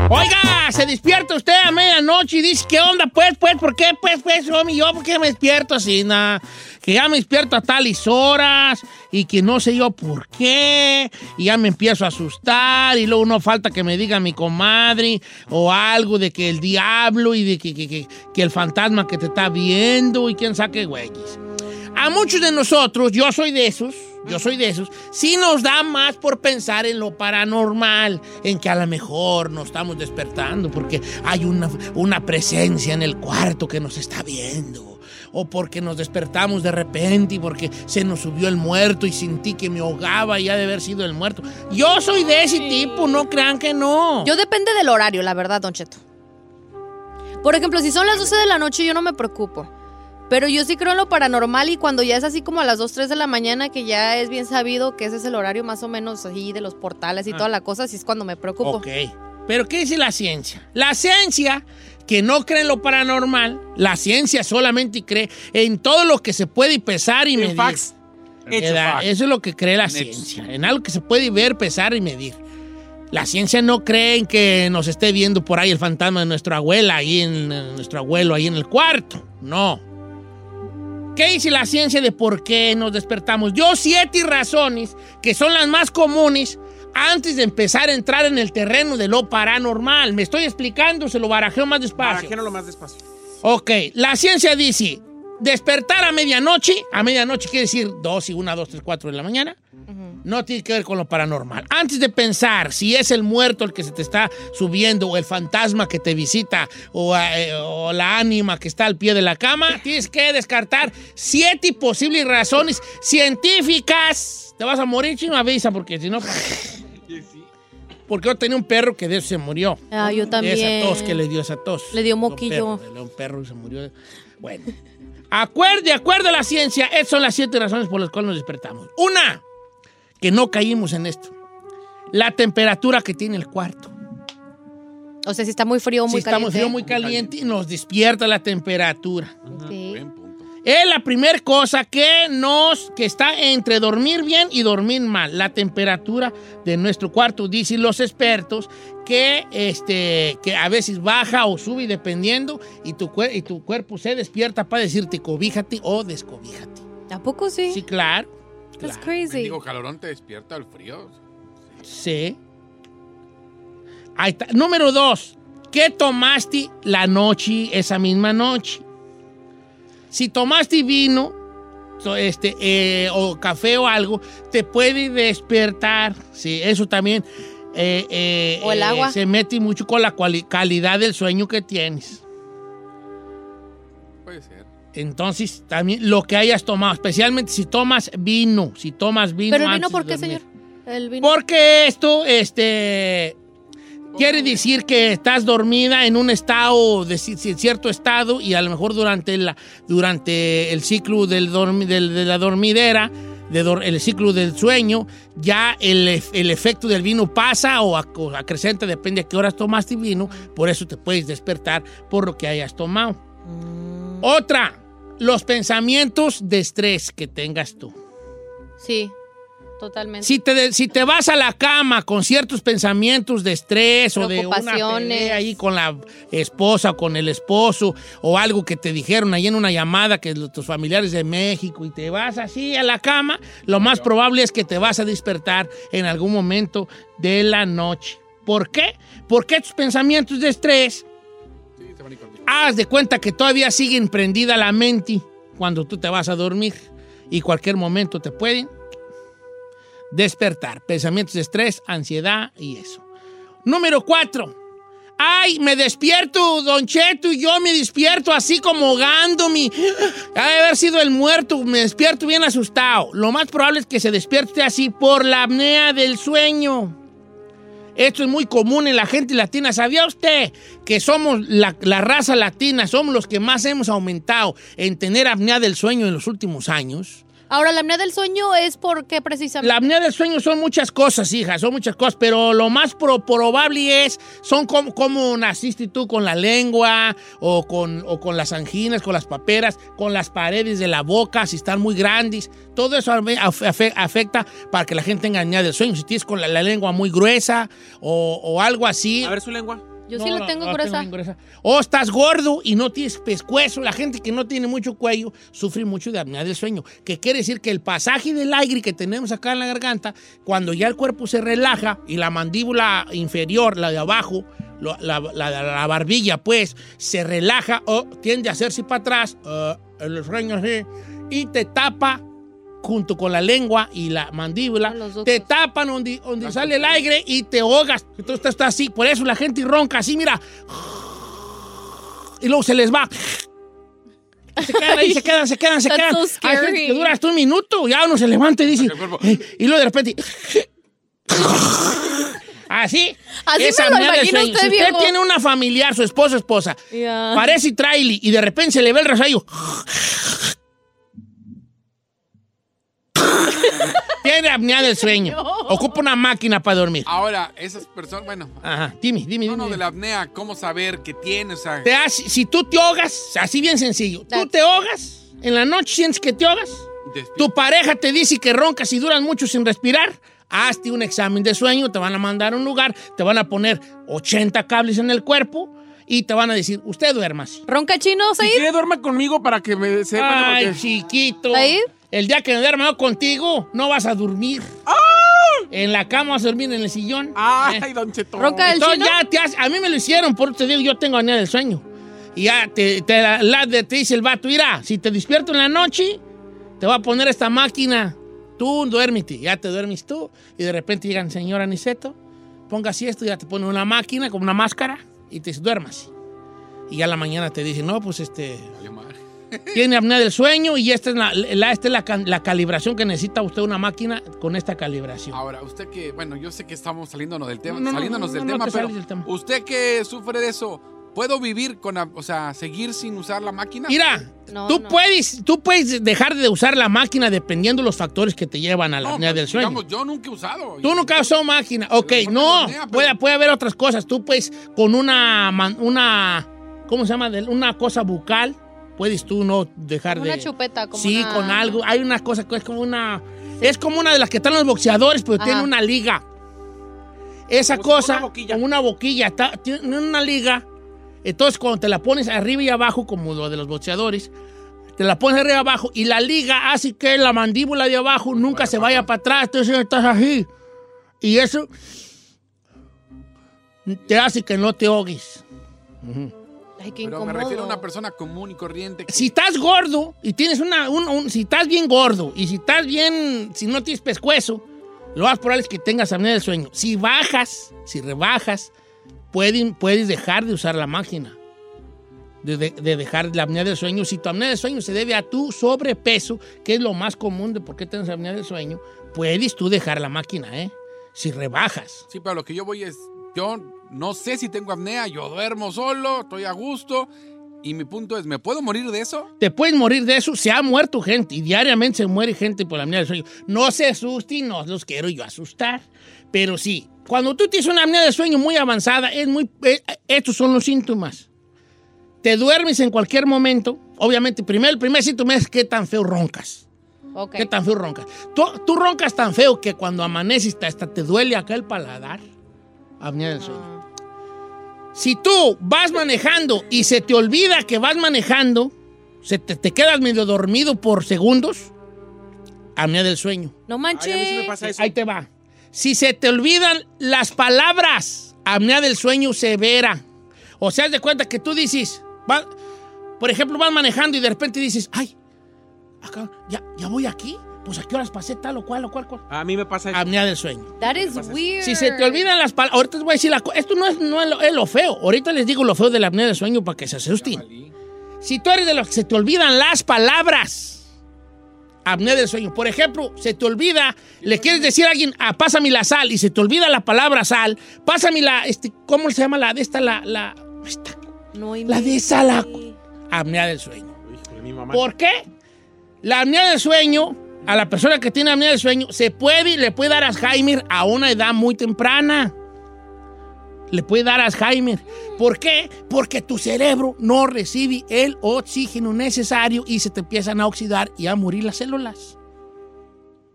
Oiga, se despierta usted a medianoche y dice, ¿qué onda? Pues, pues, ¿por qué? Pues, pues, homie, yo, ¿por qué me despierto así? nada? que ya me despierto a tales horas y que no sé yo por qué, y ya me empiezo a asustar, y luego no falta que me diga mi comadre o algo de que el diablo y de que, que, que, que el fantasma que te está viendo y quién sabe qué güeyes. A muchos de nosotros, yo soy de esos, yo soy de esos, sí nos da más por pensar en lo paranormal, en que a lo mejor nos estamos despertando porque hay una, una presencia en el cuarto que nos está viendo. O porque nos despertamos de repente y porque se nos subió el muerto y sentí que me ahogaba y ha de haber sido el muerto. Yo soy de ese tipo, no crean que no. Yo depende del horario, la verdad, Don Cheto. Por ejemplo, si son las 12 de la noche, yo no me preocupo. Pero yo sí creo en lo paranormal y cuando ya es así como a las 2, 3 de la mañana, que ya es bien sabido que ese es el horario más o menos así de los portales y Ah. toda la cosa, así es cuando me preocupo. Ok. Pero ¿qué dice la ciencia? La ciencia que no cree en lo paranormal, la ciencia solamente cree en todo lo que se puede pesar y medir. Eso es lo que cree la ciencia, en algo que se puede ver, pesar y medir. La ciencia no cree en que nos esté viendo por ahí el fantasma de nuestra abuela, ahí en eh, nuestro abuelo, ahí en el cuarto. No. ¿Qué dice la ciencia de por qué nos despertamos? Yo siete razones que son las más comunes antes de empezar a entrar en el terreno de lo paranormal. Me estoy explicando, se lo barajeo más despacio. Barajéalo lo más despacio. Ok, la ciencia dice, despertar a medianoche, a medianoche quiere decir 2 y 1, 2, 3, 4 de la mañana, no tiene que ver con lo paranormal. Antes de pensar si es el muerto el que se te está subiendo o el fantasma que te visita o, eh, o la ánima que está al pie de la cama, tienes que descartar siete posibles razones científicas. Te vas a morir, chino, avisa, porque si no... Porque yo tenía un perro que de eso se murió. Ah, yo también. Esa tos que le dio esa tos. Le dio Un moquillo. perro, le dio un perro y se murió. Bueno. Acuer- de acuerdo a la ciencia, esas son las siete razones por las cuales nos despertamos. Una, que no caímos en esto. La temperatura que tiene el cuarto. O sea, si está muy frío o Si muy está muy caliente. frío, muy caliente, nos despierta la temperatura. Sí. Es la primera cosa que nos que está entre dormir bien y dormir mal. La temperatura de nuestro cuarto, dicen los expertos, que, este, que a veces baja o sube dependiendo y tu, cuer- y tu cuerpo se despierta para decirte cobíjate o descobíjate. ¿A poco sí? Sí, claro. That's crazy. Digo, calorón te despierta el frío. Sí. Ahí está. Número dos. ¿Qué tomaste la noche, esa misma noche? Si tomaste vino, este, eh, o café o algo, te puede despertar. Sí, eso también. eh, eh, O el eh, agua. se mete mucho con la calidad del sueño que tienes. Entonces, también lo que hayas tomado, especialmente si tomas vino, si tomas vino. ¿Pero el vino por de qué, señor? El vino. Porque esto, este, quiere decir que estás dormida en un estado, de ci- ci- cierto estado, y a lo mejor durante, la, durante el ciclo del dormi- del- de la dormidera, de dor- el ciclo del sueño, ya el, el efecto del vino pasa o, ac- o acrecenta, depende a qué horas tomaste vino, por eso te puedes despertar por lo que hayas tomado. Otra, los pensamientos de estrés que tengas tú. Sí, totalmente. Si te, si te vas a la cama con ciertos pensamientos de estrés o de una Preocupaciones. pelea ahí con la esposa o con el esposo o algo que te dijeron ahí en una llamada que los- tus familiares de México y te vas así a la cama, lo más probable es que te vas a despertar en algún momento de la noche. ¿Por qué? Porque tus pensamientos de estrés haz de cuenta que todavía siguen prendida la mente cuando tú te vas a dormir y cualquier momento te pueden despertar. Pensamientos de estrés, ansiedad y eso. Número cuatro. Ay, me despierto, Don Cheto, y yo me despierto así como ahogándome. Ha de haber sido el muerto, me despierto bien asustado. Lo más probable es que se despierte así por la apnea del sueño. Esto es muy común en la gente latina. ¿Sabía usted que somos la, raza latina, somos los que más hemos aumentado en tener apnea del sueño en los últimos años? Ahora, la apnea del sueño es porque precisamente. La apnea del sueño son muchas cosas, hija, son muchas cosas, pero lo más pro- probable es, son como, como naciste tú con la lengua o con, o con las anginas, con las paperas, con las paredes de la boca, si están muy grandes. Todo eso afe- afe- afecta para que la gente tenga apnea del sueño. Si tienes con la, la lengua muy gruesa o, o algo así. A ver su lengua. Yo sí la tengo gruesa. O estás gordo y no tienes pescuezo. La gente que no tiene mucho cuello sufre mucho de apnea del sueño. Que quiere decir que el pasaje del aire que tenemos acá en la garganta, cuando ya el cuerpo se relaja y la mandíbula inferior, la de abajo, la- la- la barbilla, pues, se relaja o tiende a hacerse para atrás, eh, el sueño así, y te tapa junto con la lengua y la mandíbula, te tapan donde, donde sale el aire y te ahogas. Entonces estás así. Por eso la gente ronca así, mira. Y luego se les va. Se quedan ahí, se quedan, se quedan, se That's quedan. so Hay gente que dura hasta un minuto, ya uno se levanta y dice. Y luego de repente. Así. Así es me lo imagino usted, Si usted viejo. tiene una familiar, su esposo, esposa, parece traily y de repente se le ve el rasayo. Tiene apnea del sueño. Ocupa una máquina para dormir. Ahora, esas personas, bueno. Ajá, dime, dime, No, dime. no, de la apnea, ¿cómo saber qué tiene? O sea, Te si tú te ahogas, así bien sencillo, tú te ahogas, en la noche sientes que te ahogas, tu pareja te dice que roncas y duran mucho sin respirar, hazte un examen de sueño, te van a mandar a un lugar, te van a poner 80 cables en el cuerpo y te van a decir, usted duermas. ¿Ronca chino, Si quiere, duerma conmigo para que me sepa. Ay, porque- chiquito. ¿Said? El día que me duerma yo contigo, no vas a dormir. En la cama vas a dormir en el sillón. Ay, Eh. don Cheto. ¿Ronca del Entonces ya te hace- a mí me lo hicieron, por eso te digo, yo tengo apnea del sueño. Y ya te, te, la- la- te dice el vato, mira, si te despierto en la noche, te va a poner esta máquina. Tú duérmete, ya te duermes tú. Y de repente llegan, señor Aniceto, ponga así esto, ya te pone una máquina con una máscara y te dice, duermas. Y ya a la mañana te dicen, no, pues este... Tiene apnea del sueño y esta es, la, la- esta es la, la calibración que necesita usted una máquina con esta calibración. ahora, usted que, bueno, yo sé que estamos saliéndonos del tema, No, no, no, saliéndonos no, del no tema, te pero sales del tema. usted que sufre de eso, ¿puedo vivir con, la- o sea, seguir sin usar la máquina? Mira, No, tú, no. Puedes, tú puedes dejar de usar la máquina dependiendo los factores que te llevan a la No, apnea pues, del sueño. digamos, yo nunca he usado. Tú nunca has usado máquina. Ok, no. apnea, pero- Puede, puede haber otras cosas. Tú puedes con una, una ¿cómo se llama? Una cosa bucal, puedes tú no dejar Como de... una chupeta, como Sí, una- con algo. Hay una cosa que es como una... Es como una de las que están los boxeadores, pero tiene una liga. Esa Como cosa, una boquilla. como una boquilla, está- tiene una liga. Entonces, cuando te la pones arriba y abajo, como lo de los boxeadores, te la pones arriba y abajo y la liga hace que la mandíbula de abajo nunca se vaya para atrás. Entonces, estás así. Y eso te hace que no te ahogues. Ay, qué Pero me refiero a una persona común y corriente. que- Si estás gordo y tienes una, un- un- si estás bien gordo y si estás bien, si no tienes pescuezo, lo más probable es que tengas apnea del sueño. Si bajas, si rebajas, pueden- puedes dejar de usar la máquina. De, de- de dejar la apnea del sueño. Si tu apnea del sueño se debe a tu sobrepeso, que es lo más común de por qué tienes apnea del sueño, puedes tú dejar la máquina, ¿eh? Si rebajas. Sí, pero lo que yo voy es, yo no sé si tengo apnea, yo duermo solo, estoy a gusto. Y mi punto es, ¿me puedo morir de eso? te puedes morir de eso. Se ha muerto gente y diariamente se muere gente por la apnea del sueño. No se asusten, no los quiero yo asustar. Pero sí, cuando tú tienes una apnea del sueño muy avanzada, es muy, eh, estos son los síntomas. Te duermes en cualquier momento. Obviamente, primero, el primer síntoma es qué tan feo roncas. Ok. ¿Qué tan feo roncas? Tú, tú roncas tan feo que cuando amaneces hasta te duele acá el paladar. Apnea del sueño. Si tú vas manejando y se te olvida que vas manejando, se te, te quedas medio dormido por segundos, apnea del sueño. No Ay, a mí sí me manches. pasa eso. Ahí te va. Si se te olvidan las palabras, apnea del sueño severa. O sea, de cuenta que tú dices, va- por ejemplo, vas manejando y de repente dices, ay, acá, ya, ya voy aquí. Pues a qué horas pasé tal o cual o cual, cual. A mí me pasa eso. Apnea del sueño. That is weird. Si se te olvidan las palabras, ahorita les voy a decir la Esto no es, no es lo, es lo feo. Ahorita les digo lo feo de la apnea del sueño para que se asusten. Si tú eres de los que se te olvidan las palabras, apnea del sueño. Por ejemplo, se te olvida, le quieres decir a alguien, ah, pásame la sal, y se te olvida la palabra sal, pásame la, este, ¿cómo se llama la de esta, la, la, esta, No la de esa, la, apnea del sueño. Híjole, mi mamá. ¿Por qué? La apnea del sueño, a la persona que tiene apnea del sueño, se puede, le puede dar Alzheimer a una edad muy temprana. Le puede dar Alzheimer. ¿Por qué? Porque tu cerebro no recibe el oxígeno necesario y se te empiezan a oxidar y a morir las células.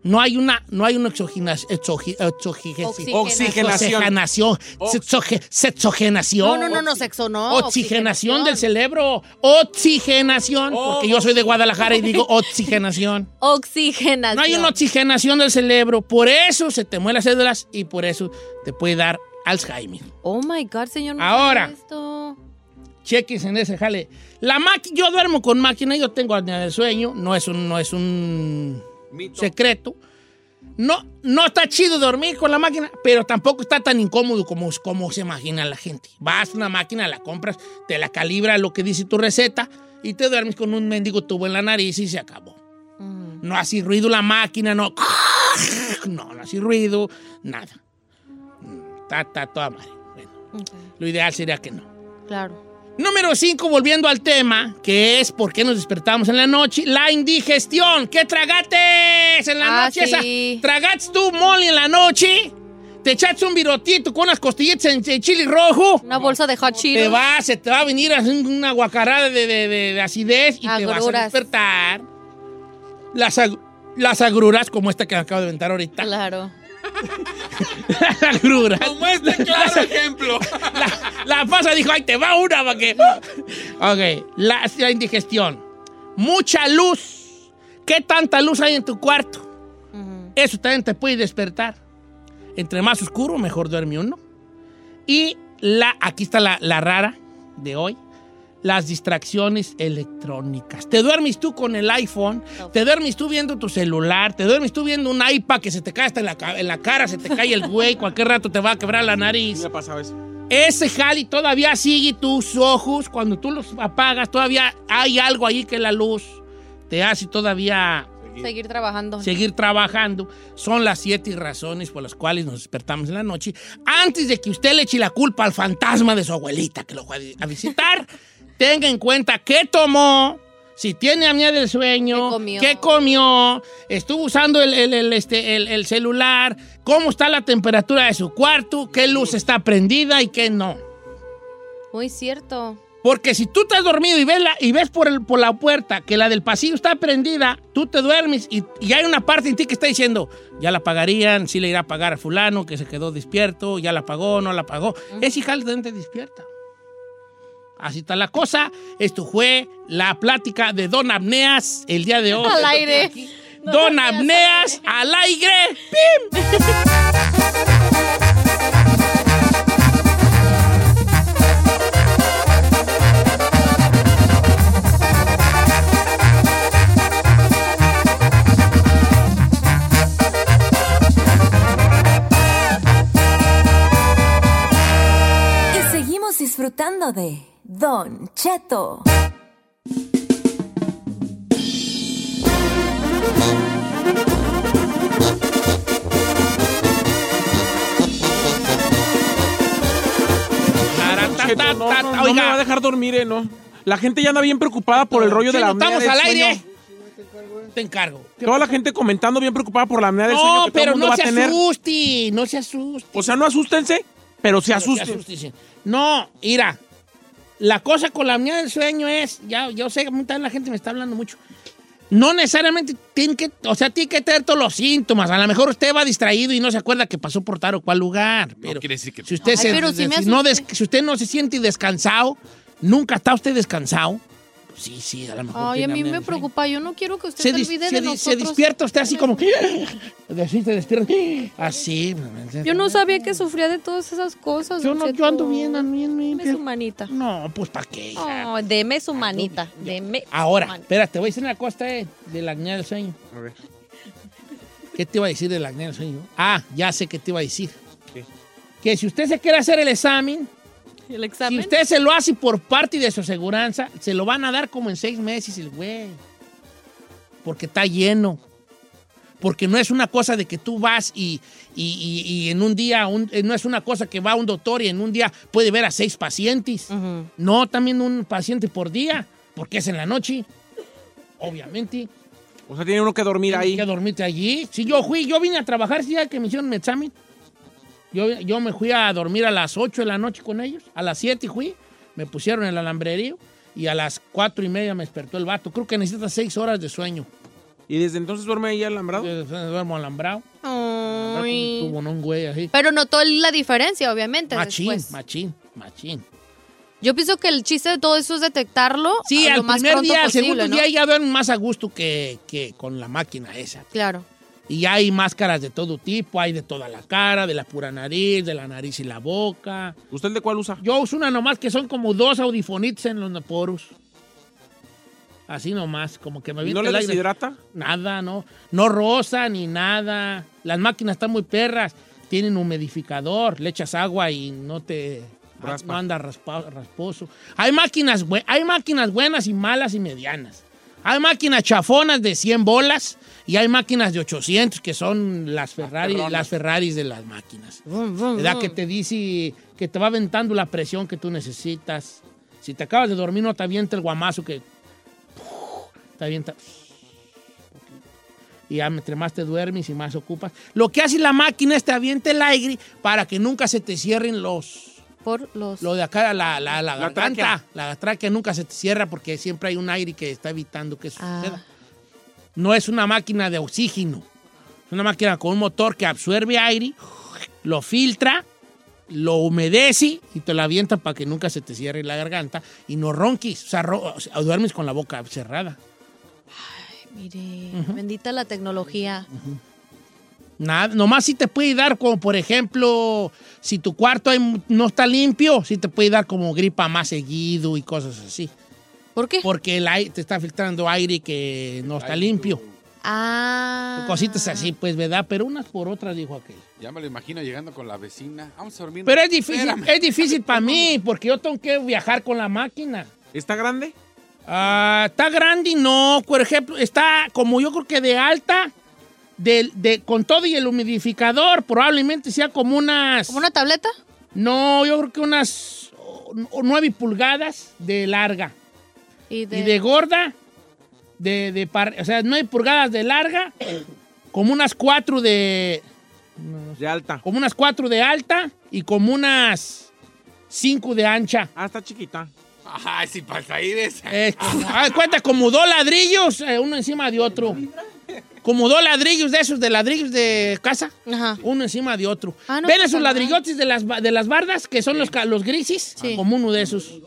No hay una, no hay una exogena- exogi- exogi- Oxigenación. Oxigenación. Sexoge- Sexogenación. No, no, no, no, sexo, no. Oxigenación del cerebro. Oxigenación. Porque yo soy de Guadalajara y digo oxigenación. Oxigenación. No hay una oxigenación del cerebro. Por eso se te mueren las células y por eso te puede dar Alzheimer. Oh my God, señor. Ahora. esto. Cheques en ese jale. La máquina, yo duermo con máquina, yo tengo apnea del sueño, no es un, no es un secreto. No, no está chido dormir con la máquina, pero tampoco está tan incómodo como, como se imagina la gente. Vas a una máquina, la compras, te la calibra lo que dice tu receta y te duermes con un mendigo tubo en la nariz y se acabó. No hace ruido la máquina, no. No, no hace ruido, nada. Está, está toda madre. Bueno, lo ideal sería que no. Claro. Número 5, volviendo al tema, que es por qué nos despertamos en la noche, la indigestión. ¿Qué tragates en la Ah, noche? esa? sí. ¿Tragates tú mole en la noche? ¿Te echaste un virotito con unas costillitas en, en chile rojo? Una bolsa de hot Te Cheetos. va, se te va a venir una guacarada de, de- de- de acidez y te vas a despertar. Las, ag- las agruras, como esta que acabo de inventar ahorita. Claro. Las agruras. Como este claro ejemplo. La pasa dijo, ay, te va una para que... Ok, la, la indigestión. Mucha luz. ¿Qué tanta luz hay en tu cuarto? Eso también te puede despertar. Entre más oscuro, mejor duerme uno. Y la, aquí está la, la rara de hoy. Las distracciones electrónicas. Te duermes tú con el iPhone, te duermes tú viendo tu celular, te duermes tú viendo un iPad que se te cae hasta en la, ca- en la cara, se te cae el güey, cualquier rato te va a quebrar la nariz. Me ha pasado eso. Ese jali todavía sigue tus ojos. Cuando tú los apagas, todavía hay algo ahí que la luz te hace todavía Seguir trabajando. seguir trabajando. Son las siete razones por las cuales nos despertamos en la noche. Antes de que usted le eche la culpa al fantasma de su abuelita que lo fue a visitar, tenga en cuenta qué tomó. Si tiene apnea del sueño, comió? qué comió, estuvo usando el, el- el, este, el- el celular, cómo está la temperatura de su cuarto, qué luz está prendida y qué no. Muy cierto. Porque si tú estás dormido y ves, la- y ves por, el- por la puerta que la del pasillo está prendida, tú te duermes y, y hay una parte en ti que está diciendo, ya la pagarían, sí le irá a pagar a fulano que se quedó despierto, ya la pagó, no la pagó. Es hija de te despierta. Así está la cosa. Esto fue la plática de Don Apneas el día de hoy. Al aire. Don Apneas al aire. ¡Pim! Y seguimos disfrutando de Don Cheto. Cheto, no, no, no me va a dejar dormir, eh, no. La gente ya anda bien preocupada por el rollo de la apnea estamos del al sueño. aire. Te encargo. Toda la gente comentando bien preocupada por la apnea del sueño No, que todo el pero mundo no va se tener. asuste, no se asuste. O sea, no asústense, pero se asusten. asusten. No, mira, la cosa con la apnea del sueño es, ya, yo sé que mucha la gente me está hablando mucho. No necesariamente tiene que, o sea, tiene que tener todos los síntomas. A lo mejor usted va distraído y no se acuerda que pasó por tal o cual lugar. Pero quiere decir que... si usted, Ay, se, pero me si no des- si usted no se siente descansado, nunca está usted descansado. Sí, sí, a lo mejor. Ay, a mí me del preocupa. Yo no quiero que usted Se, se, olvide se de di- se nosotros. despierta usted así como. Así se despierta. Así. Yo no sabía que sufría de todas esas cosas. Yo no- yo ando bien, ando bien, bien, Deme su manita. No, pues ¿para qué? Oh, deme su manita. Deme. Ahora, manita. espérate, voy a decir una cosa eh, de la apnea del sueño. ¿Qué te iba a decir de la apnea del sueño? Ah, ya sé qué te iba a decir. Que si usted se quiere hacer el examen, ¿El si usted se lo hace por parte de su aseguranza, se lo van a dar como en seis meses el güey. Porque está lleno. Porque no es una cosa de que tú vas y, y- y- y en un día, un- eh, no es una cosa que va un doctor y en un día puede ver a seis pacientes. No, también un paciente por día, porque es en la noche. Obviamente. O sea, tiene uno que dormir ahí. que dormirte allí. Si yo fui, yo vine a trabajar ese día que me hicieron mi examen. Yo, yo me fui a dormir a las 8 de la noche con ellos. A las 7 fui, me pusieron el alambrerío y a las 4 y media me despertó el vato. Creo que necesitas 6 horas de sueño. ¿Y desde entonces duerme ahí alambrado? duermo alambrado. Ay. Tuvo un güey así. Pero notó la diferencia, obviamente. Machín, después. machín, machín. Yo pienso que el chiste de todo eso es detectarlo Sí, lo al más primer día, al segundo ¿no? día ya duermen más a gusto que, que con la máquina esa. Claro. Y hay máscaras de todo tipo, hay de toda la cara, de la pura nariz, de la nariz y la boca. ¿Usted de cuál usa? Yo uso una nomás que son como dos audifonitos en los poros. Así nomás, como que me viene ¿No le deshidrata? Nada, no. No rosa ni nada. Las máquinas están muy perras. Tienen humidificador, le echas agua y no te no anda raspa- rasposo. Hay máquinas, hay máquinas buenas y malas y medianas. Hay máquinas chafonas de 100 bolas y hay máquinas de 800 que son las Ferrari, perronas. las Ferraris de las máquinas. ¿Verdad? Que te dice que te va aventando la presión que tú necesitas. Si te acabas de dormir, no te avienta el guamazo que te avienta. Y ya entre más te duermes y más ocupas. Lo que hace la máquina es te avienta el aire para que nunca se te cierren los. Por los. Lo de acá, la, la, la, La garganta. tráquea. La tráquea nunca se te cierra porque siempre hay un aire que está evitando que eso Ah. suceda. No es una máquina de oxígeno. Es una máquina con un motor que absorbe aire, lo filtra, lo humedece y te lo avienta para que nunca se te cierre la garganta y no ronquis. O sea, ro- o sea, duermes con la boca cerrada. Mire, bendita la tecnología. Nada, nomás si te puede dar como, por ejemplo, si tu cuarto hay- no está limpio, sí te puede dar como gripa más seguido y cosas así. ¿Por qué? Porque el aire, te está filtrando aire que no está limpio. Ah. Cositas así, pues, ¿verdad? Pero unas por otras, dijo aquel. Ya me lo imagino llegando con la vecina. Vamos a dormir. Pero es difícil, Espérame. es difícil para mí, porque yo tengo que viajar con la máquina. ¿Está grande? Ah, está grande y no, por ejemplo, está como yo creo que de alta, de, de- con todo y el humidificador, probablemente sea como unas... ¿Como una tableta? No, yo creo que unas oh, nueve pulgadas de larga. Y de, Y de gorda, de, de par- o sea, nueve pulgadas de larga, como unas cuatro de... De alta. Como unas cuatro de alta y como unas cinco de ancha. Ah, está chiquita. Ay, sí, para aires. Eh, haz de cuenta, como dos ladrillos, eh, uno encima de otro. Como dos ladrillos de esos, de ladrillos de casa. Ajá. Uno encima de otro. Ah, no ¿Ven esos ladrillotes de las, ba- de las bardas, que son los, los grises? Sí. Como uno de esos.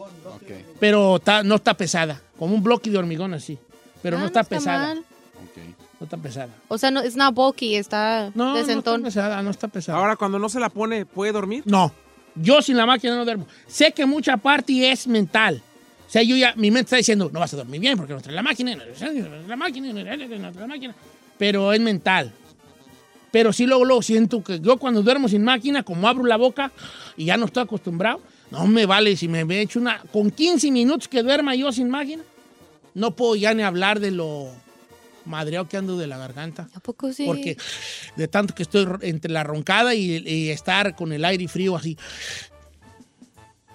Pero está- no está pesada. Como un bloque de hormigón así. Pero Ah, no está está pesada. mal. No está pesada. O sea, no, es not bulky, está No, no está pesada, no está pesada. Ahora, cuando no se la pone, ¿puede dormir? No, yo sin la máquina no duermo. Sé que mucha parte es mental. O sea, yo ya, mi mente está diciendo, no vas a dormir bien porque no traes la máquina, no traes la máquina, no traes la máquina. Pero es mental. Pero sí luego, luego siento que yo cuando duermo sin máquina, como abro la boca y ya no estoy acostumbrado, no me vale si me he hecho una... Con 15 minutos que duerma yo sin máquina, no puedo ya ni hablar de lo madreado que ando de la garganta. ¿A poco sí? Porque de tanto que estoy entre la roncada y, y estar con el aire frío así.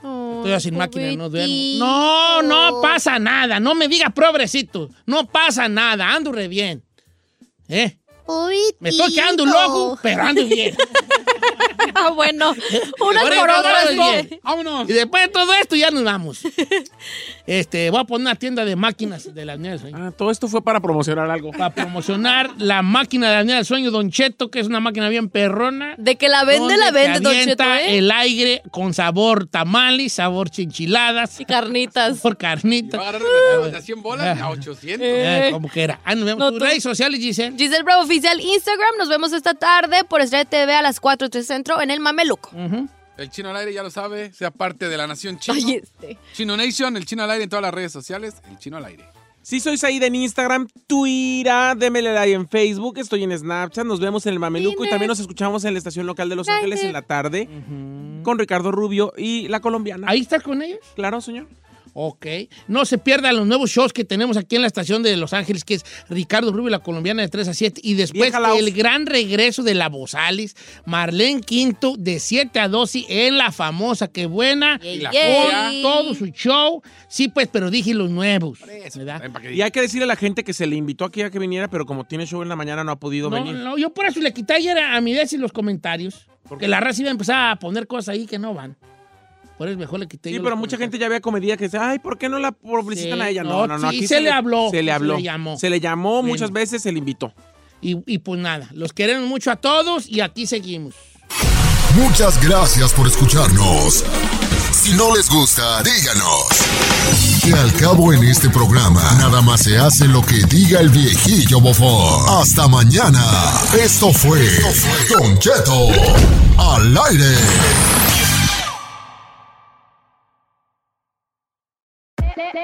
Estoy sin máquina, no duermo. No, no pasa nada. No me diga pobrecito. No pasa nada. Ando re bien. ¿Eh? Me estoy quedando loco, pero ando bien. Ah, bueno. Unas por todo otras. es no. bien. Vámonos. Y después de todo esto ya nos vamos. Este, voy a poner una tienda de máquinas de la apnea del sueño. Ah, todo esto fue para promocionar algo. Para promocionar la máquina de la apnea del sueño Don Cheto, que es una máquina bien perrona. De que la vende, la vende, Don Cheto, ¿eh? el aire con sabor tamales, sabor chinchiladas. Y carnitas. Por carnitas. Va a agarrar de verdad de 100 bolas a 800. Eh, como que era. Ah, nos vemos. No, Tus redes sociales, Giselle. Giselle Bravo Oficial Instagram. Nos vemos esta tarde por Estrella TV a las 4 3 Centro en el Mameluco. El chino al aire ya lo sabe, sea parte de la nación chino. Ay, este. Chino Nation, el chino al aire en todas las redes sociales, el chino al aire. Sí, soy Said en Instagram, Twitter, démele like en Facebook, estoy en Snapchat, nos vemos en el Mameluco y también nos escuchamos en la estación local de Los Ángeles en la tarde con Ricardo Rubio y la colombiana. ¿Ahí estás con ellos? Claro, señor. Ok. No se pierdan los nuevos shows que tenemos aquí en la estación de Los Ángeles, que es Ricardo Rubio y la colombiana de 3 a 7. Y después el gran regreso de la Bozales, Marlene Quinto, de 7 a 12 en la famosa, que buena. Y la con todo su show. Sí, pues, pero dije los nuevos. ¿verdad? Y hay que decirle a la gente que se le invitó aquí a que viniera, pero como tiene show en la mañana no ha podido No, venir. no, yo por eso le quité ayer a, a mi Desi los comentarios. Porque la raza iba a empezar a poner cosas ahí que no van. Por eso mejor le quité Sí, yo pero mucha gente ya había comedia que dice, ay, ¿por qué no la publicitan Sí, a ella? no, No, no, sí, aquí se le habló, Se le se habló. le llamó. Se le llamó Bueno. muchas veces, se le invitó. Y, y pues nada, los queremos mucho a todos y aquí seguimos. Muchas gracias por escucharnos. Si no les gusta, díganos. Que al cabo en este programa, nada más se hace lo que diga el viejillo bofón. Hasta mañana. Esto fue Don Cheto al aire.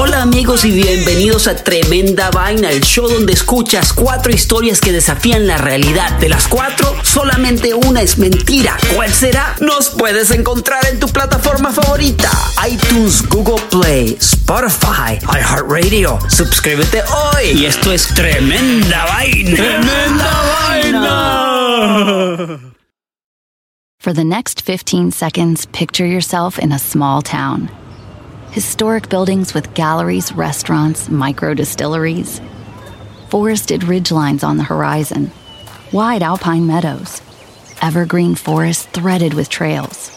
Hola amigos y bienvenidos a Tremenda Vaina, el show donde escuchas cuatro historias que desafían la realidad. De las cuatro, solamente una es mentira. ¿Cuál será? Nos puedes encontrar en tu plataforma favorita. iTunes, Google Play, Spotify, iHeartRadio. Suscríbete hoy. Y esto es Tremenda Vaina. ¡Tremenda vaina! For the next 15 seconds, picture yourself in a small town. Historic buildings with galleries, restaurants, micro distilleries. Forested ridgelines on the horizon. Wide alpine meadows. Evergreen forests threaded with trails.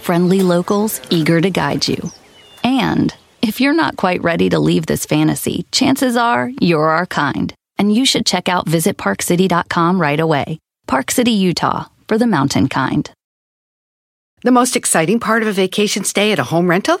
Friendly locals eager to guide you. And if you're not quite ready to leave this fantasy, chances are you're our kind. And you should check out visitparkcity.com right away. Park City, Utah, for the mountain kind. The most exciting part of a vacation stay at a home rental?